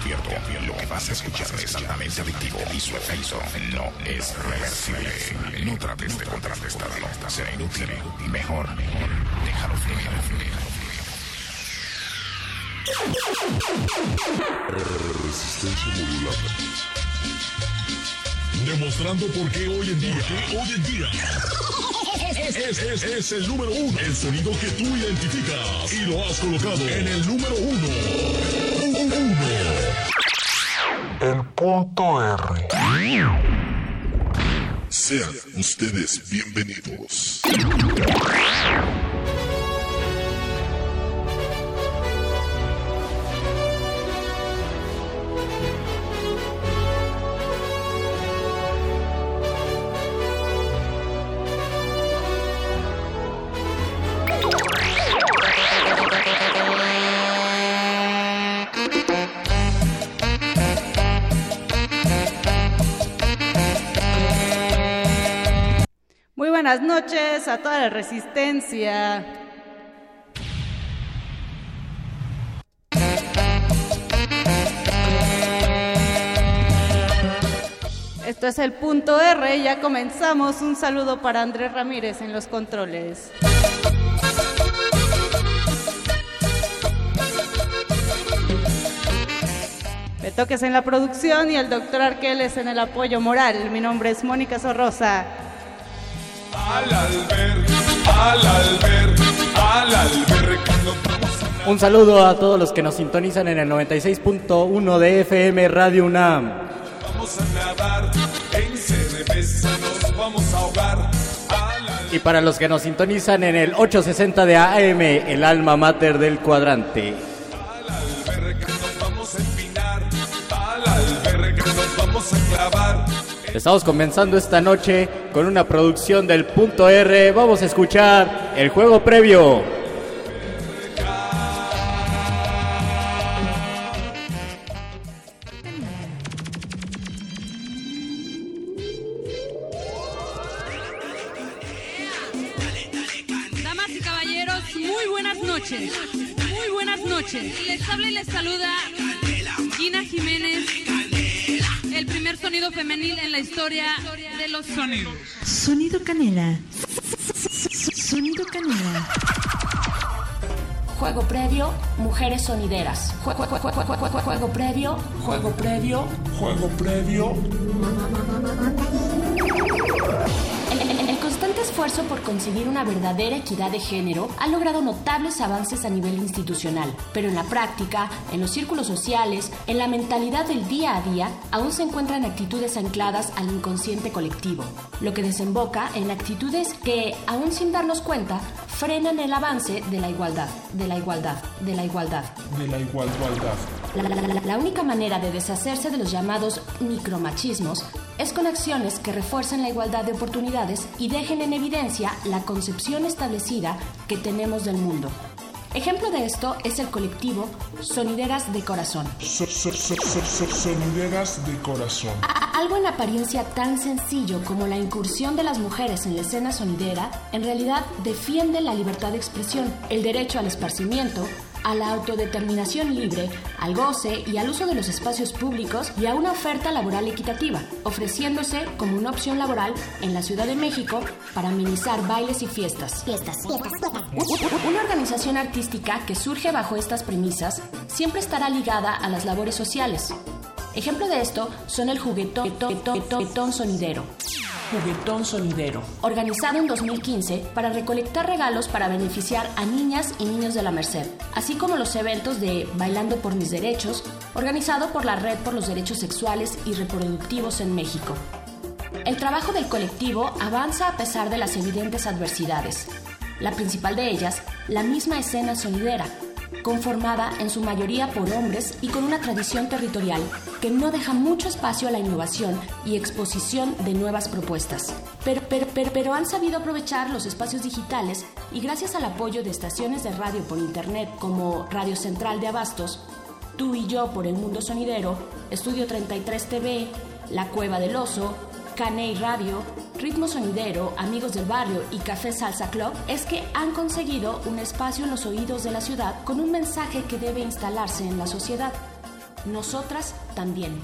Advierto, lo que vas a escuchar es altamente adictivo y su efecto no es reversible. No trates de contrarrestarlo, será inútil. Mejor, mejor, déjalo fluir. Resistencia modulada. Demostrando por qué hoy en día, hoy en día, Es, es, es, es el número uno. El sonido que tú identificas y lo has colocado en el número uno. Uno. El punto R. Sean ustedes bienvenidos. Buenas noches a toda la resistencia. Esto es el punto R, ya comenzamos. Un saludo para Andrés Ramírez en los controles. Betoques en la producción y el doctor Arqueles en el apoyo moral. Mi nombre es Mónica Sorrosa. Un saludo a todos los que nos sintonizan en el 96.1 de FM Radio UNAM. Vamos a nadar, en cerveza nos vamos a ahogar. Y para los que nos sintonizan en el 860 de AM, el alma mater del cuadrante. Albergue nos vamos a empinar, al albergue nos vamos a clavar. Estamos comenzando esta noche con una producción del punto R. Vamos a escuchar el juego previo. Sonideras. Juego, juego, juego, juego, previo, juego previo. Juego previo. El, el- el constante esfuerzo por conseguir una verdadera equidad de género ha logrado notables avances a nivel institucional, pero en la práctica, en los círculos sociales, en la mentalidad del día a día, aún se encuentran actitudes ancladas al inconsciente colectivo, lo que desemboca en actitudes que, aún sin darnos cuenta, frenan el avance de la igualdad, de la igualdad, de la igualdad. De la igualdad. La, la- la- la única manera de deshacerse de los llamados micromachismos es con acciones que refuercen la igualdad de oportunidades y dejen en evidencia la concepción establecida que tenemos del mundo. Ejemplo de esto es el colectivo Sonideras de Corazón. So- so- so- so- so- sonideras de corazón. A- Algo en apariencia tan sencillo como la incursión de las mujeres en la escena sonidera, en realidad defiende la libertad de expresión, el derecho al esparcimiento, a la autodeterminación libre, al goce y al uso de los espacios públicos y a una oferta laboral equitativa, ofreciéndose como una opción laboral en la Ciudad de México para amenizar bailes y fiestas. Fiestas, Una organización artística que surge bajo estas premisas siempre estará ligada a las labores sociales. Ejemplo de esto son el juguetón, juguetón- juguetón sonidero. Juguetón sonidero. Organizado en 2015 para recolectar regalos para beneficiar a niñas y niños de la Merced, así como los eventos de Bailando por mis derechos, organizado por la Red por los Derechos Sexuales y Reproductivos en México. El trabajo del colectivo avanza a pesar de las evidentes adversidades. La principal de ellas, la misma escena sonidera, conformada en su mayoría por hombres y con una tradición territorial que no deja mucho espacio a la innovación y exposición de nuevas propuestas. Pero, pero, pero, pero han sabido aprovechar los espacios digitales y gracias al apoyo de estaciones de radio por internet como Radio Central de Abastos, Tú y yo por el mundo sonidero, Estudio 33 TV, La Cueva del Oso, Caney Radio, Ritmo Sonidero, Amigos del Barrio y Café Salsa Club, es que han conseguido un espacio en los oídos de la ciudad con un mensaje que debe instalarse en la sociedad. Nosotras también.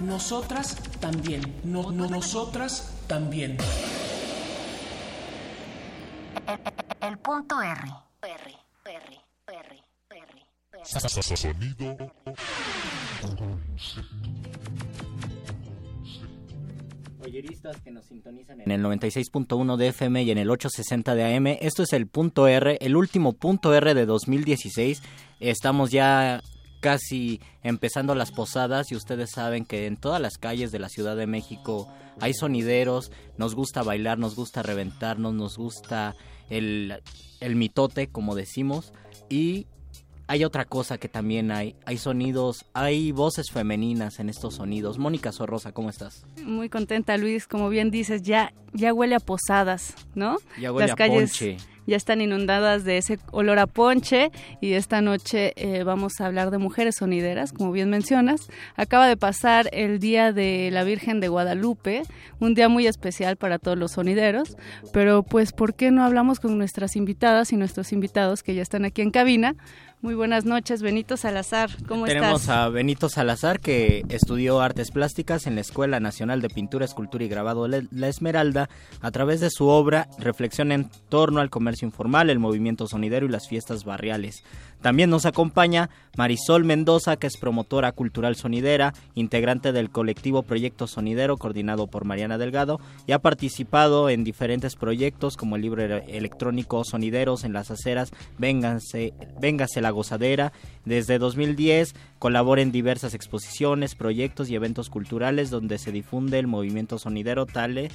Nosotras también. No, no, nosotras también. El punto R. Sonido. Que nos sintonizan en el 96.1 de FM y en el 860 de AM. Esto es el punto R, el último punto R de 2016. Estamos ya casi empezando las posadas y ustedes saben que en todas las calles de la Ciudad de México hay sonideros, nos gusta bailar, nos gusta reventarnos, nos gusta el, el mitote, como decimos, y hay otra cosa que también hay, hay sonidos, hay voces femeninas en estos sonidos. Mónica Sorrosa, ¿cómo estás? Muy contenta, Luis. Como bien dices, ya, ya huele a posadas, ¿no? Ya huele Las a calles ponche. ya están inundadas de ese olor a ponche y esta noche eh, vamos a hablar de mujeres sonideras, como bien mencionas. Acaba de pasar el Día de la Virgen de Guadalupe, un día muy especial para todos los sonideros, pero pues ¿por qué no hablamos con nuestras invitadas y nuestros invitados que ya están aquí en cabina? Muy buenas noches, Benito Salazar, ¿cómo Tenemos estás? a Benito Salazar que estudió artes plásticas en la Escuela Nacional de Pintura, Escultura y Grabado La Esmeralda. A través de su obra reflexiona en torno al comercio informal, el movimiento sonidero y las fiestas barriales. También nos acompaña Marisol Mendoza, que es promotora cultural sonidera, integrante del colectivo Proyecto Sonidero, coordinado por Mariana Delgado, y ha participado en diferentes proyectos como el libro ele- electrónico Sonideros en las aceras, Vénganse, Véngase la gozadera. Desde 2010 colabora en diversas exposiciones, proyectos y eventos culturales donde se difunde el movimiento sonidero tal,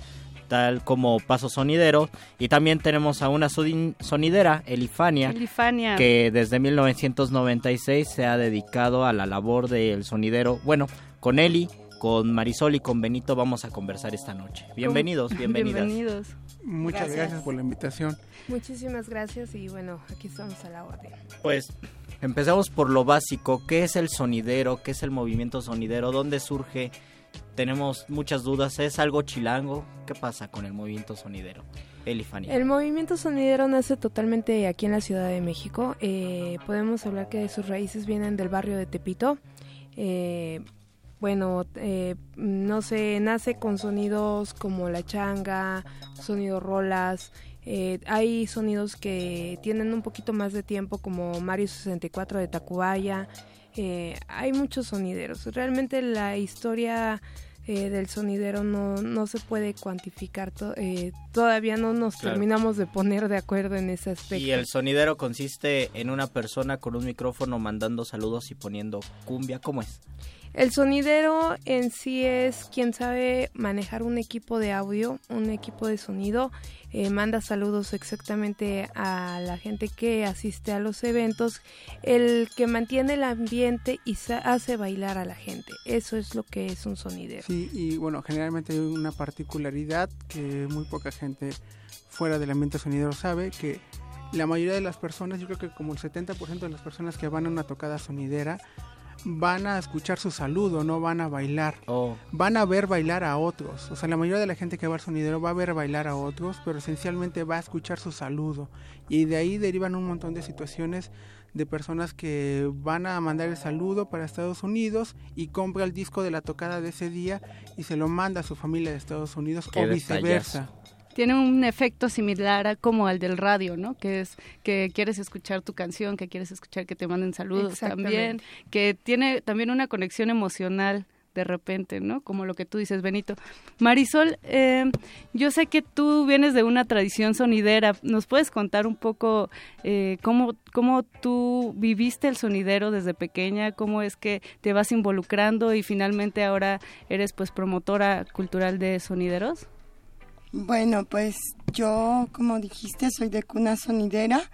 tal como Paso Sonidero. Y también tenemos a una sonidera, Elifania, Elifania. que desde 1996 se ha dedicado a la labor del sonidero. Bueno, con Eli, con Marisol y con Benito vamos a conversar esta noche. Bienvenidos, [laughs] bienvenidas. Bienvenidos. Muchas gracias. Gracias. por la invitación. Muchísimas gracias y bueno, aquí estamos a la orden. Pues empezamos por lo básico. ¿Qué es el sonidero? ¿Qué es el movimiento sonidero? ¿Dónde surge? Tenemos muchas dudas. ¿Es algo chilango? ¿Qué pasa con el movimiento sonidero? Elifania. El movimiento sonidero nace totalmente aquí en la Ciudad de México. Eh, podemos hablar que sus raíces vienen del barrio de Tepito. Eh, bueno, eh, no sé, nace con sonidos como la changa, sonido rolas. eh, hay sonidos que tienen un poquito más de tiempo como Mario 64 de Tacubaya. Eh, hay muchos sonideros. Realmente la historia eh, del sonidero no, no se puede cuantificar. to- eh, todavía no nos Claro. terminamos de poner de acuerdo en ese aspecto. Y el sonidero consiste en una persona con un micrófono mandando saludos y poniendo cumbia. ¿Cómo es? El sonidero en sí es quien sabe manejar un equipo de audio, un equipo de sonido, eh, manda saludos exactamente a la gente que asiste a los eventos, el que mantiene el ambiente y hace bailar a la gente. Eso es lo que es un sonidero. Sí, y bueno, generalmente hay una particularidad que muy poca gente fuera del ambiente sonidero sabe, que la mayoría de las personas, yo creo que como el 70% de las personas que van a una tocada sonidera, van a escuchar su saludo, no van a bailar. Oh. Van a ver bailar a otros. O sea, la mayoría de la gente que va al sonidero va a ver bailar a otros, pero esencialmente va a escuchar su saludo. Y de ahí derivan un montón de situaciones de personas que van a mandar el saludo para Estados Unidos y compra el disco de la tocada de ese día y se lo manda a su familia de Estados Unidos Qué o viceversa. Tiene un efecto similar a como al del radio, ¿no? Que es que quieres escuchar tu canción, que quieres escuchar que te manden saludos también, que tiene también una conexión emocional de repente, ¿no? Como lo que tú dices, Benito. Marisol, eh, yo sé que tú vienes de una tradición sonidera. ¿Nos puedes contar un poco eh, cómo, cómo tú viviste el sonidero desde pequeña? ¿Cómo es que te vas involucrando y finalmente ahora eres pues promotora cultural de sonideros? Bueno, pues yo, como dijiste, soy de cuna sonidera.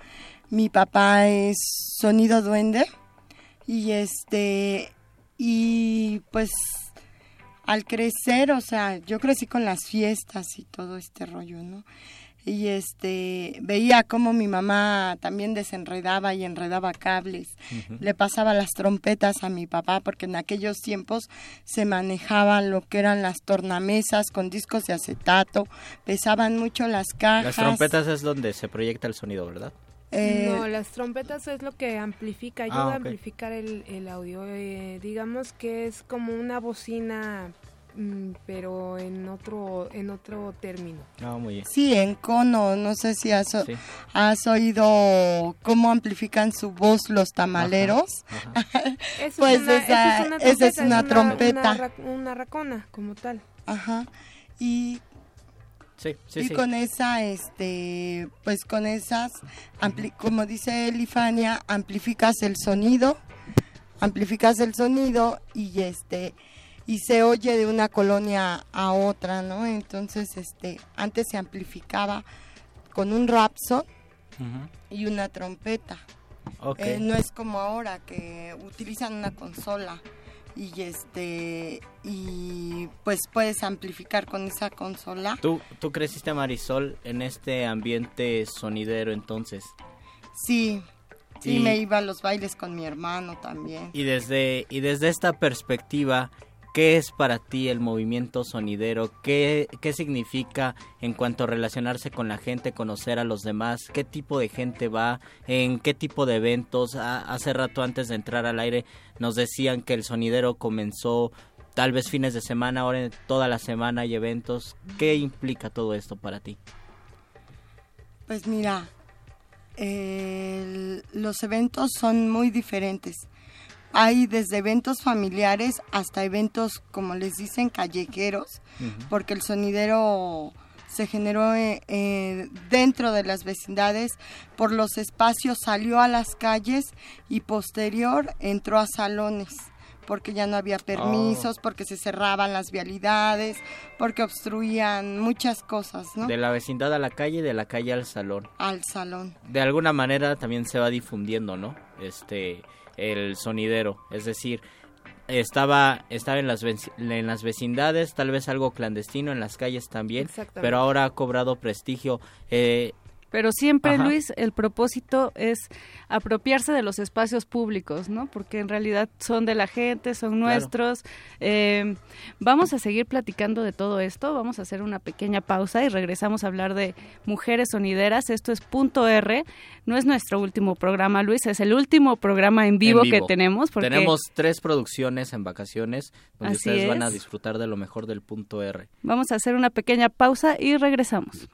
Mi papá es sonido duende. Y este, y pues al crecer, o sea, yo crecí con las fiestas y todo este rollo, ¿no? Y este, veía cómo mi mamá también desenredaba y enredaba cables. Le pasaba las trompetas a mi papá porque en aquellos tiempos se manejaban lo que eran las tornamesas con discos de acetato, pesaban mucho las cajas. Las trompetas es donde se proyecta el sonido, ¿verdad? Eh, no, las trompetas es lo que amplifica, ayuda Ah, a amplificar el, el audio. Eh, digamos que es como una bocina, pero en otro, en otro término. Ah, muy bien. Sí, en cono, no sé si has, Sí. has oído cómo amplifican su voz los tamaleros. Esa [laughs] pues es una, esa, esa es una, trompeta, trompeta. Una, ra- una racona, como tal. Ajá. y Sí, sí, y sí. con esa, este, pues con esas, ampli- como dice Elifania, amplificas el sonido, amplificas el sonido y este, y se oye de una colonia a otra, ¿no? Entonces, este, antes se amplificaba con un rapson Ujú. y una trompeta. Ok. Eh, no es como ahora que utilizan una consola y este y pues puedes amplificar con esa consola. ¿Tú, tú creciste, Marisol, en este ambiente sonidero entonces. Sí, sí Y- me iba a los bailes con mi hermano también. Y desde, y desde esta perspectiva, ¿qué es para ti el movimiento sonidero? ¿Qué, ¿Qué significa en cuanto a relacionarse con la gente, conocer a los demás? ¿Qué tipo de gente va? ¿En qué tipo de eventos? Ha- hace rato antes de entrar al aire nos decían que el sonidero comenzó tal vez fines de semana, ahora toda la semana hay eventos. ¿Qué implica todo esto para ti? Pues mira, los eventos son muy diferentes. Hay desde eventos familiares hasta eventos, como les dicen, callejeros, porque el sonidero se generó eh, eh, dentro de las vecindades, por los espacios salió a las calles y posterior entró a salones, porque ya no había permisos, porque se cerraban las vialidades, porque obstruían muchas cosas, ¿no? De la vecindad a la calle, de la calle al salón. Al salón. de alguna manera también se va difundiendo, ¿no? Este, el sonidero, es decir, estaba, estaba en, las, en las vecindades, tal vez algo clandestino, en las calles también, pero ahora ha cobrado prestigio. Eh, Pero siempre, Ajá. Luis, el propósito es apropiarse de los espacios públicos, ¿no? Porque en realidad son de la gente, son Claro. nuestros. Eh, vamos a seguir platicando de todo esto, vamos a hacer una pequeña pausa y regresamos a hablar de mujeres sonideras. Esto es Punto R, no es nuestro último programa, Luis, es el último programa en vivo, en que tenemos. Porque Tenemos tres producciones en vacaciones donde Así ustedes van a disfrutar de lo mejor del punto R. Vamos a hacer una pequeña pausa y regresamos.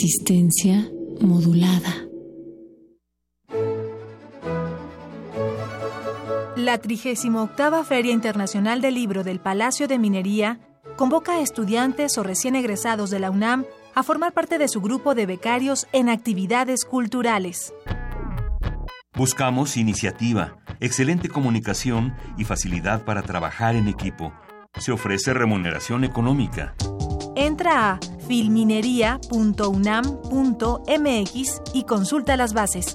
Resistencia modulada. La 38 Feria Internacional del Libro del Palacio de Minería convoca a estudiantes o recién egresados de la UNAM a formar parte de su grupo de becarios en actividades culturales. Buscamos iniciativa, excelente comunicación y facilidad para trabajar en equipo. Se ofrece remuneración económica. Entra a filminería.unam.mx y consulta las bases.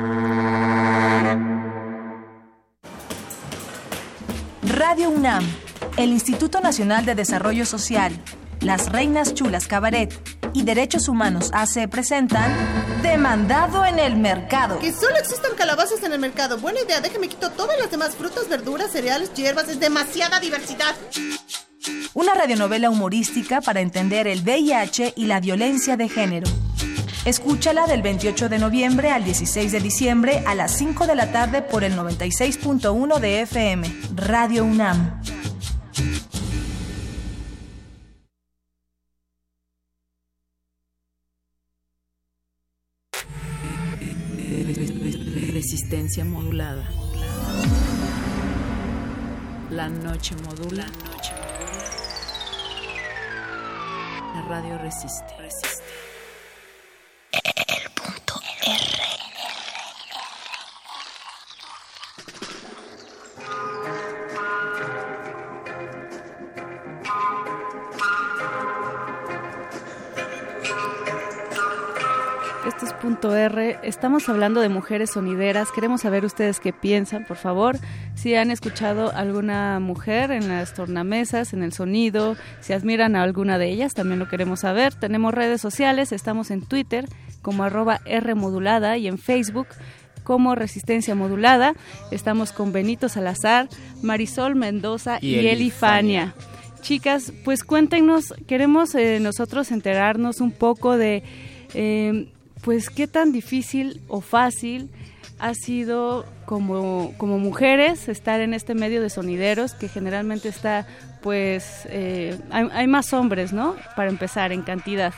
Radio UNAM, el Instituto Nacional de Desarrollo Social, Las Reinas Chulas Cabaret y Derechos Humanos AC presentan Demandado en el Mercado. Que solo existan calabazas en el mercado. Buena idea, déjame quito todas las demás frutas, verduras, cereales, hierbas. Es demasiada diversidad. Una radionovela humorística para entender el VIH y la violencia de género. Escúchala del 28 de noviembre al 16 de diciembre a las 5 de la tarde por el 96.1 de FM, Radio UNAM. Resistencia modulada. La noche modula. La radio resiste. resiste. R. Estamos hablando de mujeres sonideras. Queremos saber ustedes qué piensan, por favor. Si han escuchado alguna mujer en las tornamesas, en el sonido, si admiran a alguna de ellas, también lo queremos saber. Tenemos redes sociales, estamos en Twitter como arroba R modulada y en Facebook como Resistencia Modulada. Estamos con Benito Salazar, Marisol Mendoza y, Y Elifania. Chicas, pues cuéntenos, queremos eh, nosotros enterarnos un poco de, eh, pues, qué tan difícil o fácil ha sido como, como mujeres estar en este medio de sonideros que generalmente está, pues, eh, hay, más hombres, ¿no? Para empezar, en cantidad.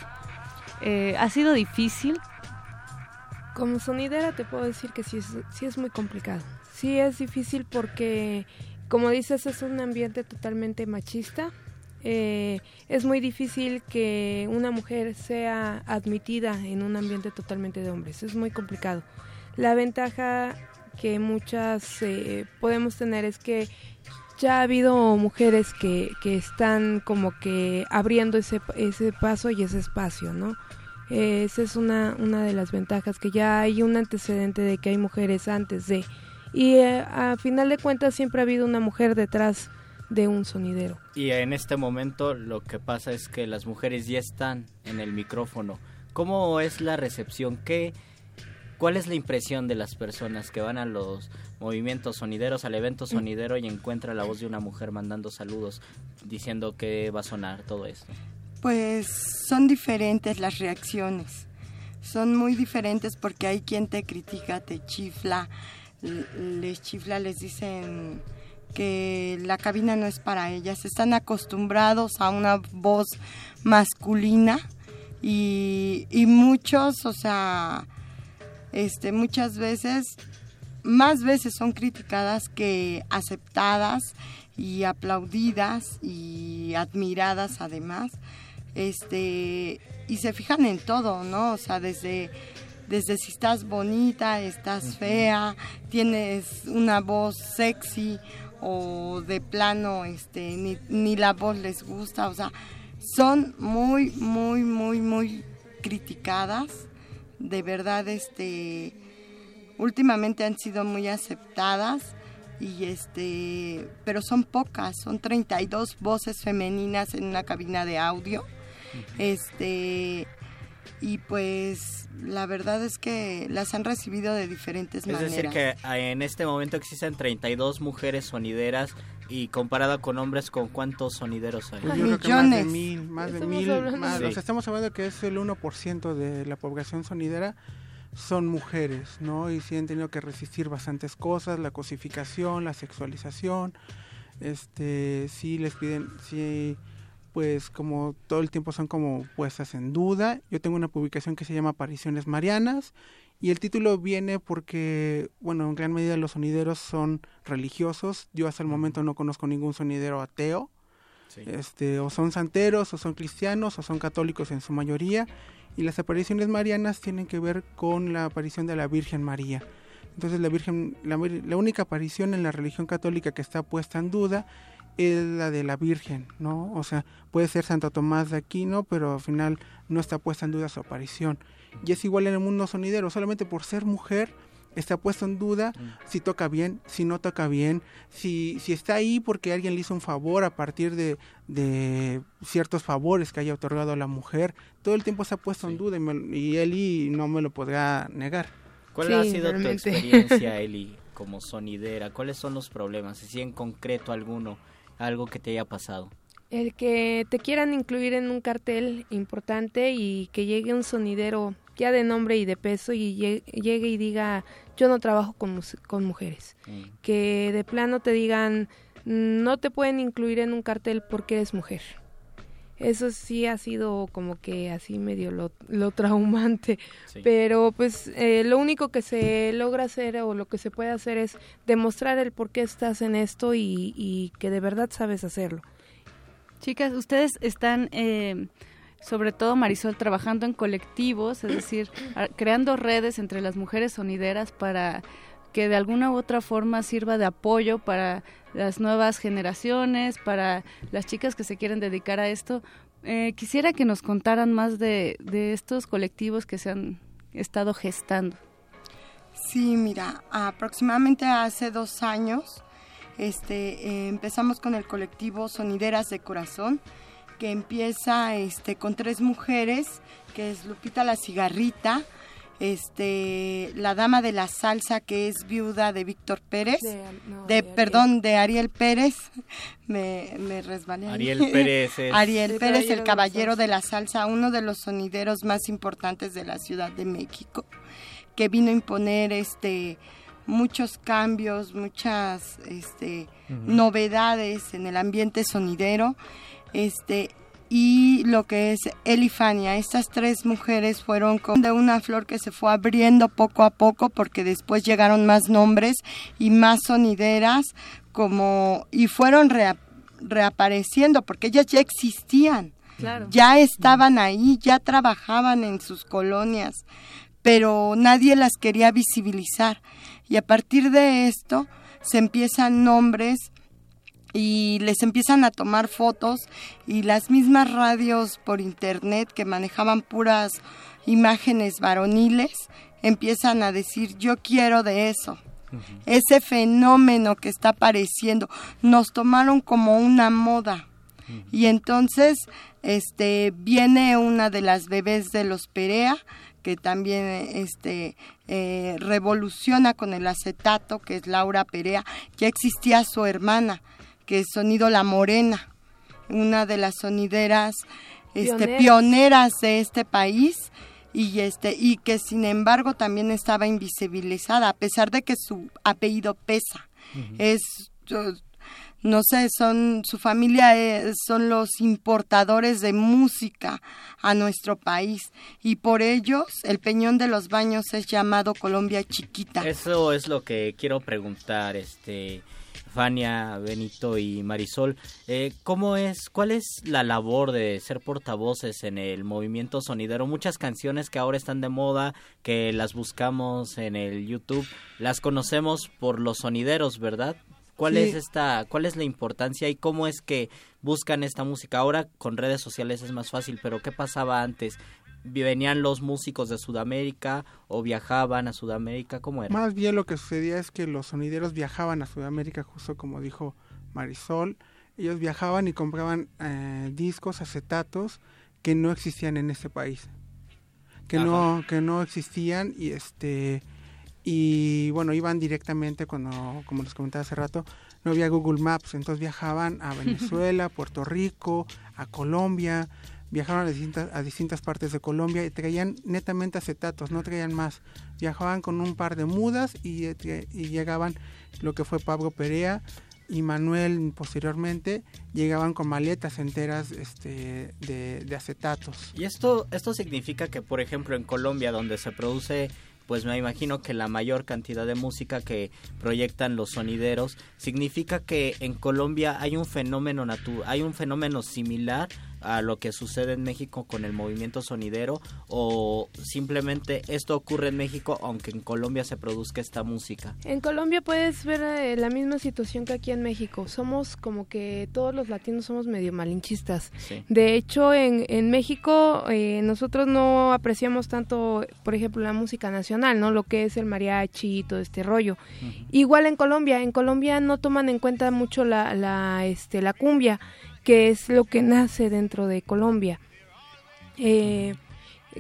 Eh, ¿Ha sido difícil? Como sonidera te puedo decir que sí es, sí es muy complicado. Sí es difícil porque, como dices, es un ambiente totalmente machista. Eh, es muy difícil que una mujer sea admitida en un ambiente totalmente de hombres. Es muy complicado. La ventaja que muchas eh, podemos tener es que ya ha habido mujeres que, que están como que abriendo ese, ese paso y ese espacio, ¿no? Esa es una, una de las ventajas, que ya hay un antecedente de que hay mujeres antes de... Y eh, a final de cuentas siempre ha habido una mujer detrás de un sonidero. Y en este momento lo que pasa es que las mujeres ya están en el micrófono ¿Cómo es la recepción? ¿Qué, ¿Cuál es la impresión de las personas que van a los movimientos sonideros, al evento sonidero y encuentra la voz de una mujer mandando saludos, diciendo que va a sonar todo esto? Pues son diferentes las reacciones. Son muy diferentes porque hay quien te critica, te chifla, les chifla, les dicen que la cabina no es para ellas. Están acostumbrados a una voz masculina y, y muchos, o sea, este, muchas veces, más veces son criticadas que aceptadas y aplaudidas y admiradas además. Este, y se fijan en todo, ¿no? O sea, desde desde si estás bonita, estás fea, tienes una voz sexy o de plano este ni, ni la voz les gusta, o sea, son muy muy muy muy criticadas. De verdad este últimamente han sido muy aceptadas y este pero son pocas, son 32 voces femeninas en una cabina de audio. Este y pues la verdad es que las han recibido de diferentes maneras. Es decir, que ah, en este momento existen 32 mujeres sonideras y comparada con hombres, ¿con cuántos sonideros hay? Pues yo creo que más de mil, más de mil, más, o sea, estamos hablando que es el 1% de la población sonidera son mujeres, ¿no? Y sí han tenido que resistir bastantes cosas, la cosificación, la sexualización, este, sí les piden, sí pues como todo el tiempo son como puestas en duda. Yo tengo una publicación que se llama Apariciones Marianas y el título viene porque, bueno, en gran medida los sonideros son religiosos. Yo hasta el momento no conozco ningún sonidero ateo. Este, o son santeros, o son cristianos, o son católicos en su mayoría. Y las apariciones marianas tienen que ver con la aparición de la Virgen María. Entonces la Virgen, la, la única aparición en la religión católica que está puesta en duda es la de la Virgen, ¿no? O sea, puede ser Santo Tomás de Aquino, pero al final no está puesta en duda su aparición. Y es igual en el mundo sonidero, solamente por ser mujer está puesto en duda mm. si toca bien, si no toca bien, si, si está ahí porque alguien le hizo un favor a partir de, de ciertos favores que haya otorgado a la mujer. Todo el tiempo se ha puesto en duda y, y, Eli no me lo podrá negar. ¿Cuál ha sido tu experiencia, [laughs] Eli, como sonidera? ¿Cuáles son los problemas? Si en concreto alguno algo que te haya pasado? El que te quieran incluir en un cartel importante y que llegue un sonidero ya de nombre y de peso y llegue y diga yo no trabajo con, con mujeres. Mm. Que de plano te digan no te pueden incluir en un cartel porque eres mujer. Eso sí ha sido como que así medio lo, lo traumante. Pero pues eh, lo único que se logra hacer o lo que se puede hacer es demostrar el por qué estás en esto y, y que de verdad sabes hacerlo. Chicas, ustedes están... Eh, sobre todo Marisol, trabajando en colectivos, es decir, creando redes entre las mujeres sonideras para que de alguna u otra forma sirva de apoyo para las nuevas generaciones, para las chicas que se quieren dedicar a esto. Eh, quisiera que nos contaran más de, de estos colectivos que se han estado gestando. Sí, mira, aproximadamente hace dos años este, eh, empezamos con el colectivo Sonideras de Corazón, que empieza este, con tres mujeres, que es Lupita la Cigarrita, este la dama de la salsa que es viuda de Víctor Pérez. De, perdón de Ariel Pérez. [laughs] Me, me resbalé Ariel Pérez es... [laughs] Ariel Pérez el caballero de la salsa uno de los sonideros más importantes de la Ciudad de México que vino a imponer este muchos cambios muchas este novedades en el ambiente sonidero. Este y lo que es Elifania. Estas tres mujeres fueron como de una flor que se fue abriendo poco a poco porque después llegaron más nombres y más sonideras como y fueron reapareciendo porque ellas ya existían. Ya estaban ahí, ya trabajaban en sus colonias, pero nadie las quería visibilizar. Y a partir de esto se empiezan nombres y les empiezan a tomar fotos y las mismas radios por internet que manejaban puras imágenes varoniles empiezan a decir yo quiero de eso. Ese fenómeno que está apareciendo nos tomaron como una moda. Y entonces este viene una de las bebés de los Perea que también este eh, revoluciona con el acetato, que es Laura Perea. Ya existía su hermana, que es Sonido La Morena, una de las sonideras este, Pioneras. pioneras de este país y este y que sin embargo también estaba invisibilizada a pesar de que su apellido pesa. Es yo- no sé son su familia eh, son los importadores de música a nuestro país y por ellos el Peñón de los Baños es llamado Colombia chiquita. Eso es lo que quiero preguntar, este Fania, Benito y Marisol. Eh, ¿Cómo es, cuál es la labor de ser portavoces en el movimiento sonidero? Muchas canciones que ahora están de moda, que las buscamos en el YouTube, las conocemos por los sonideros, ¿verdad? ¿Cuál Sí. es esta, cuál es la importancia y cómo es que buscan esta música? Ahora con redes sociales es más fácil, pero ¿qué pasaba antes? ¿Venían los músicos de Sudamérica o viajaban a Sudamérica? ¿Cómo era? Más bien lo que sucedía es que los sonideros viajaban a Sudamérica, justo como dijo Marisol. Ellos viajaban y compraban eh, discos, acetatos que no existían en ese país. Que no, que no existían y este y bueno, iban directamente cuando, como les comentaba hace rato, no había Google Maps, entonces viajaban a [laughs] Venezuela, Puerto Rico, a Colombia, viajaron a distintas, a distintas partes de Colombia y traían netamente acetatos, no traían más. Viajaban con un par de mudas y, eh, y llegaban lo que fue Pablo Perea y Manuel posteriormente, llegaban con maletas enteras este, de, de acetatos. Y esto, esto significa que, por ejemplo, en Colombia, donde se produce, pues me imagino que la mayor cantidad de música que proyectan los sonideros, significa que en Colombia hay un fenómeno natu hay un fenómeno similar a lo que sucede en México con el movimiento sonidero o simplemente esto ocurre en México aunque en Colombia se produzca esta música. En Colombia puedes ver eh, la misma situación que aquí en México. Somos como que todos los latinos somos medio malinchistas. Sí. De hecho, en, en México eh, nosotros no apreciamos tanto, por ejemplo, la música nacional, ¿no? Lo que es el mariachi y todo este rollo. Igual en Colombia, en Colombia no toman en cuenta mucho la, la, este, la cumbia, que es lo que nace dentro de Colombia. Eh,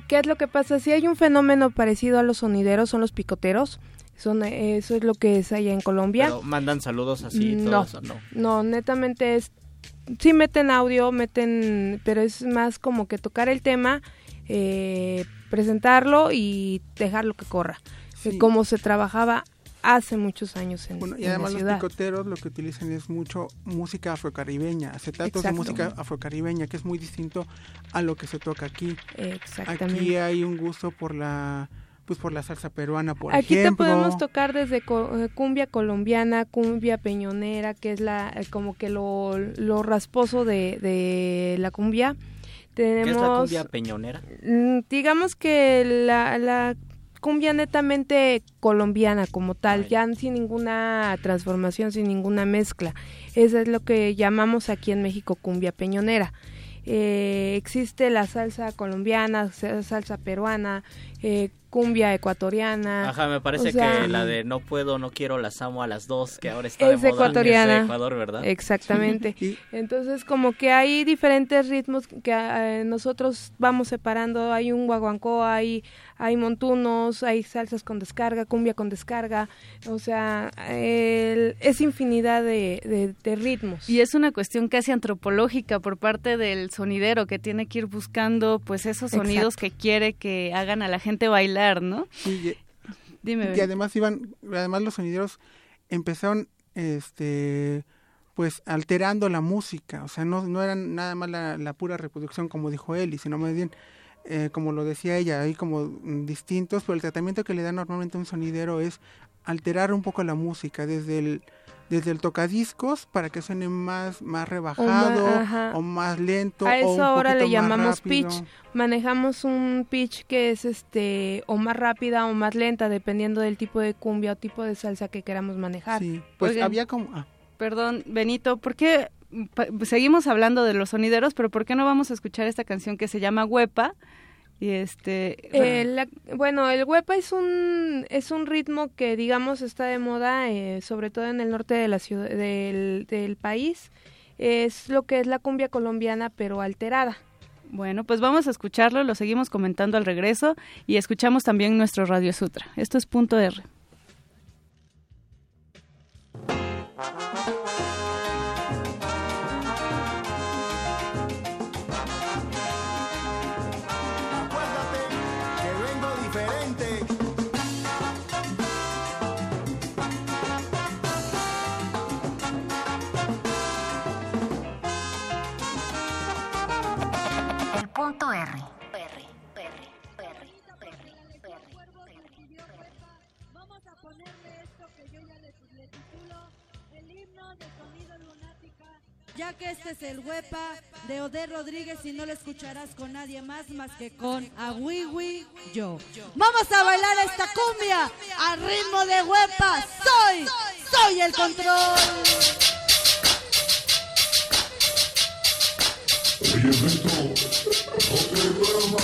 ¿Qué es lo que pasa? Si hay un fenómeno parecido a los sonideros, son los picoteros. Son, eh, eso es lo que es allá en Colombia. Pero mandan saludos así y todo no, eso, no. no, netamente es... Sí meten audio, meten... Pero es más como que tocar el tema, eh, presentarlo y dejarlo que corra. Sí. Como se trabajaba hace muchos años en, Bueno, y en además la los picoteros lo que utilizan es mucho música afrocaribeña, acetatos de música afrocaribeña, que es muy distinto a lo que se toca aquí. Exactamente. Aquí hay un gusto por la pues por la salsa peruana, por Aquí ejemplo. te podemos tocar desde eh, cumbia colombiana, cumbia peñonera, que es la eh, como que lo, lo rasposo de, de la cumbia. Tenemos, ¿Qué es la cumbia peñonera? Mm, digamos que la, la cumbia netamente colombiana como tal, ya sin ninguna transformación, sin ninguna mezcla. Eso es lo que llamamos aquí en México cumbia peñonera. Eh, existe la salsa colombiana, sa- salsa peruana, eh, cumbia ecuatoriana. Ajá, me parece o sea, que la de no puedo, no quiero, las amo a las dos, que ahora está es de moda, ecuatoriana. es de Ecuador, ¿verdad? Exactamente. [laughs] Entonces, como que hay diferentes ritmos que eh, nosotros vamos separando. Hay un guaguancó, hay, hay montunos, hay salsas con descarga, cumbia con descarga. O sea, el- es infinidad de, de- de ritmos. Y es una cuestión casi antropológica por parte del sonidero que tiene que ir buscando pues esos sonidos Exacto. que quiere que hagan a la gente bailar, ¿no? Sí, Dime. y además iban además los sonideros empezaron este pues alterando la música o sea no, no eran nada más la, la pura reproducción como dijo él sino más bien eh, como lo decía ella hay como distintos pero el tratamiento que le da normalmente un sonidero es alterar un poco la música desde el desde el tocadiscos para que suene más más rebajado o más lento A o eso un ahora le llamamos pitch. Manejamos un pitch que es este o más rápida o más lenta dependiendo del tipo de cumbia o tipo de salsa que queramos manejar. Sí, pues Oigan. había como ah, Perdón, Benito, ¿por qué pa- seguimos hablando de los sonideros, pero por qué no vamos a escuchar esta canción que se llama Huepa? Y este Eh, la- bueno, el huepa es un es un ritmo que digamos está de moda, eh, sobre todo en el norte de la ciudad del, del país. es lo que es la cumbia colombiana pero alterada. Bueno, pues vamos a escucharlo, lo seguimos comentando al regreso y escuchamos también nuestro Radio Sutra. Esto es punto R. Ya que este es el huepa de Ode Rodríguez y no lo escucharás con nadie más más que con Awiwi yo. Vamos a bailar esta cumbia al ritmo de huepa. Soy, soy el control. Oye, Beto, no te duermas.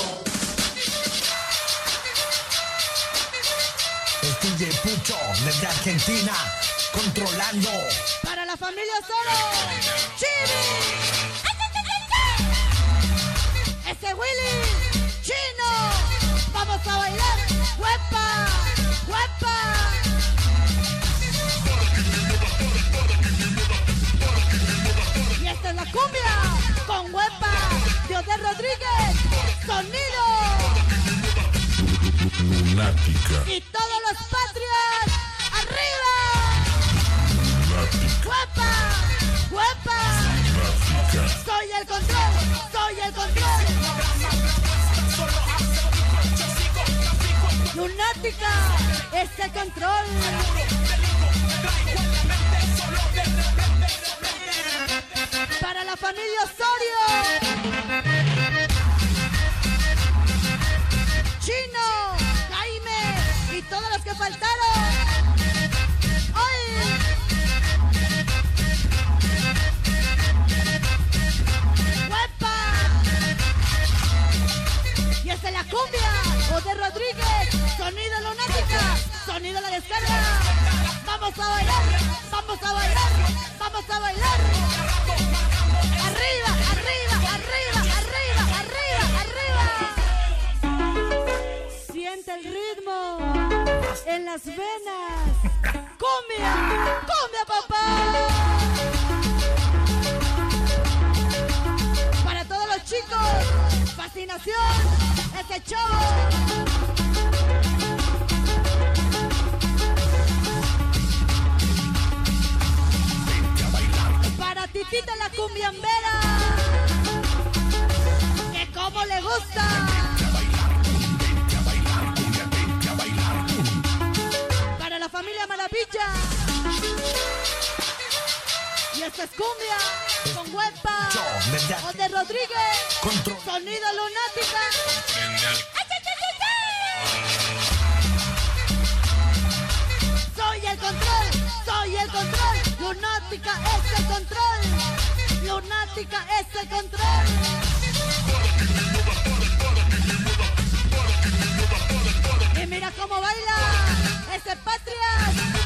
Es DJ Pucho desde Argentina, controlando. Familia solo. Chibi. Ese Willy. Chino. Vamos a bailar. Huepa. Huepa. Y esta es la cumbia con huepa de Odel Rodríguez. Sonido. Lunática. Y todos los patrias. Huepa. Huepa. Soy el control. Soy el control. Lunática. Es el control. Para la familia Osorio. Chino, Jaime y todos los que faltaron. Y es la cumbia, Ode Rodríguez, sonido lunática, sonido la descarga. Vamos a bailar, vamos a bailar, vamos a bailar. Arriba, arriba, arriba, arriba, arriba, arriba. Siente el ritmo en las venas. Cumbia, cumbia papá. Para todos los chicos, fascinación, este show. Para Titita la cumbiambera, que como le gusta. Para la familia Maravilla. Y esta es cumbia con huepa. De Rodríguez. Sonido lunática. Soy el control, soy el control. Lunática es el control. Lunática es el control. Y mira cómo baila ese. Arriba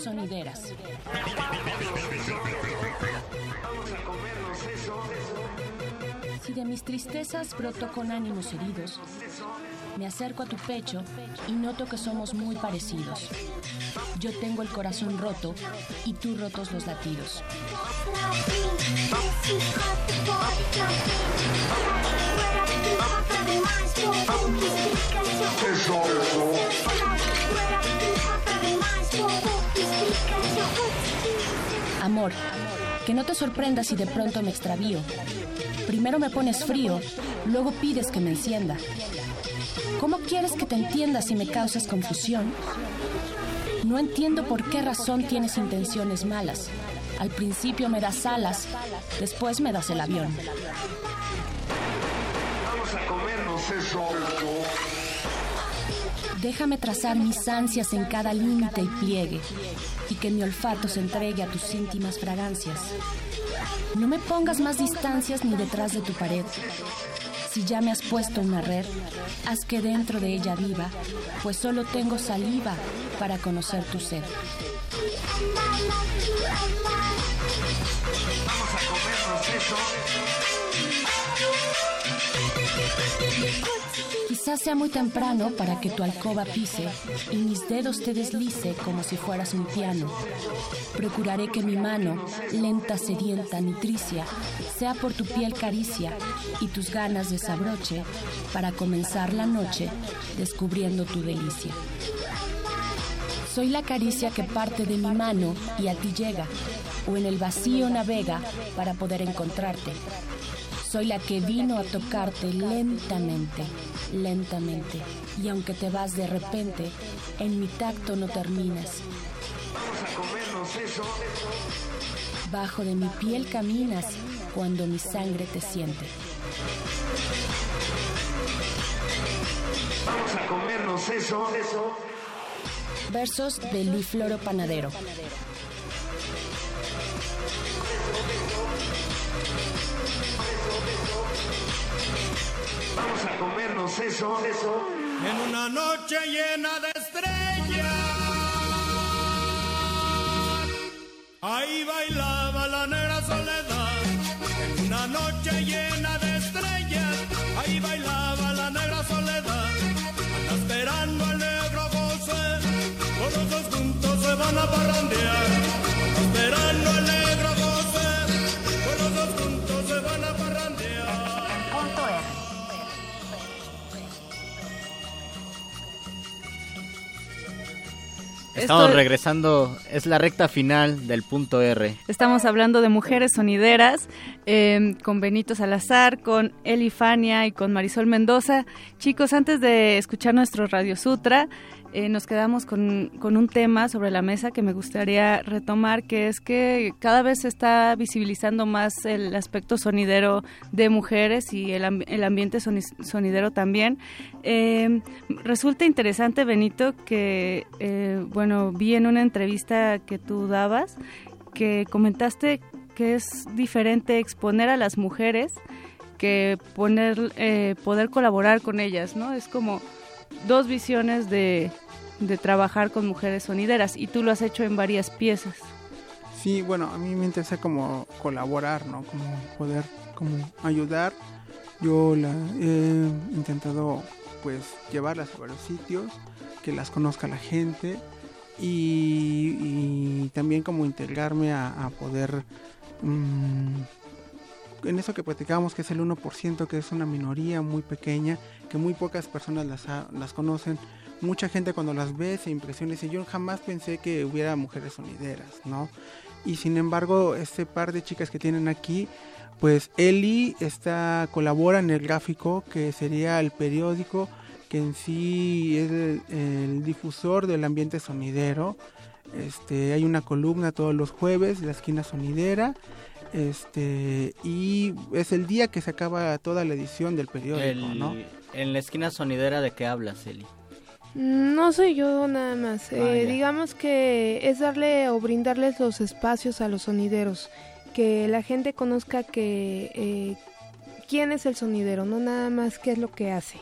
Sonideras. Si de mis tristezas broto con ánimos heridos, me acerco a tu pecho y noto que somos muy parecidos. Yo tengo el corazón roto y tú rotos los latidos. Amor, que no te sorprendas si de pronto me extravío. Primero me pones frío, luego pides que me encienda. ¿Cómo quieres que te entienda si me causas confusión? No entiendo por qué razón tienes intenciones malas. Al principio me das alas, después me das el avión. Vamos a comernos eso. Déjame trazar mis ansias en cada límite y pliegue, y que mi olfato se entregue a tus íntimas fragancias. No me pongas más distancias ni detrás de tu pared. Si ya me has puesto una red, haz que dentro de ella viva, pues solo tengo saliva para conocer tu sed. Vamos a comernos eso. Quizás sea muy temprano para que tu alcoba pise y mis dedos te deslice como si fueras un piano. Procuraré que mi mano, lenta, sedienta, nutricia, sea por tu piel caricia y tus ganas desabroche para comenzar la noche descubriendo tu delicia. Soy la caricia que parte de mi mano y a ti llega, o en el vacío navega para poder encontrarte. Soy la que vino a tocarte lentamente, lentamente, y aunque te vas de repente, en mi tacto no terminas. Vamos a comernos eso. Bajo de mi piel caminas cuando mi sangre te siente. Vamos a comernos eso. eso. Versos de Luis Floro Panadero. Vamos a comernos eso. eso. En una noche llena de estrellas, ahí bailaba la negra soledad. En una noche llena de estrellas, ahí bailaba la negra soledad. Esperando al negro José, por los dos juntos se van a parrandear. Anda esperando al negro Estamos regresando, es la recta final del punto R. Estamos hablando de mujeres sonideras eh, con Benito Salazar, con Eli Fania y con Marisol Mendoza. Chicos, antes de escuchar nuestro Radio Sutra, eh, nos quedamos con, con un tema sobre la mesa que me gustaría retomar, que es que cada vez se está visibilizando más el aspecto sonidero de mujeres y el, el ambiente soni- sonidero también. Eh, resulta interesante, Benito, que, eh, bueno, vi en una entrevista que tú dabas que comentaste que es diferente exponer a las mujeres que poner, eh, poder colaborar con ellas, ¿no? Es como dos visiones de, de trabajar con mujeres sonideras y tú lo has hecho en varias piezas. Sí, bueno, a mí me interesa como colaborar, ¿no? Como poder como ayudar. Yo la he intentado pues llevarlas a varios sitios, que las conozca la gente y, también como integrarme a poder mm, en eso que platicábamos que es el 1%, que es una minoría muy pequeña, que muy pocas personas las, ha- las conocen. Mucha gente cuando las ve se impresiona y dice, yo jamás pensé que hubiera mujeres sonideras, ¿no? Y sin embargo, este par de chicas que tienen aquí, pues Eli está, colabora en el gráfico, que sería el periódico que en sí es el, el difusor del ambiente sonidero. Este, hay una columna todos los jueves, la esquina sonidera. Este, y es el día que se acaba toda la edición del periódico, El- ¿no? En la esquina sonidera, ¿de qué hablas, Eli? No soy yo nada más. Eh, Ah, ya. digamos que es darle o brindarles los espacios a los sonideros. Que la gente conozca que eh, quién es el sonidero, no nada más qué es lo que hace.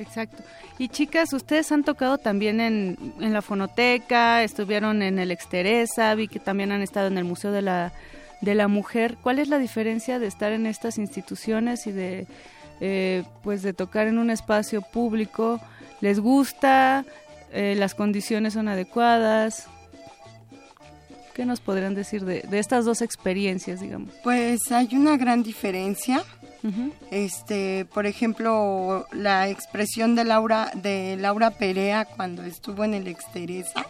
Exacto. Y chicas, ustedes han tocado también en, en la fonoteca, estuvieron en el Exteresa, vi que también han estado en el Museo de la, de la Mujer. ¿Cuál es la diferencia de estar en estas instituciones y de, eh, pues de tocar en un espacio público? ¿Les gusta? Eh, ¿Las condiciones son adecuadas? ¿Qué nos podrían decir de, de estas dos experiencias, digamos? Pues hay una gran diferencia. Este, por ejemplo, la expresión de Laura de Laura Perea cuando estuvo en el Exteresa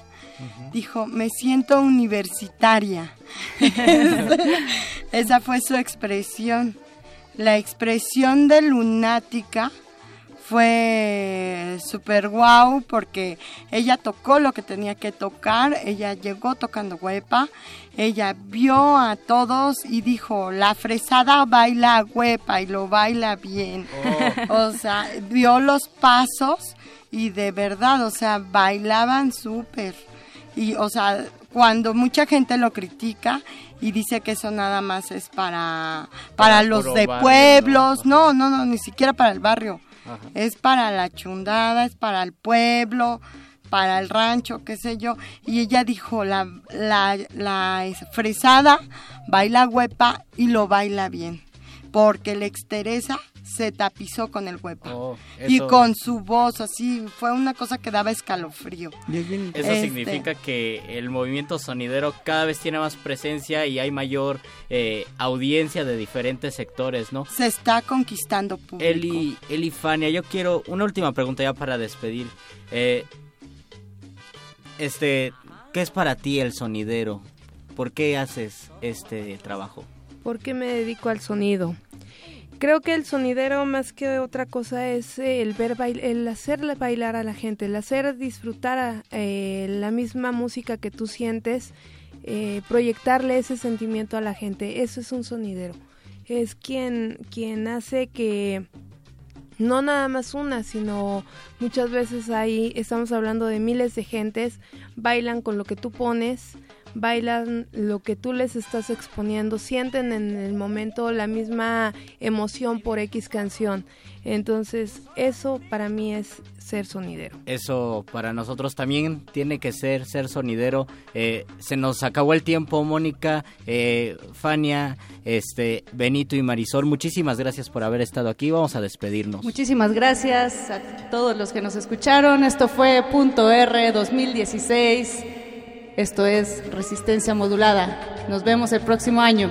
dijo, "Me siento universitaria." [laughs] [laughs] Esa fue su expresión. La expresión de lunática fue súper guau porque ella tocó lo que tenía que tocar, ella llegó tocando huepa, ella vio a todos y dijo, la fresada baila huepa y lo baila bien. O sea, vio los pasos y de verdad, o sea, bailaban súper. Y, o sea, cuando mucha gente lo critica y dice que eso nada más es para, para, Para los de pueblos, no, no, no, ni siquiera para el barrio. Es para la chundada, es para el pueblo, para el rancho, qué sé yo. Y ella dijo, la, la, la es- fresada baila huepa y lo baila bien. Porque el exteresa se tapizó con el huepa. y eso- con su voz, así, fue una cosa que daba escalofrío. Eso Este, significa que el movimiento sonidero cada vez tiene más presencia y hay mayor eh, audiencia de diferentes sectores, ¿no? Se está conquistando público. Eli, Eli Fania, yo quiero una última pregunta ya para despedir. Eh, este, ¿qué es para ti el sonidero? ¿Por qué haces este trabajo? ¿Por qué me dedico al sonido? Creo que el sonidero más que otra cosa es el ver bail- el hacerle bailar a la gente, el hacer disfrutar a, eh, la misma música que tú sientes, eh, proyectarle ese sentimiento a la gente. Eso es un sonidero. Es quien quien hace que no nada más una, sino muchas veces ahí estamos hablando de miles de gentes, bailan con lo que tú pones, bailan lo que tú les estás exponiendo, sienten en el momento la misma emoción por X canción. Entonces, eso para mí es ser sonidero. Eso para nosotros también tiene que ser ser sonidero. Eh, se nos acabó el tiempo, Mónica, eh, Fania, este, Benito y Marisol. Muchísimas gracias por haber estado aquí. Vamos a despedirnos. Muchísimas gracias a todos los que nos escucharon. Esto fue Punto R 2016. Esto es Resistencia Modulada. Nos vemos el próximo año.